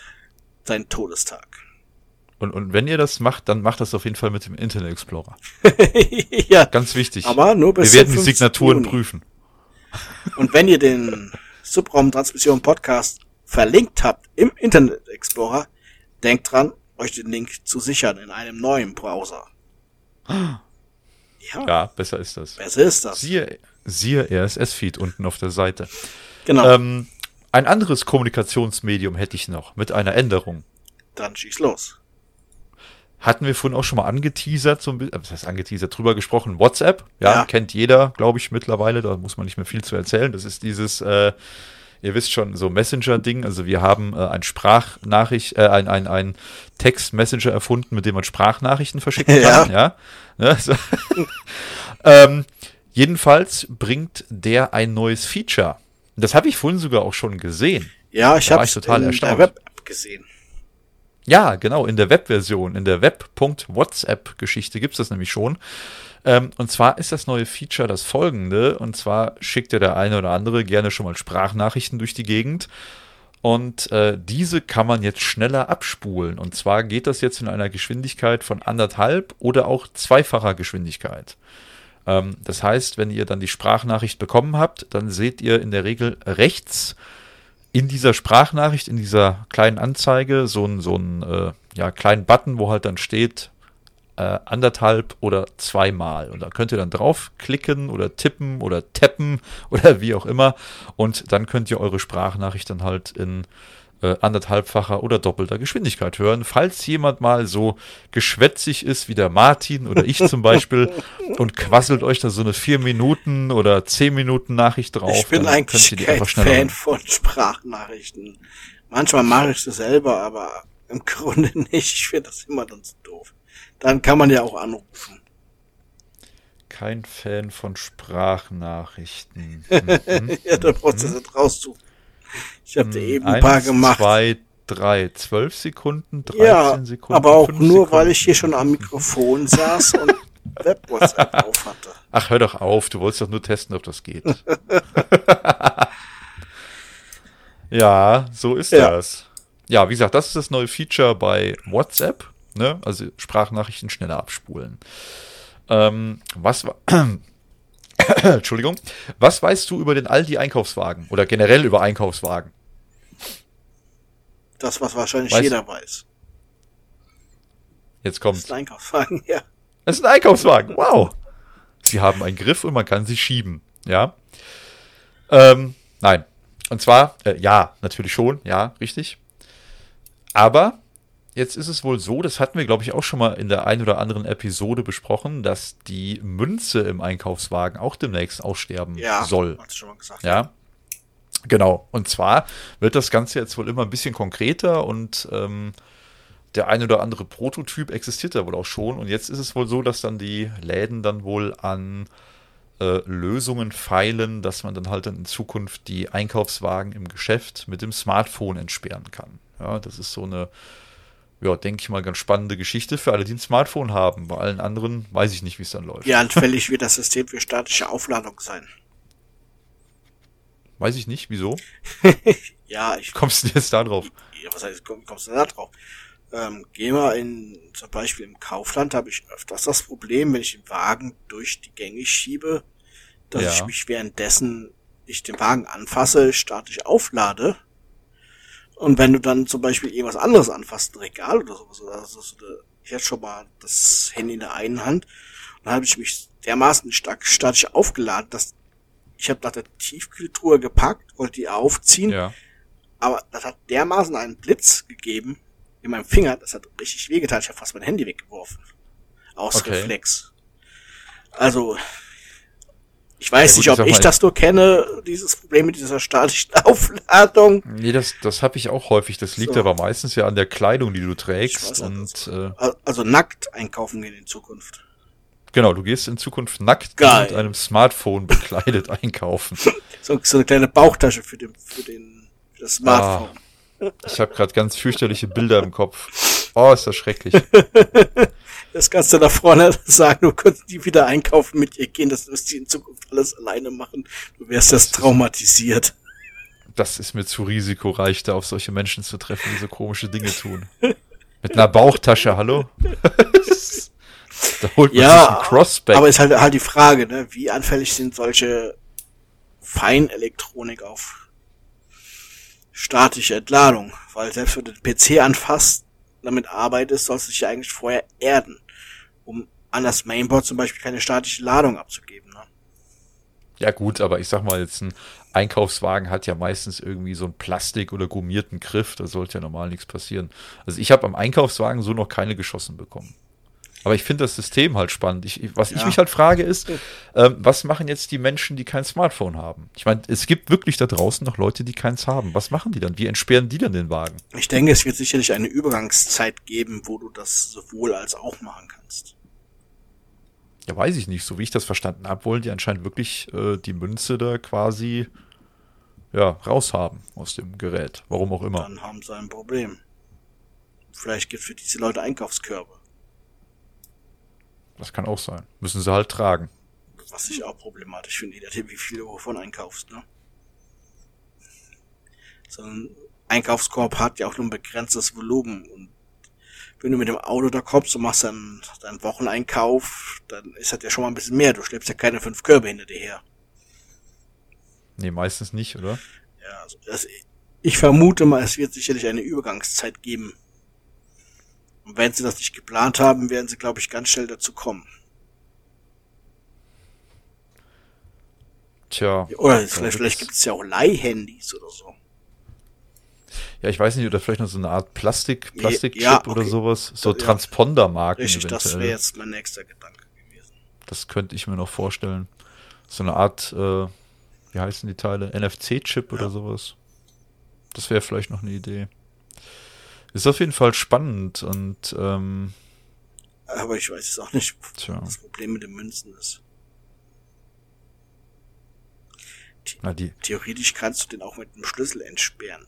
sein Todestag. Und, und wenn ihr das macht, dann macht das auf jeden Fall mit dem Internet Explorer. ja. Ganz wichtig. Aber nur bis Wir werden die Signaturen Juni. prüfen. Und wenn ihr den Subraumtransmission Podcast verlinkt habt im Internet Explorer, denkt dran, euch den Link zu sichern in einem neuen Browser. Ja, ja besser ist das. Besser ist das. Siehe, siehe RSS-Feed unten auf der Seite. Genau. Ähm, ein anderes Kommunikationsmedium hätte ich noch mit einer Änderung. Dann schieß los hatten wir vorhin auch schon mal angeteasert, so ein bisschen, was heißt angeteasert, drüber gesprochen, WhatsApp, ja, ja. kennt jeder, glaube ich, mittlerweile, da muss man nicht mehr viel zu erzählen. Das ist dieses, äh, ihr wisst schon, so Messenger-Ding. Also wir haben äh, ein Sprachnachricht, äh, ein, ein, ein Text-Messenger erfunden, mit dem man Sprachnachrichten verschicken kann, ja. ja? Ne, so. ähm, jedenfalls bringt der ein neues Feature. Das habe ich vorhin sogar auch schon gesehen. Ja, ich habe es total in erstaunt. der Web gesehen. Ja, genau, in der Webversion, in der Web.WhatsApp-Geschichte gibt's das nämlich schon. Ähm, und zwar ist das neue Feature das folgende, und zwar schickt ja der eine oder andere gerne schon mal Sprachnachrichten durch die Gegend. Und äh, diese kann man jetzt schneller abspulen. Und zwar geht das jetzt in einer Geschwindigkeit von anderthalb oder auch zweifacher Geschwindigkeit. Ähm, das heißt, wenn ihr dann die Sprachnachricht bekommen habt, dann seht ihr in der Regel rechts in dieser Sprachnachricht, in dieser kleinen Anzeige, so einen so äh, ja, kleinen Button, wo halt dann steht, äh, anderthalb oder zweimal. Und da könnt ihr dann draufklicken oder tippen oder tappen oder wie auch immer. Und dann könnt ihr eure Sprachnachricht dann halt in äh, anderthalbfacher oder doppelter Geschwindigkeit hören. Falls jemand mal so geschwätzig ist wie der Martin oder ich zum Beispiel und quasselt euch da so eine vier Minuten oder zehn Minuten Nachricht drauf. Ich bin eigentlich kein Fan von Sprachnachrichten. Manchmal mache ich das selber, aber im Grunde nicht. Ich finde das immer dann so doof. Dann kann man ja auch anrufen. Kein Fan von Sprachnachrichten. Mhm. ja, dann brauchst du das raussuchen. Ich habe hm, eben ein paar gemacht. Zwei, drei, zwölf Sekunden, 13 ja, Sekunden. Aber auch nur, Sekunden. weil ich hier schon am Mikrofon saß und Web-WhatsApp auf hatte. Ach, hör doch auf, du wolltest doch nur testen, ob das geht. ja, so ist ja. das. Ja, wie gesagt, das ist das neue Feature bei WhatsApp. Ne? Also Sprachnachrichten schneller abspulen. Ähm, was war. Entschuldigung. Was weißt du über den Aldi-Einkaufswagen oder generell über Einkaufswagen? Das, was wahrscheinlich weißt jeder weiß. Jetzt kommt. Das ist ein Einkaufswagen, ja. Das ist ein Einkaufswagen. Wow. Sie haben einen Griff und man kann sie schieben. Ja. Ähm, nein. Und zwar, äh, ja, natürlich schon. Ja, richtig. Aber Jetzt ist es wohl so, das hatten wir, glaube ich, auch schon mal in der einen oder anderen Episode besprochen, dass die Münze im Einkaufswagen auch demnächst aussterben ja, soll. Hast du schon mal gesagt. Ja. Genau. Und zwar wird das Ganze jetzt wohl immer ein bisschen konkreter und ähm, der ein oder andere Prototyp existiert da wohl auch schon. Und jetzt ist es wohl so, dass dann die Läden dann wohl an äh, Lösungen feilen, dass man dann halt dann in Zukunft die Einkaufswagen im Geschäft mit dem Smartphone entsperren kann. Ja, das ist so eine ja, denke ich mal, ganz spannende Geschichte für alle, die ein Smartphone haben. Bei allen anderen weiß ich nicht, wie es dann läuft. Ja, anfällig wird das System für statische Aufladung sein. Weiß ich nicht, wieso? ja, ich. Kommst du jetzt da drauf? Ja, was heißt, komm, kommst du da drauf? Ähm, geh mal in, zum Beispiel im Kaufland habe ich öfters das Problem, wenn ich den Wagen durch die Gänge schiebe, dass ja. ich mich währenddessen ich den Wagen anfasse, statisch auflade und wenn du dann zum Beispiel irgendwas anderes anfasst, ein Regal oder sowas, oder also ich hatte schon mal das Handy in der einen Hand, und dann habe ich mich dermaßen stark statisch aufgeladen, dass ich habe nach der Tiefkühltruhe gepackt, wollte die aufziehen, ja. aber das hat dermaßen einen Blitz gegeben in meinem Finger, das hat richtig wehgetan, ich habe fast mein Handy weggeworfen. Aus okay. Reflex. Also, ich weiß ja, gut, nicht, ob ich, ich das nur kenne, dieses Problem mit dieser statischen Aufladung. Nee, das, das habe ich auch häufig. Das liegt so. aber meistens ja an der Kleidung, die du trägst. und, äh, also nackt einkaufen gehen in Zukunft. Genau, du gehst in Zukunft nackt Geil. mit einem Smartphone bekleidet einkaufen. So, so eine kleine Bauchtasche für, den, für, den, für das Smartphone. Ah, ich habe gerade ganz fürchterliche Bilder im Kopf. Oh, ist das schrecklich. Das kannst du da vorne sagen, du könntest die wieder einkaufen mit ihr gehen, das wirst du in Zukunft alles alleine machen. Du wärst das traumatisiert. Das ist mir zu risikoreich, da auf solche Menschen zu treffen, die so komische Dinge tun. Mit einer Bauchtasche, hallo? da holt man ja, sich ein Crossback. Aber ist halt, halt die Frage, ne? wie anfällig sind solche Feinelektronik auf statische Entladung? Weil selbst wenn du den PC anfasst, damit arbeitest, sollst du dich ja eigentlich vorher erden an das Mainboard zum Beispiel keine statische Ladung abzugeben. Ne? Ja gut, aber ich sag mal jetzt ein Einkaufswagen hat ja meistens irgendwie so einen Plastik- oder gummierten Griff, da sollte ja normal nichts passieren. Also ich habe am Einkaufswagen so noch keine geschossen bekommen. Aber ich finde das System halt spannend. Ich, was ja. ich mich halt frage ist, ähm, was machen jetzt die Menschen, die kein Smartphone haben? Ich meine, es gibt wirklich da draußen noch Leute, die keins haben. Was machen die dann? Wie entsperren die dann den Wagen? Ich denke, es wird sicherlich eine Übergangszeit geben, wo du das sowohl als auch machen kannst. Ja, weiß ich nicht. So wie ich das verstanden habe, wollen die anscheinend wirklich äh, die Münze da quasi ja, raushaben aus dem Gerät. Warum auch immer. Dann haben sie ein Problem. Vielleicht gibt es für diese Leute Einkaufskörbe. Das kann auch sein. Müssen sie halt tragen. Was ich auch problematisch finde, je nachdem, wie viel du wovon einkaufst, ne? So ein Einkaufskorb hat ja auch nur ein begrenztes Volumen. Und wenn du mit dem Auto da kommst und machst dann deinen Wocheneinkauf, dann ist das ja schon mal ein bisschen mehr. Du schleppst ja keine fünf Körbe hinter dir her. Nee, meistens nicht, oder? Ja, also das, ich vermute mal, es wird sicherlich eine Übergangszeit geben. Und wenn sie das nicht geplant haben, werden sie, glaube ich, ganz schnell dazu kommen. Tja. Oder vielleicht, vielleicht gibt es ja auch Leihhandys oder so. Ja, ich weiß nicht, oder vielleicht noch so eine Art Plastik, Plastikchip Ja, okay. oder sowas. So Ja. Transpondermarken Richtig, das eventuell. wäre jetzt mein nächster Gedanke gewesen. Das könnte ich mir noch vorstellen. So eine Art, äh, wie heißen die Teile? NFC-Chip oder sowas. Das wäre vielleicht noch eine Idee. Ist auf jeden Fall spannend und ähm, Aber ich weiß es auch nicht, Tja. das Problem mit den Münzen ist. na die, Theoretisch kannst du den auch mit einem Schlüssel entsperren.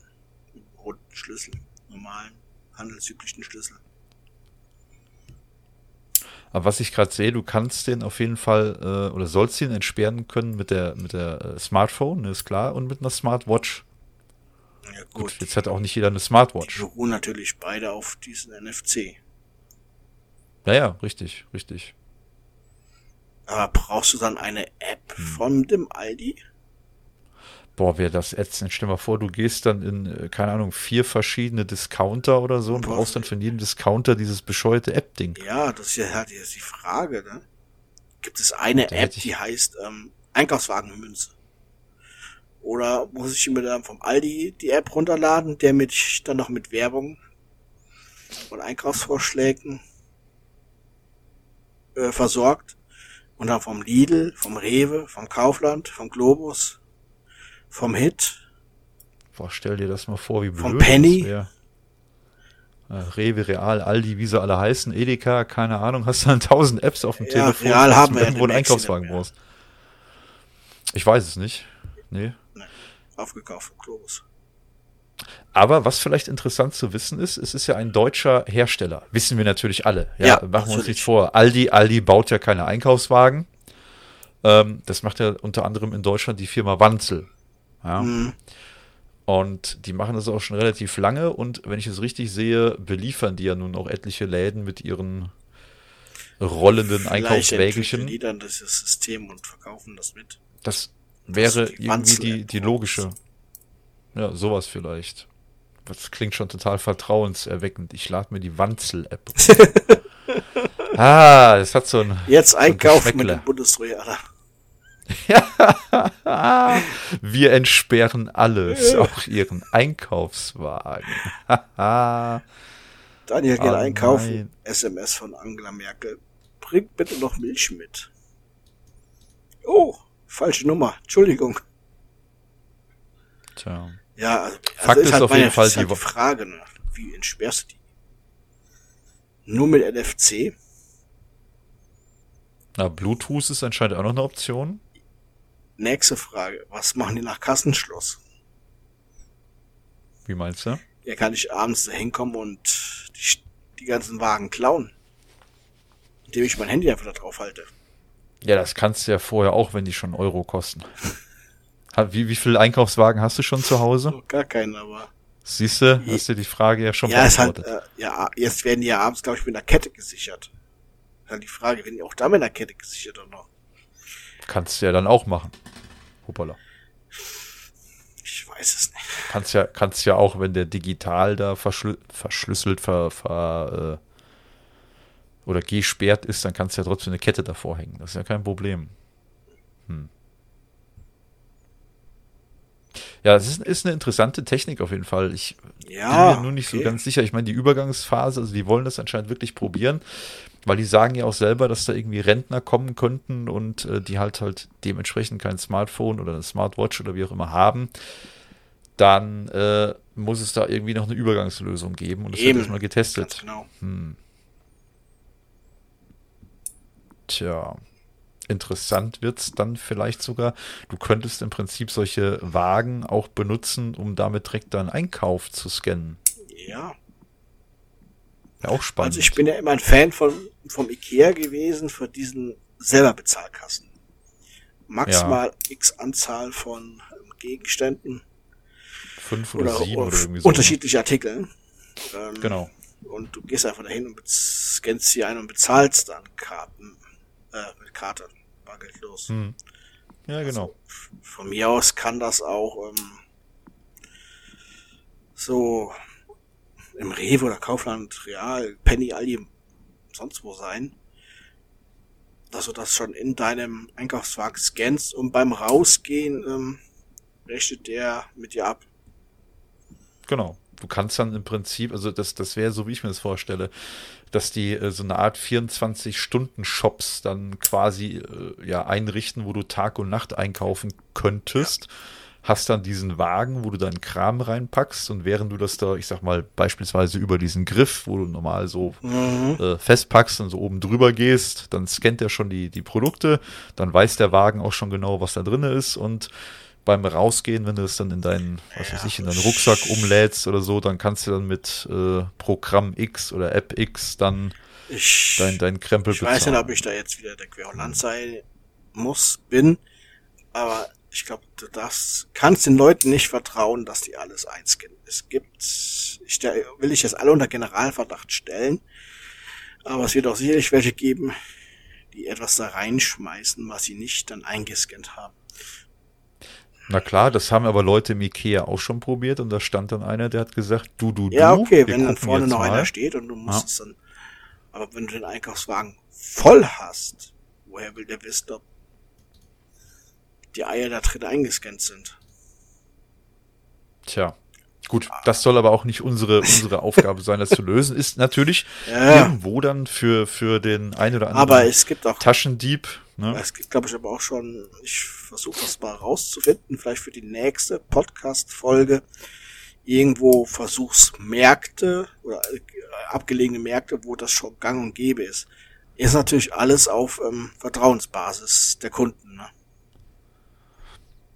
Roten Schlüssel. Normalen, handelsüblichen Schlüssel. aber was ich gerade sehe, du kannst den auf jeden Fall äh, oder sollst ihn entsperren können mit der mit der äh, Smartphone, ne, ist klar, und mit einer Smartwatch. Ja Gut, gut, jetzt hat auch nicht jeder eine die Smartwatch. beruhen natürlich beide auf diesen NFC. Ja, ja, richtig, richtig. Aber brauchst du dann eine App Hm. von dem Aldi? Boah, wäre das ätzend. Stell mal vor, du gehst dann in, äh, keine Ahnung, vier verschiedene Discounter oder so und Boah. brauchst dann von jedem Discounter dieses bescheuerte App-Ding. Ja, das ist ja halt jetzt die Frage, ne? Gibt es eine App, die heißt ähm, Einkaufswagenmünze? Oder muss ich mir dann vom Aldi die App runterladen, der mich dann noch mit Werbung und Einkaufsvorschlägen äh, versorgt? Und dann vom Lidl, vom Rewe, vom Kaufland, vom Globus, vom Hit. Boah, stell dir das mal vor, wie blöd Vom Penny? das wär. Äh, Rewe, Real, Aldi, wie sie alle heißen, Edeka, keine Ahnung, hast dann tausend Apps auf dem Ja, Telefon, Real haben du wir ja irgendwo einen Einkaufswagen mehr. brauchst. Ich weiß es nicht. Nee. Aufgekauft vom Globus. Aber was vielleicht interessant zu wissen ist, es ist ja ein deutscher Hersteller. Wissen wir natürlich alle. Ja, Ja, machen wir uns natürlich. nicht vor. Aldi, Aldi baut ja keine Einkaufswagen. Ähm, das macht ja unter anderem in Deutschland die Firma Wanzel. Ja. Hm, Und die machen das auch schon relativ lange. Und wenn ich es richtig sehe, beliefern die ja nun auch etliche Läden mit ihren rollenden vielleicht Einkaufswägelchen. die dann dieses System und verkaufen das mit. Das wäre die irgendwie die, die logische. Ja, sowas vielleicht. Das klingt schon total vertrauenserweckend. Ich lade mir die Wanzel-App. ah, das hat so ein. Jetzt einkaufen mit dem Bundesroyaler. Wir entsperren alles, auch ihren Einkaufswagen. Daniel geht Oh einkaufen. nein. SMS von Angela Merkel. Bringt bitte noch Milch mit. Oh, falsche Nummer. Entschuldigung. Tja. Ja, also, Fakt also ist halt auf jeden Fall, ist halt die Frage, ne? wie entsperrst du die? Nur mit NFC? Na, Bluetooth ist anscheinend auch noch eine Option. Nächste Frage. Was machen die nach Kassenschluss? Wie meinst du? Ja, kann ich abends da hinkommen und die, die ganzen Wagen klauen? Indem ich mein Handy einfach da drauf halte. Ja, das kannst du ja vorher auch, wenn die schon Euro kosten. Wie, wie viele Einkaufswagen hast du schon zu Hause? Gar keinen, aber. Siehst du, hast du die Frage ja schon ja, halt, beantwortet. äh, ja, jetzt werden die ja abends, glaube ich, mit einer Kette gesichert. Ist Halt die Frage, werden die auch da mit einer Kette gesichert oder noch? Kannst du ja dann auch machen. Hoppala. Ich weiß es nicht. Kannst ja, kannst ja auch, wenn der digital da verschlü verschlüsselt ver, ver, äh, oder gesperrt ist, dann kannst du ja trotzdem eine Kette davor hängen. Das ist ja kein Problem. Hm. Ja, es ist, ist eine interessante Technik auf jeden Fall. Ich Ja. bin mir nur nicht so ganz sicher. Ich meine, die Übergangsphase, also die wollen das anscheinend wirklich probieren, weil die sagen ja auch selber, dass da irgendwie Rentner kommen könnten und äh, die halt halt dementsprechend kein Smartphone oder eine Smartwatch oder wie auch immer haben. Dann äh, muss es da irgendwie noch eine Übergangslösung geben und das wird Eben. erstmal Ganz getestet. genau. Tja. Interessant wird's dann vielleicht sogar. Du könntest im Prinzip solche Wagen auch benutzen, um damit direkt deinen Einkauf zu scannen. Ja. Ja, auch spannend. Also ich bin ja immer ein Fan von, vom Ikea gewesen für diesen selber Bezahlkassen. Maximal x Anzahl von Gegenständen. fünf oder, oder, sieben oder irgendwie so. unterschiedliche Artikel. Ähm, genau. Und du gehst einfach dahin und scannst sie ein und bezahlst dann Karten, äh, mit Karte, bargeldlos. Hm. Ja, genau. Also, von mir aus kann das auch ähm, so im Rewe oder Kaufland, Real, Penny, Aldi, sonst wo sein, dass du das schon in deinem Einkaufswagen scannst und beim Rausgehen ähm, rechnet der mit dir ab. Genau. Du kannst dann im Prinzip, also das, das wäre so, wie ich mir das vorstelle, dass die äh, so eine Art 24-Stunden-Shops dann quasi äh, ja einrichten, wo du Tag und Nacht einkaufen könntest. Hast dann diesen Wagen, wo du deinen Kram reinpackst und während du das da, ich sag mal, beispielsweise über diesen Griff, wo du normal so mhm. äh, festpackst und so oben drüber gehst, dann scannt er schon die, die Produkte, dann weiß der Wagen auch schon genau, was da drin ist und beim Rausgehen, wenn du es dann in deinen, was weiß ich, in deinen Rucksack umlädst oder so, dann kannst du dann mit äh, Programm X oder App X dann ich, dein, dein Krempel Ich bezahlen. weiß nicht, ob ich da jetzt wieder der Querulant sein muss, bin, aber ich glaube, du darfst, kannst den Leuten nicht vertrauen, dass die alles einscannen. Es gibt, ich will ich jetzt alle unter Generalverdacht stellen, aber es wird auch sicherlich welche geben, die etwas da reinschmeißen, was sie nicht dann eingescannt haben. Na klar, das haben aber Leute im Ikea auch schon probiert und da stand dann einer, der hat gesagt, du, du, du. Ja, okay, wenn dann vorne noch mal. einer steht und du musst ja. es dann, aber wenn du den Einkaufswagen voll hast, woher will der wissen, ob die Eier da drin eingescannt sind. Tja. Gut, das soll aber auch nicht unsere, unsere Aufgabe sein, das zu lösen. Ist natürlich ja. irgendwo dann für, für den ein oder anderen aber es gibt auch, Taschendieb. Ne? Es gibt, glaube ich, aber auch schon, ich versuche das mal rauszufinden, vielleicht für die nächste Podcast-Folge, irgendwo Versuchsmärkte oder äh, abgelegene Märkte, wo das schon gang und gäbe ist. Ist natürlich alles auf ähm, Vertrauensbasis der Kunden. Ne?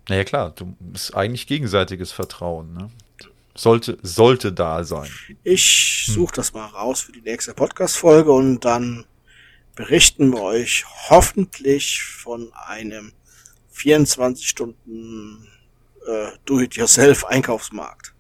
Naja, klar, du ist eigentlich gegenseitiges Vertrauen, ne? Sollte, sollte da sein. Ich hm. suche das mal raus für die nächste Podcast-Folge und dann berichten wir euch hoffentlich von einem 24 Stunden äh, Do-it-yourself-Einkaufsmarkt.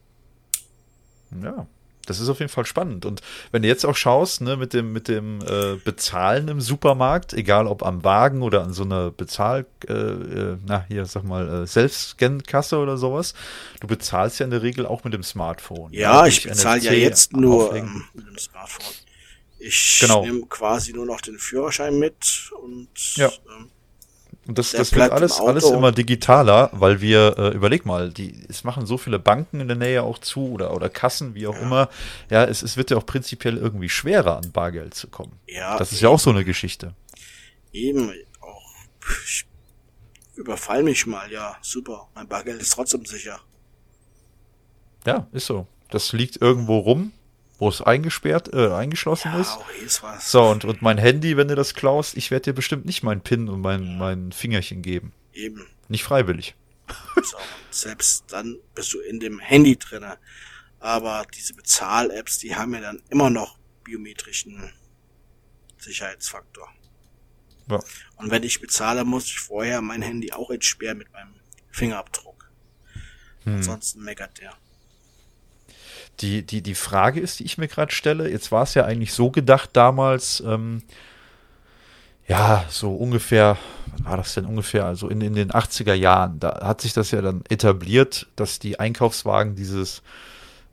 Ja, das ist auf jeden Fall spannend. Und wenn du jetzt auch schaust, ne, mit dem, mit dem äh, Bezahlen im Supermarkt, egal ob am Wagen oder an so einer Bezahl, äh, äh, na, hier, sag mal, äh, Selbstscan-Kasse oder sowas, du bezahlst ja in der Regel auch mit dem Smartphone. Ja, ja ich bezahle ja jetzt nur ähm, mit dem Smartphone. Ich genau. nehme quasi nur noch den Führerschein mit und ja. ähm, und das, das wird alles, alles immer digitaler, weil wir, äh, überleg mal, die, es machen so viele Banken in der Nähe auch zu oder, oder Kassen, wie auch ja. immer. Ja, es, es wird ja auch prinzipiell irgendwie schwerer, an Bargeld zu kommen. Ja. Das ist ja auch so eine Geschichte. Eben, auch, ich überfall mich mal, ja, super. Mein Bargeld ist trotzdem sicher. Ja, ist so. Das liegt irgendwo rum, wo es eingesperrt, äh, eingeschlossen ja, ist. Was. So, und, und mein Handy, wenn du das klaust, ich werde dir bestimmt nicht meinen PIN und mein, mein Fingerchen geben. Eben. Nicht freiwillig. So, selbst dann bist du in dem Handy drinne. Aber diese Bezahl-Apps, die haben ja dann immer noch biometrischen Sicherheitsfaktor. Ja. Und wenn ich bezahle, muss ich vorher mein Handy auch entsperren mit meinem Fingerabdruck. Hm. Ansonsten meckert der. Die, die, die Frage ist, die ich mir gerade stelle, jetzt war es ja eigentlich so gedacht damals, ähm, ja, so ungefähr, was war das denn ungefähr? Also in, in den 80er Jahren, da hat sich das ja dann etabliert, dass die Einkaufswagen dieses,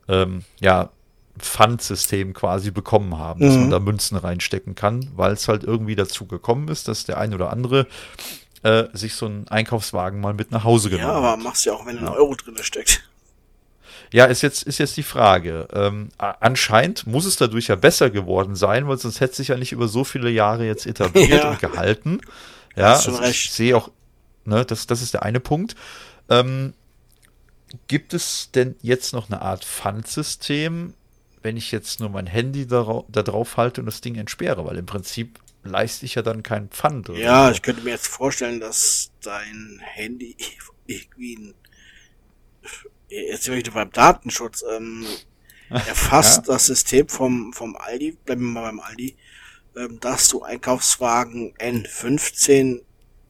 ähm, ja, Pfandsystem quasi bekommen haben, dass mhm. man da Münzen reinstecken kann, weil es halt irgendwie dazu gekommen ist, dass der ein oder andere äh, sich so einen Einkaufswagen mal mit nach Hause genommen hat. Ja, aber machst ja auch, wenn ein Euro drin steckt. Ja, ist jetzt, ist jetzt die Frage. Ähm, anscheinend muss es dadurch ja besser geworden sein, weil sonst hätte sich ja nicht über so viele Jahre jetzt etabliert ja. und gehalten. Ja, also ich sehe auch, ne, das, das ist der eine Punkt. Ähm, gibt es denn jetzt noch eine Art Pfandsystem, wenn ich jetzt nur mein Handy da, da drauf halte und das Ding entsperre? Weil im Prinzip leiste ich ja dann keinen Pfand. ja, so. ich könnte mir jetzt vorstellen, dass dein Handy irgendwie ein jetzt sind wir beim Datenschutz, ähm, erfasst ja. das System vom, vom Aldi, bleiben wir mal beim Aldi, ähm, dass du Einkaufswagen N15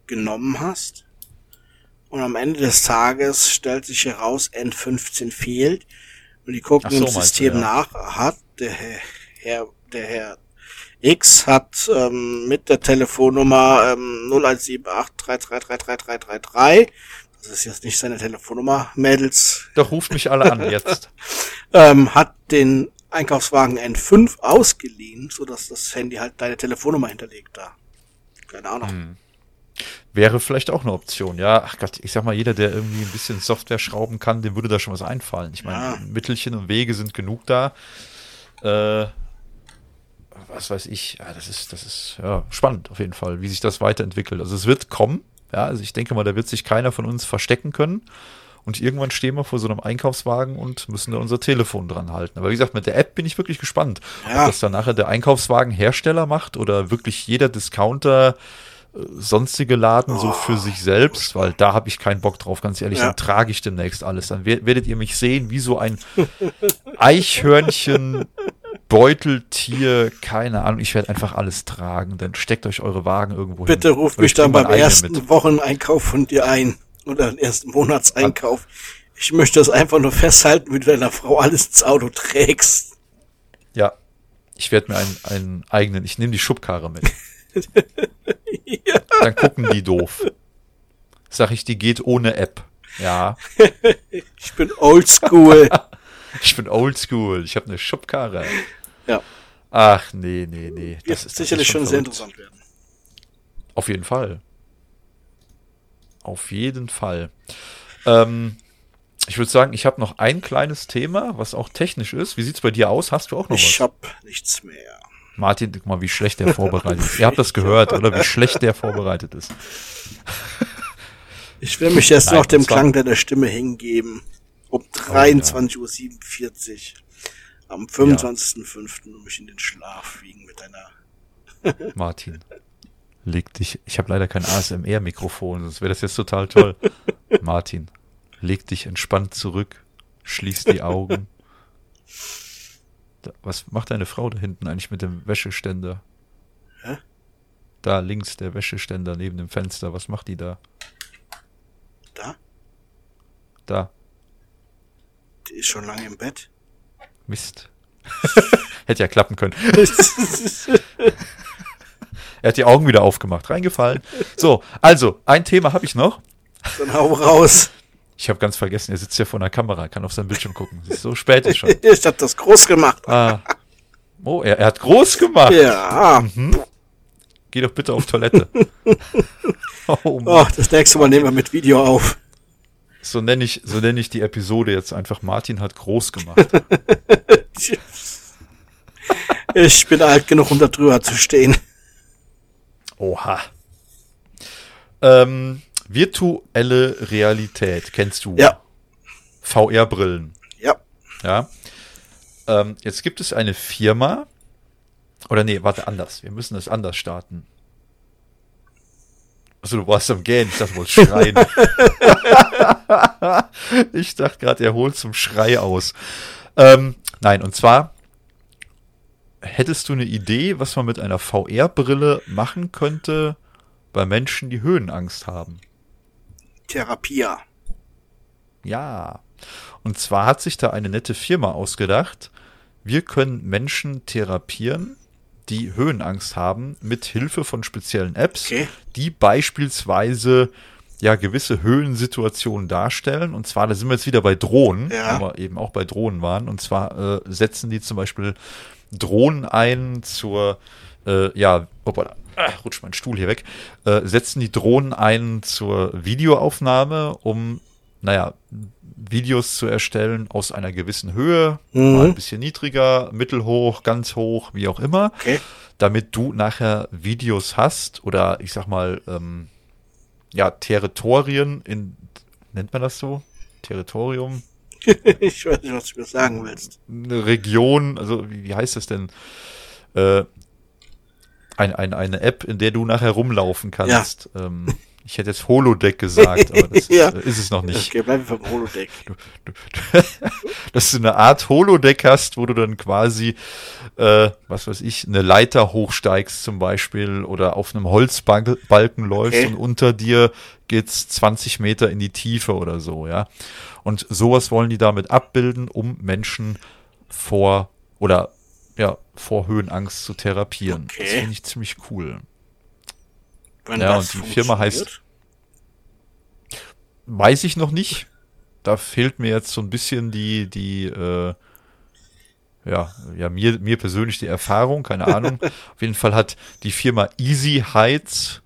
genommen hast Und am Ende des Tages stellt sich heraus, N15 fehlt. Und die gucken so, im System du, ja. nach, hat der Herr, der Herr X hat ähm, mit der Telefonnummer ähm, 017833333333, das ist jetzt nicht seine Telefonnummer, Mädels, Doch ruft mich alle an jetzt. ähm, hat den Einkaufswagen N5 ausgeliehen, so dass das Handy halt deine Telefonnummer hinterlegt da. Keine Ahnung. Hm. Wäre vielleicht auch eine Option, ja. Ach Gott, ich sag mal, jeder, der irgendwie ein bisschen Software schrauben kann, dem würde da schon was einfallen. Ich meine, Ja. Mittelchen und Wege sind genug da. Äh, was weiß ich, ja, das ist, das ist ja spannend auf jeden Fall, wie sich das weiterentwickelt. Also es wird kommen, ja, also ich denke mal, da wird sich keiner von uns verstecken können. Und irgendwann stehen wir vor so einem Einkaufswagen und müssen da unser Telefon dran halten. Aber wie gesagt, mit der App bin ich wirklich gespannt, Ja. ob das dann nachher der Einkaufswagenhersteller macht oder wirklich jeder Discounter äh, sonstige Laden so für sich selbst, weil da habe ich keinen Bock drauf, ganz ehrlich, Ja. dann trage ich demnächst alles. Dann wer- werdet ihr mich sehen wie so ein Eichhörnchen, Beuteltier, keine Ahnung, ich werde einfach alles tragen. Dann steckt euch eure Wagen irgendwo hin. Bitte ruft mich dann beim ersten mit. Wocheneinkauf von dir ein. Oder den ersten Monatseinkauf. Ich möchte das einfach nur festhalten, wie du deiner Frau alles ins Auto trägst. Ja, ich werde mir einen, einen eigenen, ich nehme die Schubkarre mit. ja. Dann gucken die doof. Sag ich, die geht ohne App. Ja, Ich bin oldschool. ich bin oldschool, ich habe eine Schubkarre. Ja. Ach, nee, nee, nee. Das ist sicherlich ist schon sehr interessant werden. Auf jeden Fall. Auf jeden Fall. Ähm, ich würde sagen, ich habe noch ein kleines Thema, was auch technisch ist. Wie sieht's bei dir aus? Hast du auch noch was? Ich hab nichts mehr. Martin, guck mal, wie schlecht der vorbereitet ist. Ihr habt das gehört, oder? Wie schlecht der vorbereitet ist. Ich will mich jetzt Nein, noch dem Klang deiner Stimme hingeben. Um 23.47 Uhr am 25.05. um mich in den Schlaf wiegen mit deiner Martin, leg dich. Ich habe leider kein ASMR-Mikrofon, sonst wäre das jetzt total toll. Martin, leg dich entspannt zurück, schließ die Augen. Da, was macht deine Frau da hinten eigentlich mit dem Wäscheständer? Hä? Da links der Wäscheständer neben dem Fenster. Was macht die da? da. Da. Die ist schon lange im Bett. Mist. Hätte ja klappen können. Er hat die Augen wieder aufgemacht, reingefallen. So, also, ein Thema habe ich noch. Dann hau raus. Ich habe ganz vergessen, er sitzt ja vor einer Kamera, kann auf sein Bildschirm gucken. Es ist so spät ist schon. Ich hab das groß gemacht. Ah. Oh, er, er hat groß gemacht. Ja. Geh doch bitte auf Toilette. Oh, Mann. Oh, das nächste Mal nehmen wir mit Video auf. So nenne ich, so nenne ich die Episode jetzt einfach. Martin hat groß gemacht. Ich bin alt genug, um da drüber zu stehen. Oha. Ähm, virtuelle Realität kennst du? Ja. VR-Brillen. Ja. Ja. Ähm, jetzt gibt es eine Firma. Oder nee, warte, anders. Wir müssen es anders starten. Achso, du warst am Gähnen. Ich dachte, du wolltest schreien. ich dachte gerade, er holt zum Schrei aus. Ähm, nein, und zwar hättest du eine Idee, was man mit einer VR-Brille machen könnte bei Menschen, die Höhenangst haben? Therapia. Ja. Und zwar hat sich da eine nette Firma ausgedacht. Wir können Menschen therapieren, die Höhenangst haben, mit Hilfe von speziellen Apps, Okay. die beispielsweise ja gewisse Höhensituationen darstellen. Und zwar, da sind wir jetzt wieder bei Drohnen, Ja. wo wir eben auch bei Drohnen waren. Und zwar äh, setzen die zum Beispiel Drohnen ein zur, äh, ja, hoppala, ah, rutscht mein Stuhl hier weg, äh, setzen die Drohnen ein zur Videoaufnahme, um, naja, Videos zu erstellen aus einer gewissen Höhe, Mhm. mal ein bisschen niedriger, mittelhoch, ganz hoch, wie auch immer, Okay. damit du nachher Videos hast oder ich sag mal, ähm, ja, Territorien in, nennt man das so? Territorium? ich weiß nicht, was du mir sagen willst. eine Region, also wie, wie heißt das denn? Äh, ein, ein, eine App, in der du nachher rumlaufen kannst. Ähm, Ich hätte jetzt Holodeck gesagt, aber das Ja. ist, es noch nicht. Okay, bleiben wir beim Holodeck. Dass du eine Art Holodeck hast, wo du dann quasi, äh, was weiß ich, eine Leiter hochsteigst zum Beispiel oder auf einem Holzbalken läufst Okay. und unter dir geht's 20 Meter in die Tiefe oder so, ja. Und sowas wollen die damit abbilden, um Menschen vor oder ja, vor Höhenangst zu therapieren. Das Okay. finde ich ziemlich cool. Wenn Ja, das und die Firma heißt-. Weiß ich noch nicht. Da fehlt mir jetzt so ein bisschen die, die, äh, ja, ja, mir, mir persönlich die Erfahrung, keine Ahnung. Auf jeden Fall hat die Firma Easy Heights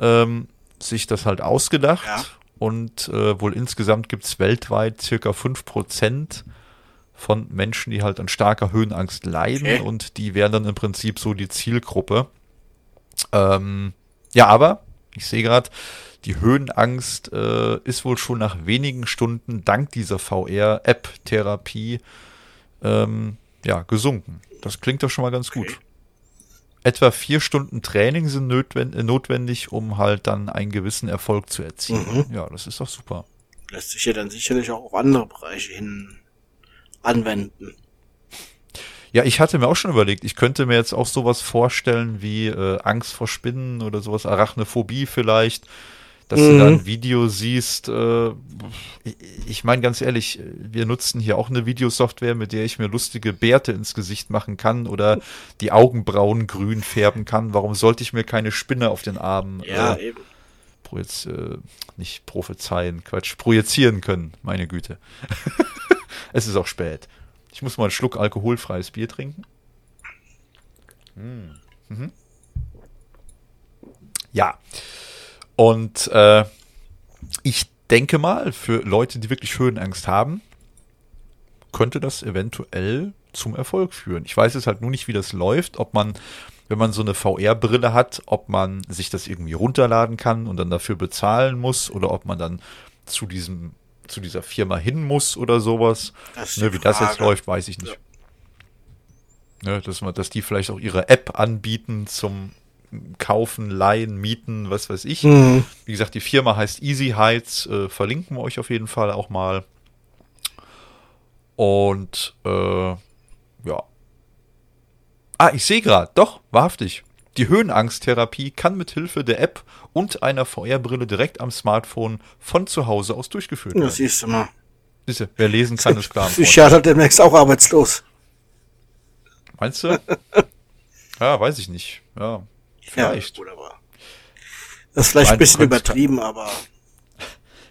ähm, sich das halt ausgedacht. Ja. Und äh, wohl insgesamt gibt's weltweit circa 5% von Menschen, die halt an starker Höhenangst leiden. Okay. Und die wären dann im Prinzip so die Zielgruppe. Ähm, ja, aber ich sehe gerade, die Höhenangst äh, ist wohl schon nach wenigen Stunden dank dieser VR-App-Therapie ähm, ja, gesunken. Das klingt doch schon mal ganz gut. Okay. Etwa vier Stunden Training sind äh, notwendig, um halt dann einen gewissen Erfolg zu erzielen. Mhm. Ja, das ist doch super. Lässt sich ja dann sicherlich auch auf andere Bereiche hin anwenden. Ja, ich hatte mir auch schon überlegt, ich könnte mir jetzt auch sowas vorstellen wie äh, Angst vor Spinnen oder sowas, Arachnophobie vielleicht, dass du Mhm. da ein Video siehst. Äh, ich ich meine ganz ehrlich, wir nutzen hier auch eine Videosoftware, mit der ich mir lustige Bärte ins Gesicht machen kann oder die Augenbrauen grün färben kann. Warum sollte ich mir keine Spinne auf den Arm Ja, äh, eben. projiz äh, nicht prophezeien, Quatsch, projizieren können? Meine Güte. es ist auch spät. Ich muss mal einen Schluck alkoholfreies Bier trinken. Mm. Mhm. Ja. Und äh, ich denke mal, für Leute, die wirklich Höhenangst haben, könnte das eventuell zum Erfolg führen. Ich weiß jetzt halt nur nicht, wie das läuft, ob man, wenn man so eine VR-Brille hat, ob man sich das irgendwie runterladen kann und dann dafür bezahlen muss oder ob man dann zu diesem zu dieser Firma hin muss oder sowas. Ne, wie das jetzt läuft, weiß ich nicht. Ne, dass, man, dass die vielleicht auch ihre App anbieten zum Kaufen, Leihen, Mieten, was weiß ich. Mhm. Wie gesagt, die Firma heißt Easy Heights, äh, verlinken wir euch auf jeden Fall auch mal. Und äh, ja. Ah, ich sehe gerade, doch, wahrhaftig. Die Höhenangsttherapie kann mit Hilfe der App und einer VR-Brille direkt am Smartphone von zu Hause aus durchgeführt Das werden. siehst du mal. Siehste, wer lesen kann, ist klar. Psychiater demnächst auch arbeitslos. Meinst du? Ja, weiß ich nicht. Ja, vielleicht. Ja, aber das ist vielleicht Nein, ein bisschen übertrieben, aber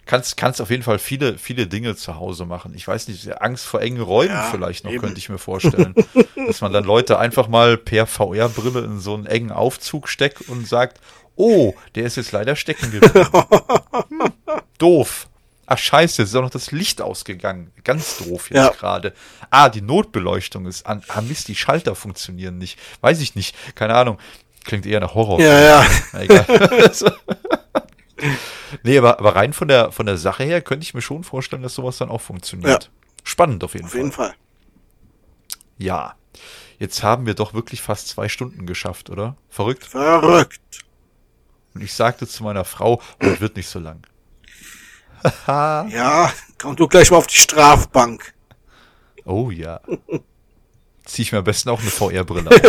kannst, kannst auf jeden Fall viele, viele Dinge zu Hause machen. Ich weiß nicht, Angst vor engen Räumen Ja, vielleicht noch, eben. könnte ich mir vorstellen. dass man dann Leute einfach mal per VR-Brille in so einen engen Aufzug steckt und sagt, oh, der ist jetzt leider stecken geblieben. hm, doof. Ach scheiße, jetzt ist auch noch das Licht ausgegangen. Ganz doof jetzt Ja. gerade. Ah, die Notbeleuchtung ist an. Ah Mist, die Schalter funktionieren nicht. Weiß ich nicht. Keine Ahnung. Klingt eher nach Horror. ja, ja. Na, egal. nee, aber, aber rein von der, von der Sache her könnte ich mir schon vorstellen, dass sowas dann auch funktioniert. Spannend auf jeden Auf Fall. jeden Fall. Ja. Jetzt haben wir doch wirklich fast zwei Stunden geschafft, oder? Verrückt. Verrückt. Und ich sagte zu meiner Frau, das wird nicht so lang. Ja, komm du gleich mal auf die Strafbank. Oh ja. Zieh ich mir am besten auch eine VR-Brille auf.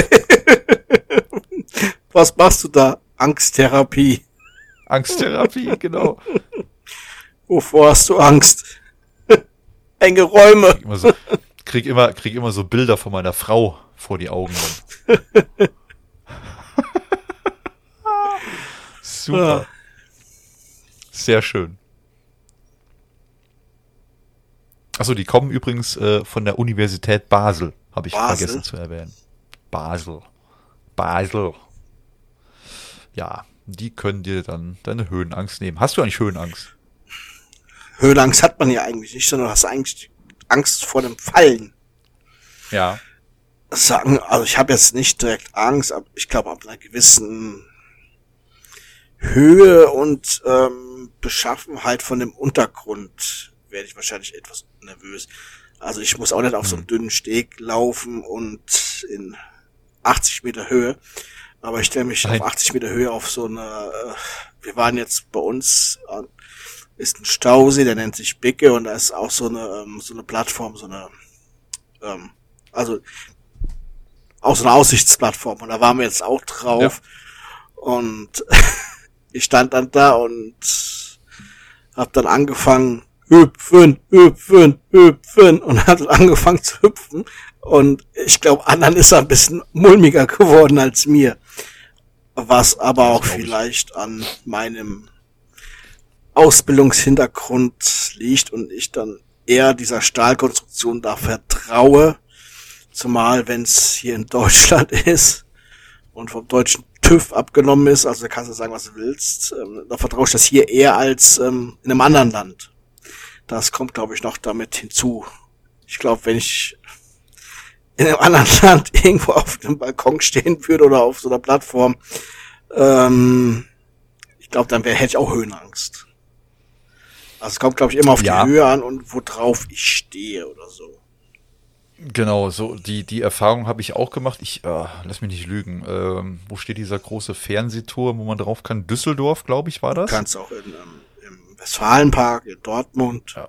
Was machst du da? Angsttherapie. Angsttherapie, genau. Wovor hast du Angst? Enge Räume. Immer so, krieg immer, krieg immer so Bilder von meiner Frau vor die Augen. Super. Sehr schön. Achso, die kommen übrigens äh, von der Universität Basel, habe ich Basel? vergessen zu erwähnen. Basel. Basel. Ja, die können dir dann deine Höhenangst nehmen. Hast du eigentlich Höhenangst? Höhenangst hat man ja eigentlich nicht, sondern du hast eigentlich Angst vor dem Fallen. Ja. Sagen, also ich habe jetzt nicht direkt Angst, aber ich glaube ab einer gewissen Höhe und ähm, Beschaffenheit von dem Untergrund werde ich wahrscheinlich etwas nervös. Also ich muss auch nicht auf so einem dünnen Steg laufen und in 80 Meter Höhe, aber ich stelle mich Nein. auf 80 Meter Höhe auf so eine äh, wir waren jetzt bei uns, äh, ist ein Stausee, der nennt sich Bicke und da ist auch so eine, ähm, so eine Plattform, so eine, ähm, also auch so eine Aussichtsplattform und da waren wir jetzt auch drauf ja. und ich stand dann da und hab dann angefangen, hüpfen, hüpfen, hüpfen und hat angefangen zu hüpfen und ich glaube, anderen ist er ein bisschen mulmiger geworden als mir. Was aber auch vielleicht an meinem Ausbildungshintergrund liegt und ich dann eher dieser Stahlkonstruktion da vertraue, zumal wenn es hier in Deutschland ist und vom deutschen TÜV abgenommen ist, also da kannst du sagen, was du willst, ähm, da vertraue ich das hier eher als ähm, in einem anderen Land. Das kommt, glaube ich, noch damit hinzu. Ich glaube, wenn ich in einem anderen Land irgendwo auf einem Balkon stehen würde oder auf so einer Plattform, ähm, ich glaube, dann wär, hätte ich auch Höhenangst. Also es kommt, glaube ich, immer auf ja. die Höhe an und worauf ich stehe oder so. Genau, so die, die Erfahrung habe ich auch gemacht. Ich äh, lass mich nicht lügen. Ähm, wo steht dieser große Fernsehturm, wo man drauf kann? Düsseldorf, glaube ich, war das? Du kannst auch in, ähm, im Westfalenpark in Dortmund. Ja.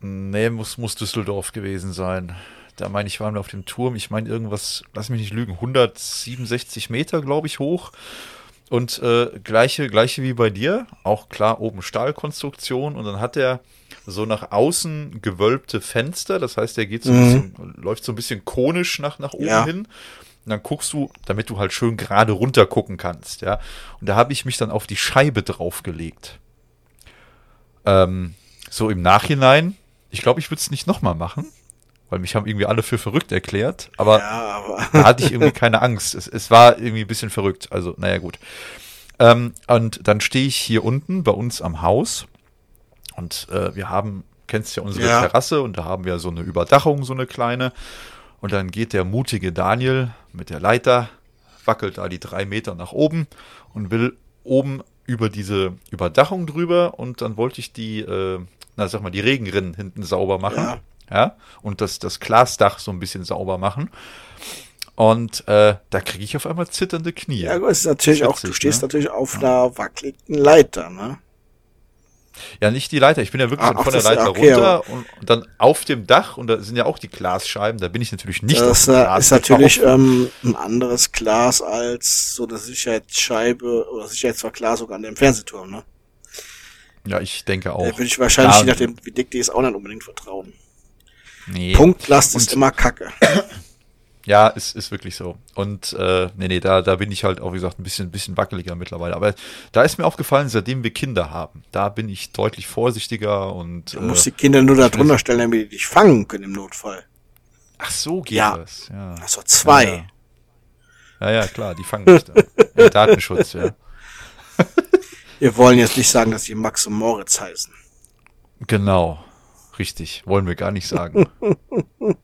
Nee, muss, muss Düsseldorf gewesen sein. Da meine ich, waren wir auf dem Turm. Ich meine irgendwas, lass mich nicht lügen, 167 Meter, glaube ich, hoch. Und äh, gleiche, gleiche wie bei dir, auch klar oben Stahlkonstruktion und dann hat er so nach außen gewölbte Fenster, das heißt, der geht so ein mhm. bisschen, läuft so ein bisschen konisch nach, nach oben ja. hin. Und dann guckst du, damit du halt schön gerade runter gucken kannst, ja. Und da habe ich mich dann auf die Scheibe draufgelegt. Ähm, so im Nachhinein, ich glaube, ich würde es nicht nochmal machen weil mich haben irgendwie alle für verrückt erklärt, aber, ja, aber da hatte ich irgendwie keine Angst. Es, es war irgendwie ein bisschen verrückt, also naja gut. Ähm, und dann stehe ich hier unten bei uns am Haus und äh, wir haben, kennst ja unsere ja. Terrasse und da haben wir so eine Überdachung, so eine kleine. Und dann geht der mutige Daniel mit der Leiter, wackelt da die drei Meter nach oben und will oben über diese Überdachung drüber und dann wollte ich die, äh, na sag mal, die Regenrinnen hinten sauber machen. Ja ja, und das, das Glasdach so ein bisschen sauber machen. Und äh, da kriege ich auf einmal zitternde Knie. Ja, gut, ist natürlich auch, du stehst ne? natürlich auf ja. einer wackeligen Leiter, ne? Ja, nicht die Leiter. Ich bin ja wirklich ah, von der Leiter okay, runter und, und, dann auf dem Dach und da sind ja auch die Glasscheiben. Da bin ich natürlich nicht. Das ist natürlich ähm, ein anderes Glas als so eine Sicherheitsscheibe oder Sicherheitsverglasung an dem Fernsehturm, ne? Ja, ich denke auch. Da würde ich wahrscheinlich, ja, je nachdem, wie dick die ist, auch nicht unbedingt vertrauen. Nee. Punktlast ist immer Kacke. Ja, ist, ist wirklich so. Und äh, nee, nee, da, da bin ich halt auch, wie gesagt, ein bisschen, ein bisschen wackeliger mittlerweile. Aber da ist mir aufgefallen, seitdem wir Kinder haben, da bin ich deutlich vorsichtiger und. Du musst äh, die Kinder nur da drunter stellen, damit die dich fangen können im Notfall. Ach so geht ja. das. Ja. Also zwei. Ja, ja, ja klar, die fangen mich da. ja, Datenschutz, ja. Wir wollen jetzt nicht sagen, dass sie Max und Moritz heißen. Genau. Richtig, wollen wir gar nicht sagen. Und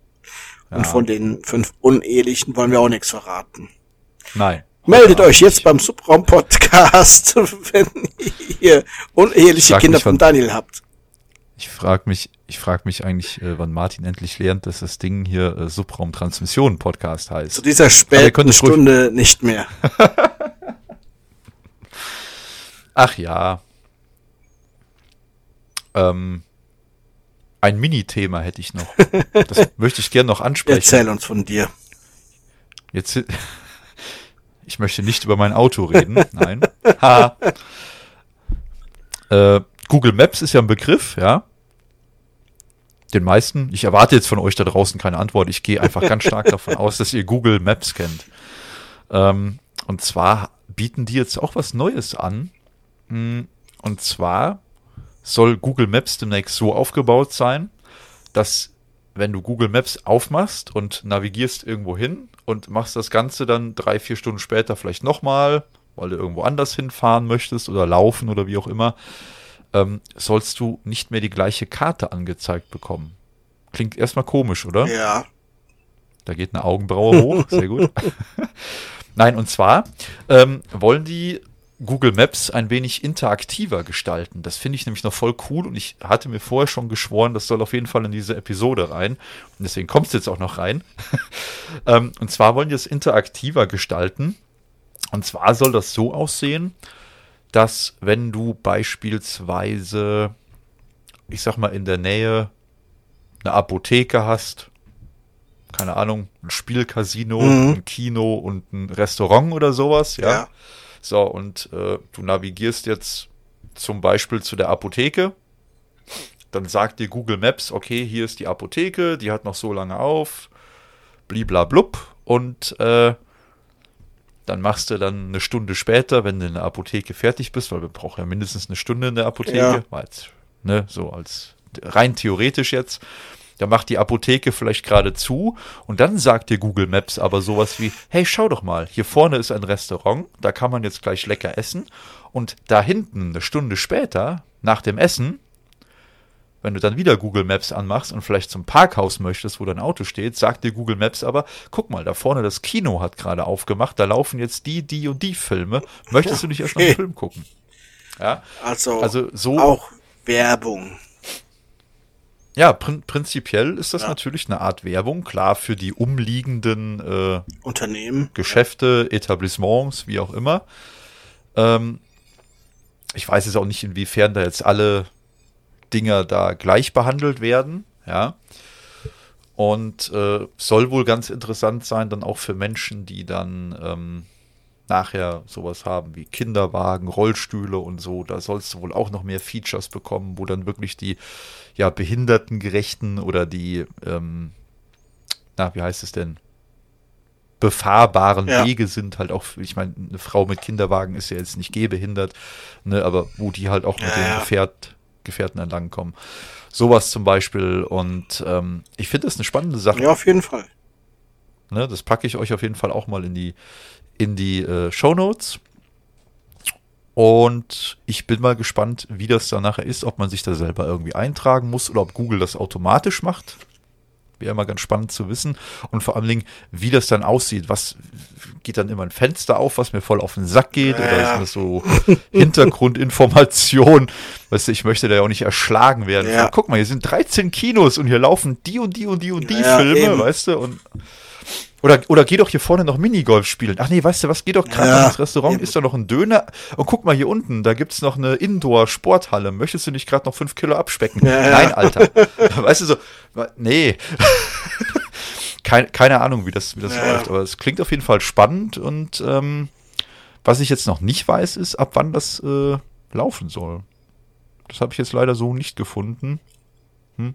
ja. von den fünf Unehelichen wollen wir auch nichts verraten. Nein. Meldet euch jetzt nicht. beim Subraum-Podcast, wenn ihr uneheliche Kinder mich, von Daniel habt. Ich frage mich, ich frage mich eigentlich, äh, wann Martin endlich lernt, dass das Ding hier äh, Subraum-Transmission-Podcast heißt. Zu dieser späten Stunde nicht mehr. Ach ja. Ähm, ein Mini-Thema hätte ich noch. Das möchte ich gerne noch ansprechen. Erzähl uns von dir. Jetzt, ich möchte nicht über mein Auto reden. Nein. Ha. Äh, Google Maps ist ja ein Begriff, ja. Den meisten. Ich erwarte jetzt von euch da draußen keine Antwort. Ich gehe einfach ganz stark davon aus, dass ihr Google Maps kennt. Ähm, und zwar bieten die jetzt auch was Neues an. Hm, und zwar soll Google Maps demnächst so aufgebaut sein, dass wenn du Google Maps aufmachst und navigierst irgendwo hin und machst das Ganze dann drei, vier Stunden später vielleicht nochmal, weil du irgendwo anders hinfahren möchtest oder laufen oder wie auch immer, ähm, sollst du nicht mehr die gleiche Karte angezeigt bekommen. Klingt erstmal komisch, oder? Ja. Da geht eine Augenbraue hoch, sehr gut. Nein, und zwar ähm, wollen die Google Maps ein wenig interaktiver gestalten. Das finde ich nämlich noch voll cool und ich hatte mir vorher schon geschworen, das soll auf jeden Fall in diese Episode rein. Und deswegen kommt es jetzt auch noch rein. Ähm, und zwar wollen die es interaktiver gestalten. Und zwar soll das so aussehen, dass wenn du beispielsweise, ich sag mal, in der Nähe eine Apotheke hast, keine Ahnung, ein Spielcasino, Mhm. ein Kino und ein Restaurant oder sowas, ja. Ja. So, und äh, du navigierst jetzt zum Beispiel zu der Apotheke. Dann sagt dir Google Maps, okay, hier ist die Apotheke, die hat noch so lange auf, bliblablub. Und äh, dann machst du dann eine Stunde später, wenn du in der Apotheke fertig bist, weil wir brauchen ja mindestens eine Stunde in der Apotheke, Ja. weil jetzt, ne, so als rein theoretisch jetzt. Da macht die Apotheke vielleicht gerade zu und dann sagt dir Google Maps aber sowas wie, hey, schau doch mal, hier vorne ist ein Restaurant, da kann man jetzt gleich lecker essen und da hinten eine Stunde später, nach dem Essen, wenn du dann wieder Google Maps anmachst und vielleicht zum Parkhaus möchtest, wo dein Auto steht, sagt dir Google Maps aber, guck mal, da vorne das Kino hat gerade aufgemacht, da laufen jetzt die, die und die Filme. Möchtest du nicht erst noch einen. Film gucken? Ja, Also, also so, auch Werbung. Ja, prin prinzipiell ist das Ja. natürlich eine Art Werbung, klar für die umliegenden äh, Unternehmen. Geschäfte, Etablissements, wie auch immer. Ähm, ich weiß jetzt auch nicht, inwiefern da jetzt alle Dinger da gleich behandelt werden, ja. Und äh, soll wohl ganz interessant sein, dann auch für Menschen, die dann ähm, nachher sowas haben wie Kinderwagen, Rollstühle und so. Da sollst du wohl auch noch mehr Features bekommen, wo dann wirklich die ja behindertengerechten oder die, ähm, na, wie heißt es denn? befahrbaren Ja. Wege sind halt auch, ich meine, eine Frau mit Kinderwagen ist ja jetzt nicht gehbehindert, ne, aber wo die halt auch mit Ja, den ja. Gefährt, Gefährten entlangen Sowas zum Beispiel und ähm, ich finde das eine spannende Sache. Ja, auf jeden Fall. Ne, das packe ich euch auf jeden Fall auch mal in die, in die äh, Show Notes. Und ich bin mal gespannt, wie das dann nachher ist, ob man sich da selber irgendwie eintragen muss oder ob Google das automatisch macht. Wäre mal ganz spannend zu wissen. Und vor allen Dingen, wie das dann aussieht. Was geht dann immer ein Fenster auf, was mir voll auf den Sack geht? Oder ist das so Hintergrundinformation? Weißt du, ich möchte da ja auch nicht erschlagen werden. Ja. Guck mal, hier sind 13 Kinos und hier laufen die und die und die und die Ja, Filme, eben. weißt du? Und oder, oder geh doch hier vorne noch Minigolf spielen. Ach nee, weißt du was, geh doch gerade Ja, das Restaurant, ist da noch ein Döner. Und guck mal hier unten, da gibt's noch eine Indoor-Sporthalle. Möchtest du nicht gerade noch fünf Kilo abspecken? Ja. Nein, Alter. weißt du so, nee. Kein, keine Ahnung, wie das, wie das Ja. läuft. Aber es klingt auf jeden Fall spannend. Und ähm, was ich jetzt noch nicht weiß, ist, ab wann das äh, laufen soll. Das habe ich jetzt leider so nicht gefunden. Hm.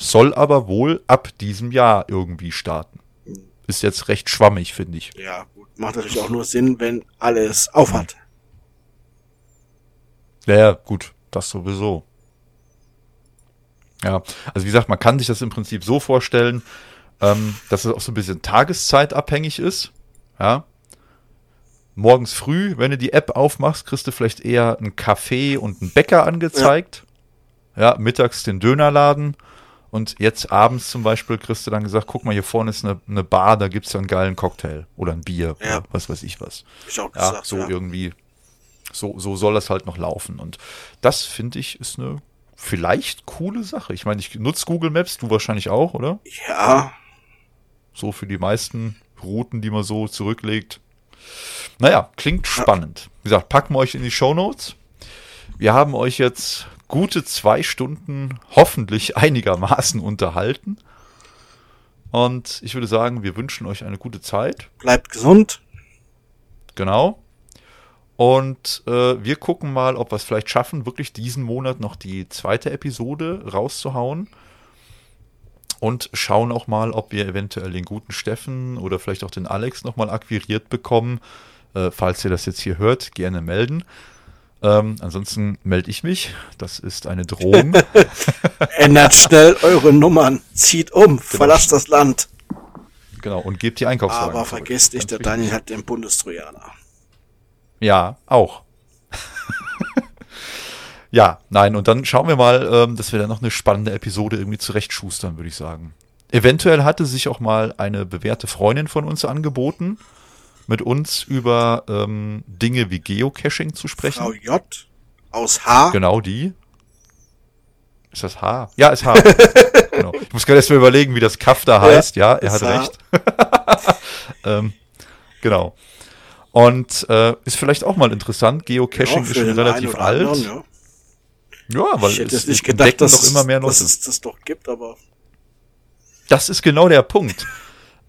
Soll aber wohl ab diesem Jahr irgendwie starten. Ist jetzt recht schwammig, finde ich. Ja, gut. Macht natürlich auch nur Sinn, wenn alles auf hat. Ja, ja, gut, das sowieso. Ja, also wie gesagt, man kann sich das im Prinzip so vorstellen, ähm, dass es auch so ein bisschen tageszeitabhängig ist. Ja. Morgens früh, wenn du die App aufmachst, kriegst du vielleicht eher einen Kaffee und einen Bäcker angezeigt. Ja, mittags den Dönerladen. Und jetzt abends zum Beispiel kriegst du dann gesagt, guck mal, hier vorne ist eine, eine Bar, da gibt's einen geilen Cocktail oder ein Bier Ja. oder was weiß ich was. Ich auch Ja, gesagt. so ja. irgendwie. So, so soll das halt noch laufen. Und das finde ich ist eine vielleicht coole Sache. Ich meine, ich nutze Google Maps, du wahrscheinlich auch, oder? ja, So für die meisten Routen, die man so zurücklegt. Naja, klingt spannend. Wie gesagt, packen wir euch in die Show Notes. Wir haben euch jetzt gute zwei Stunden hoffentlich einigermaßen unterhalten. Und ich würde sagen, wir wünschen euch eine gute Zeit. bleibt gesund. Genau. Und äh, wir gucken mal, ob wir es vielleicht schaffen, wirklich diesen Monat noch die zweite Episode rauszuhauen. Und schauen auch mal, ob wir eventuell den guten Steffen oder vielleicht auch den Alex nochmal akquiriert bekommen. Äh, falls ihr das jetzt hier hört, gerne melden. Ähm, ansonsten melde ich mich. Das ist eine Drohung. Ändert schnell eure Nummern. Zieht um. Verlasst das Land. genau. Und gebt die Einkaufswagen. Aber zurück. vergesst nicht, Ganz der wichtig. Daniel hat den Bundestrojaner. Ja, auch. ja, nein, und dann schauen wir mal, ähm, dass wir dann noch eine spannende Episode irgendwie zurechtschustern, würde ich sagen. Eventuell hatte sich auch mal eine bewährte Freundin von uns angeboten, mit uns über ähm, Dinge wie Geocaching zu sprechen. Frau J. aus H. Genau die. Ist das H? Ja, ist H. genau. Ich muss gerade erst mal überlegen, wie das Kaff da heißt. Ja, er hat H. recht. ähm, genau. Und äh, ist vielleicht auch mal interessant. Geocaching Ja, ist schon relativ alt. anderen, ja. Ja, weil Ich hätte es nicht gedacht, dass, doch immer mehr dass es das doch gibt, aber Das ist genau der Punkt.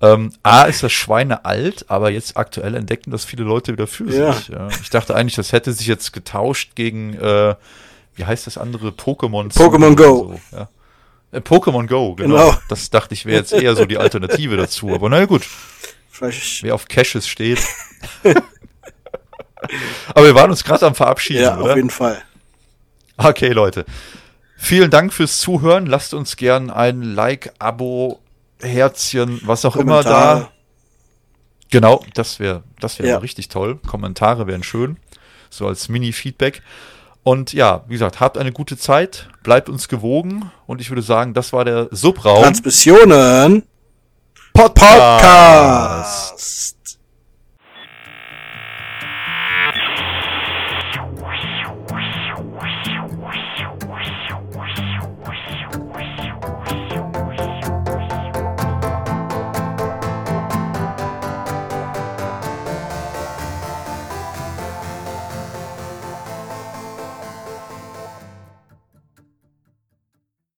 Ähm, A ist das Schweine alt, aber jetzt aktuell entdecken das viele Leute wieder für Ja. sich. Ja. Ich dachte eigentlich, das hätte sich jetzt getauscht gegen, äh, wie heißt das andere, Pokémon. Pokémon Go. So, ja. äh, Pokémon Go, genau. Genau. Das dachte ich wäre jetzt eher so die Alternative dazu. Aber naja gut, vielleicht, wer auf Caches steht. aber wir waren uns gerade am Verabschieden, ja, oder? auf jeden Fall. Okay, Leute. Vielen Dank fürs Zuhören. Lasst uns gern ein Like, Abo, Herzchen, was auch immer da. Kommentare. Genau, das wäre das wäre Ja. richtig toll. Kommentare wären schön. So als Mini-Feedback. Und ja, wie gesagt, habt eine gute Zeit, bleibt uns gewogen und ich würde sagen, das war der Subraum Transmissionen Podcast. Podcast.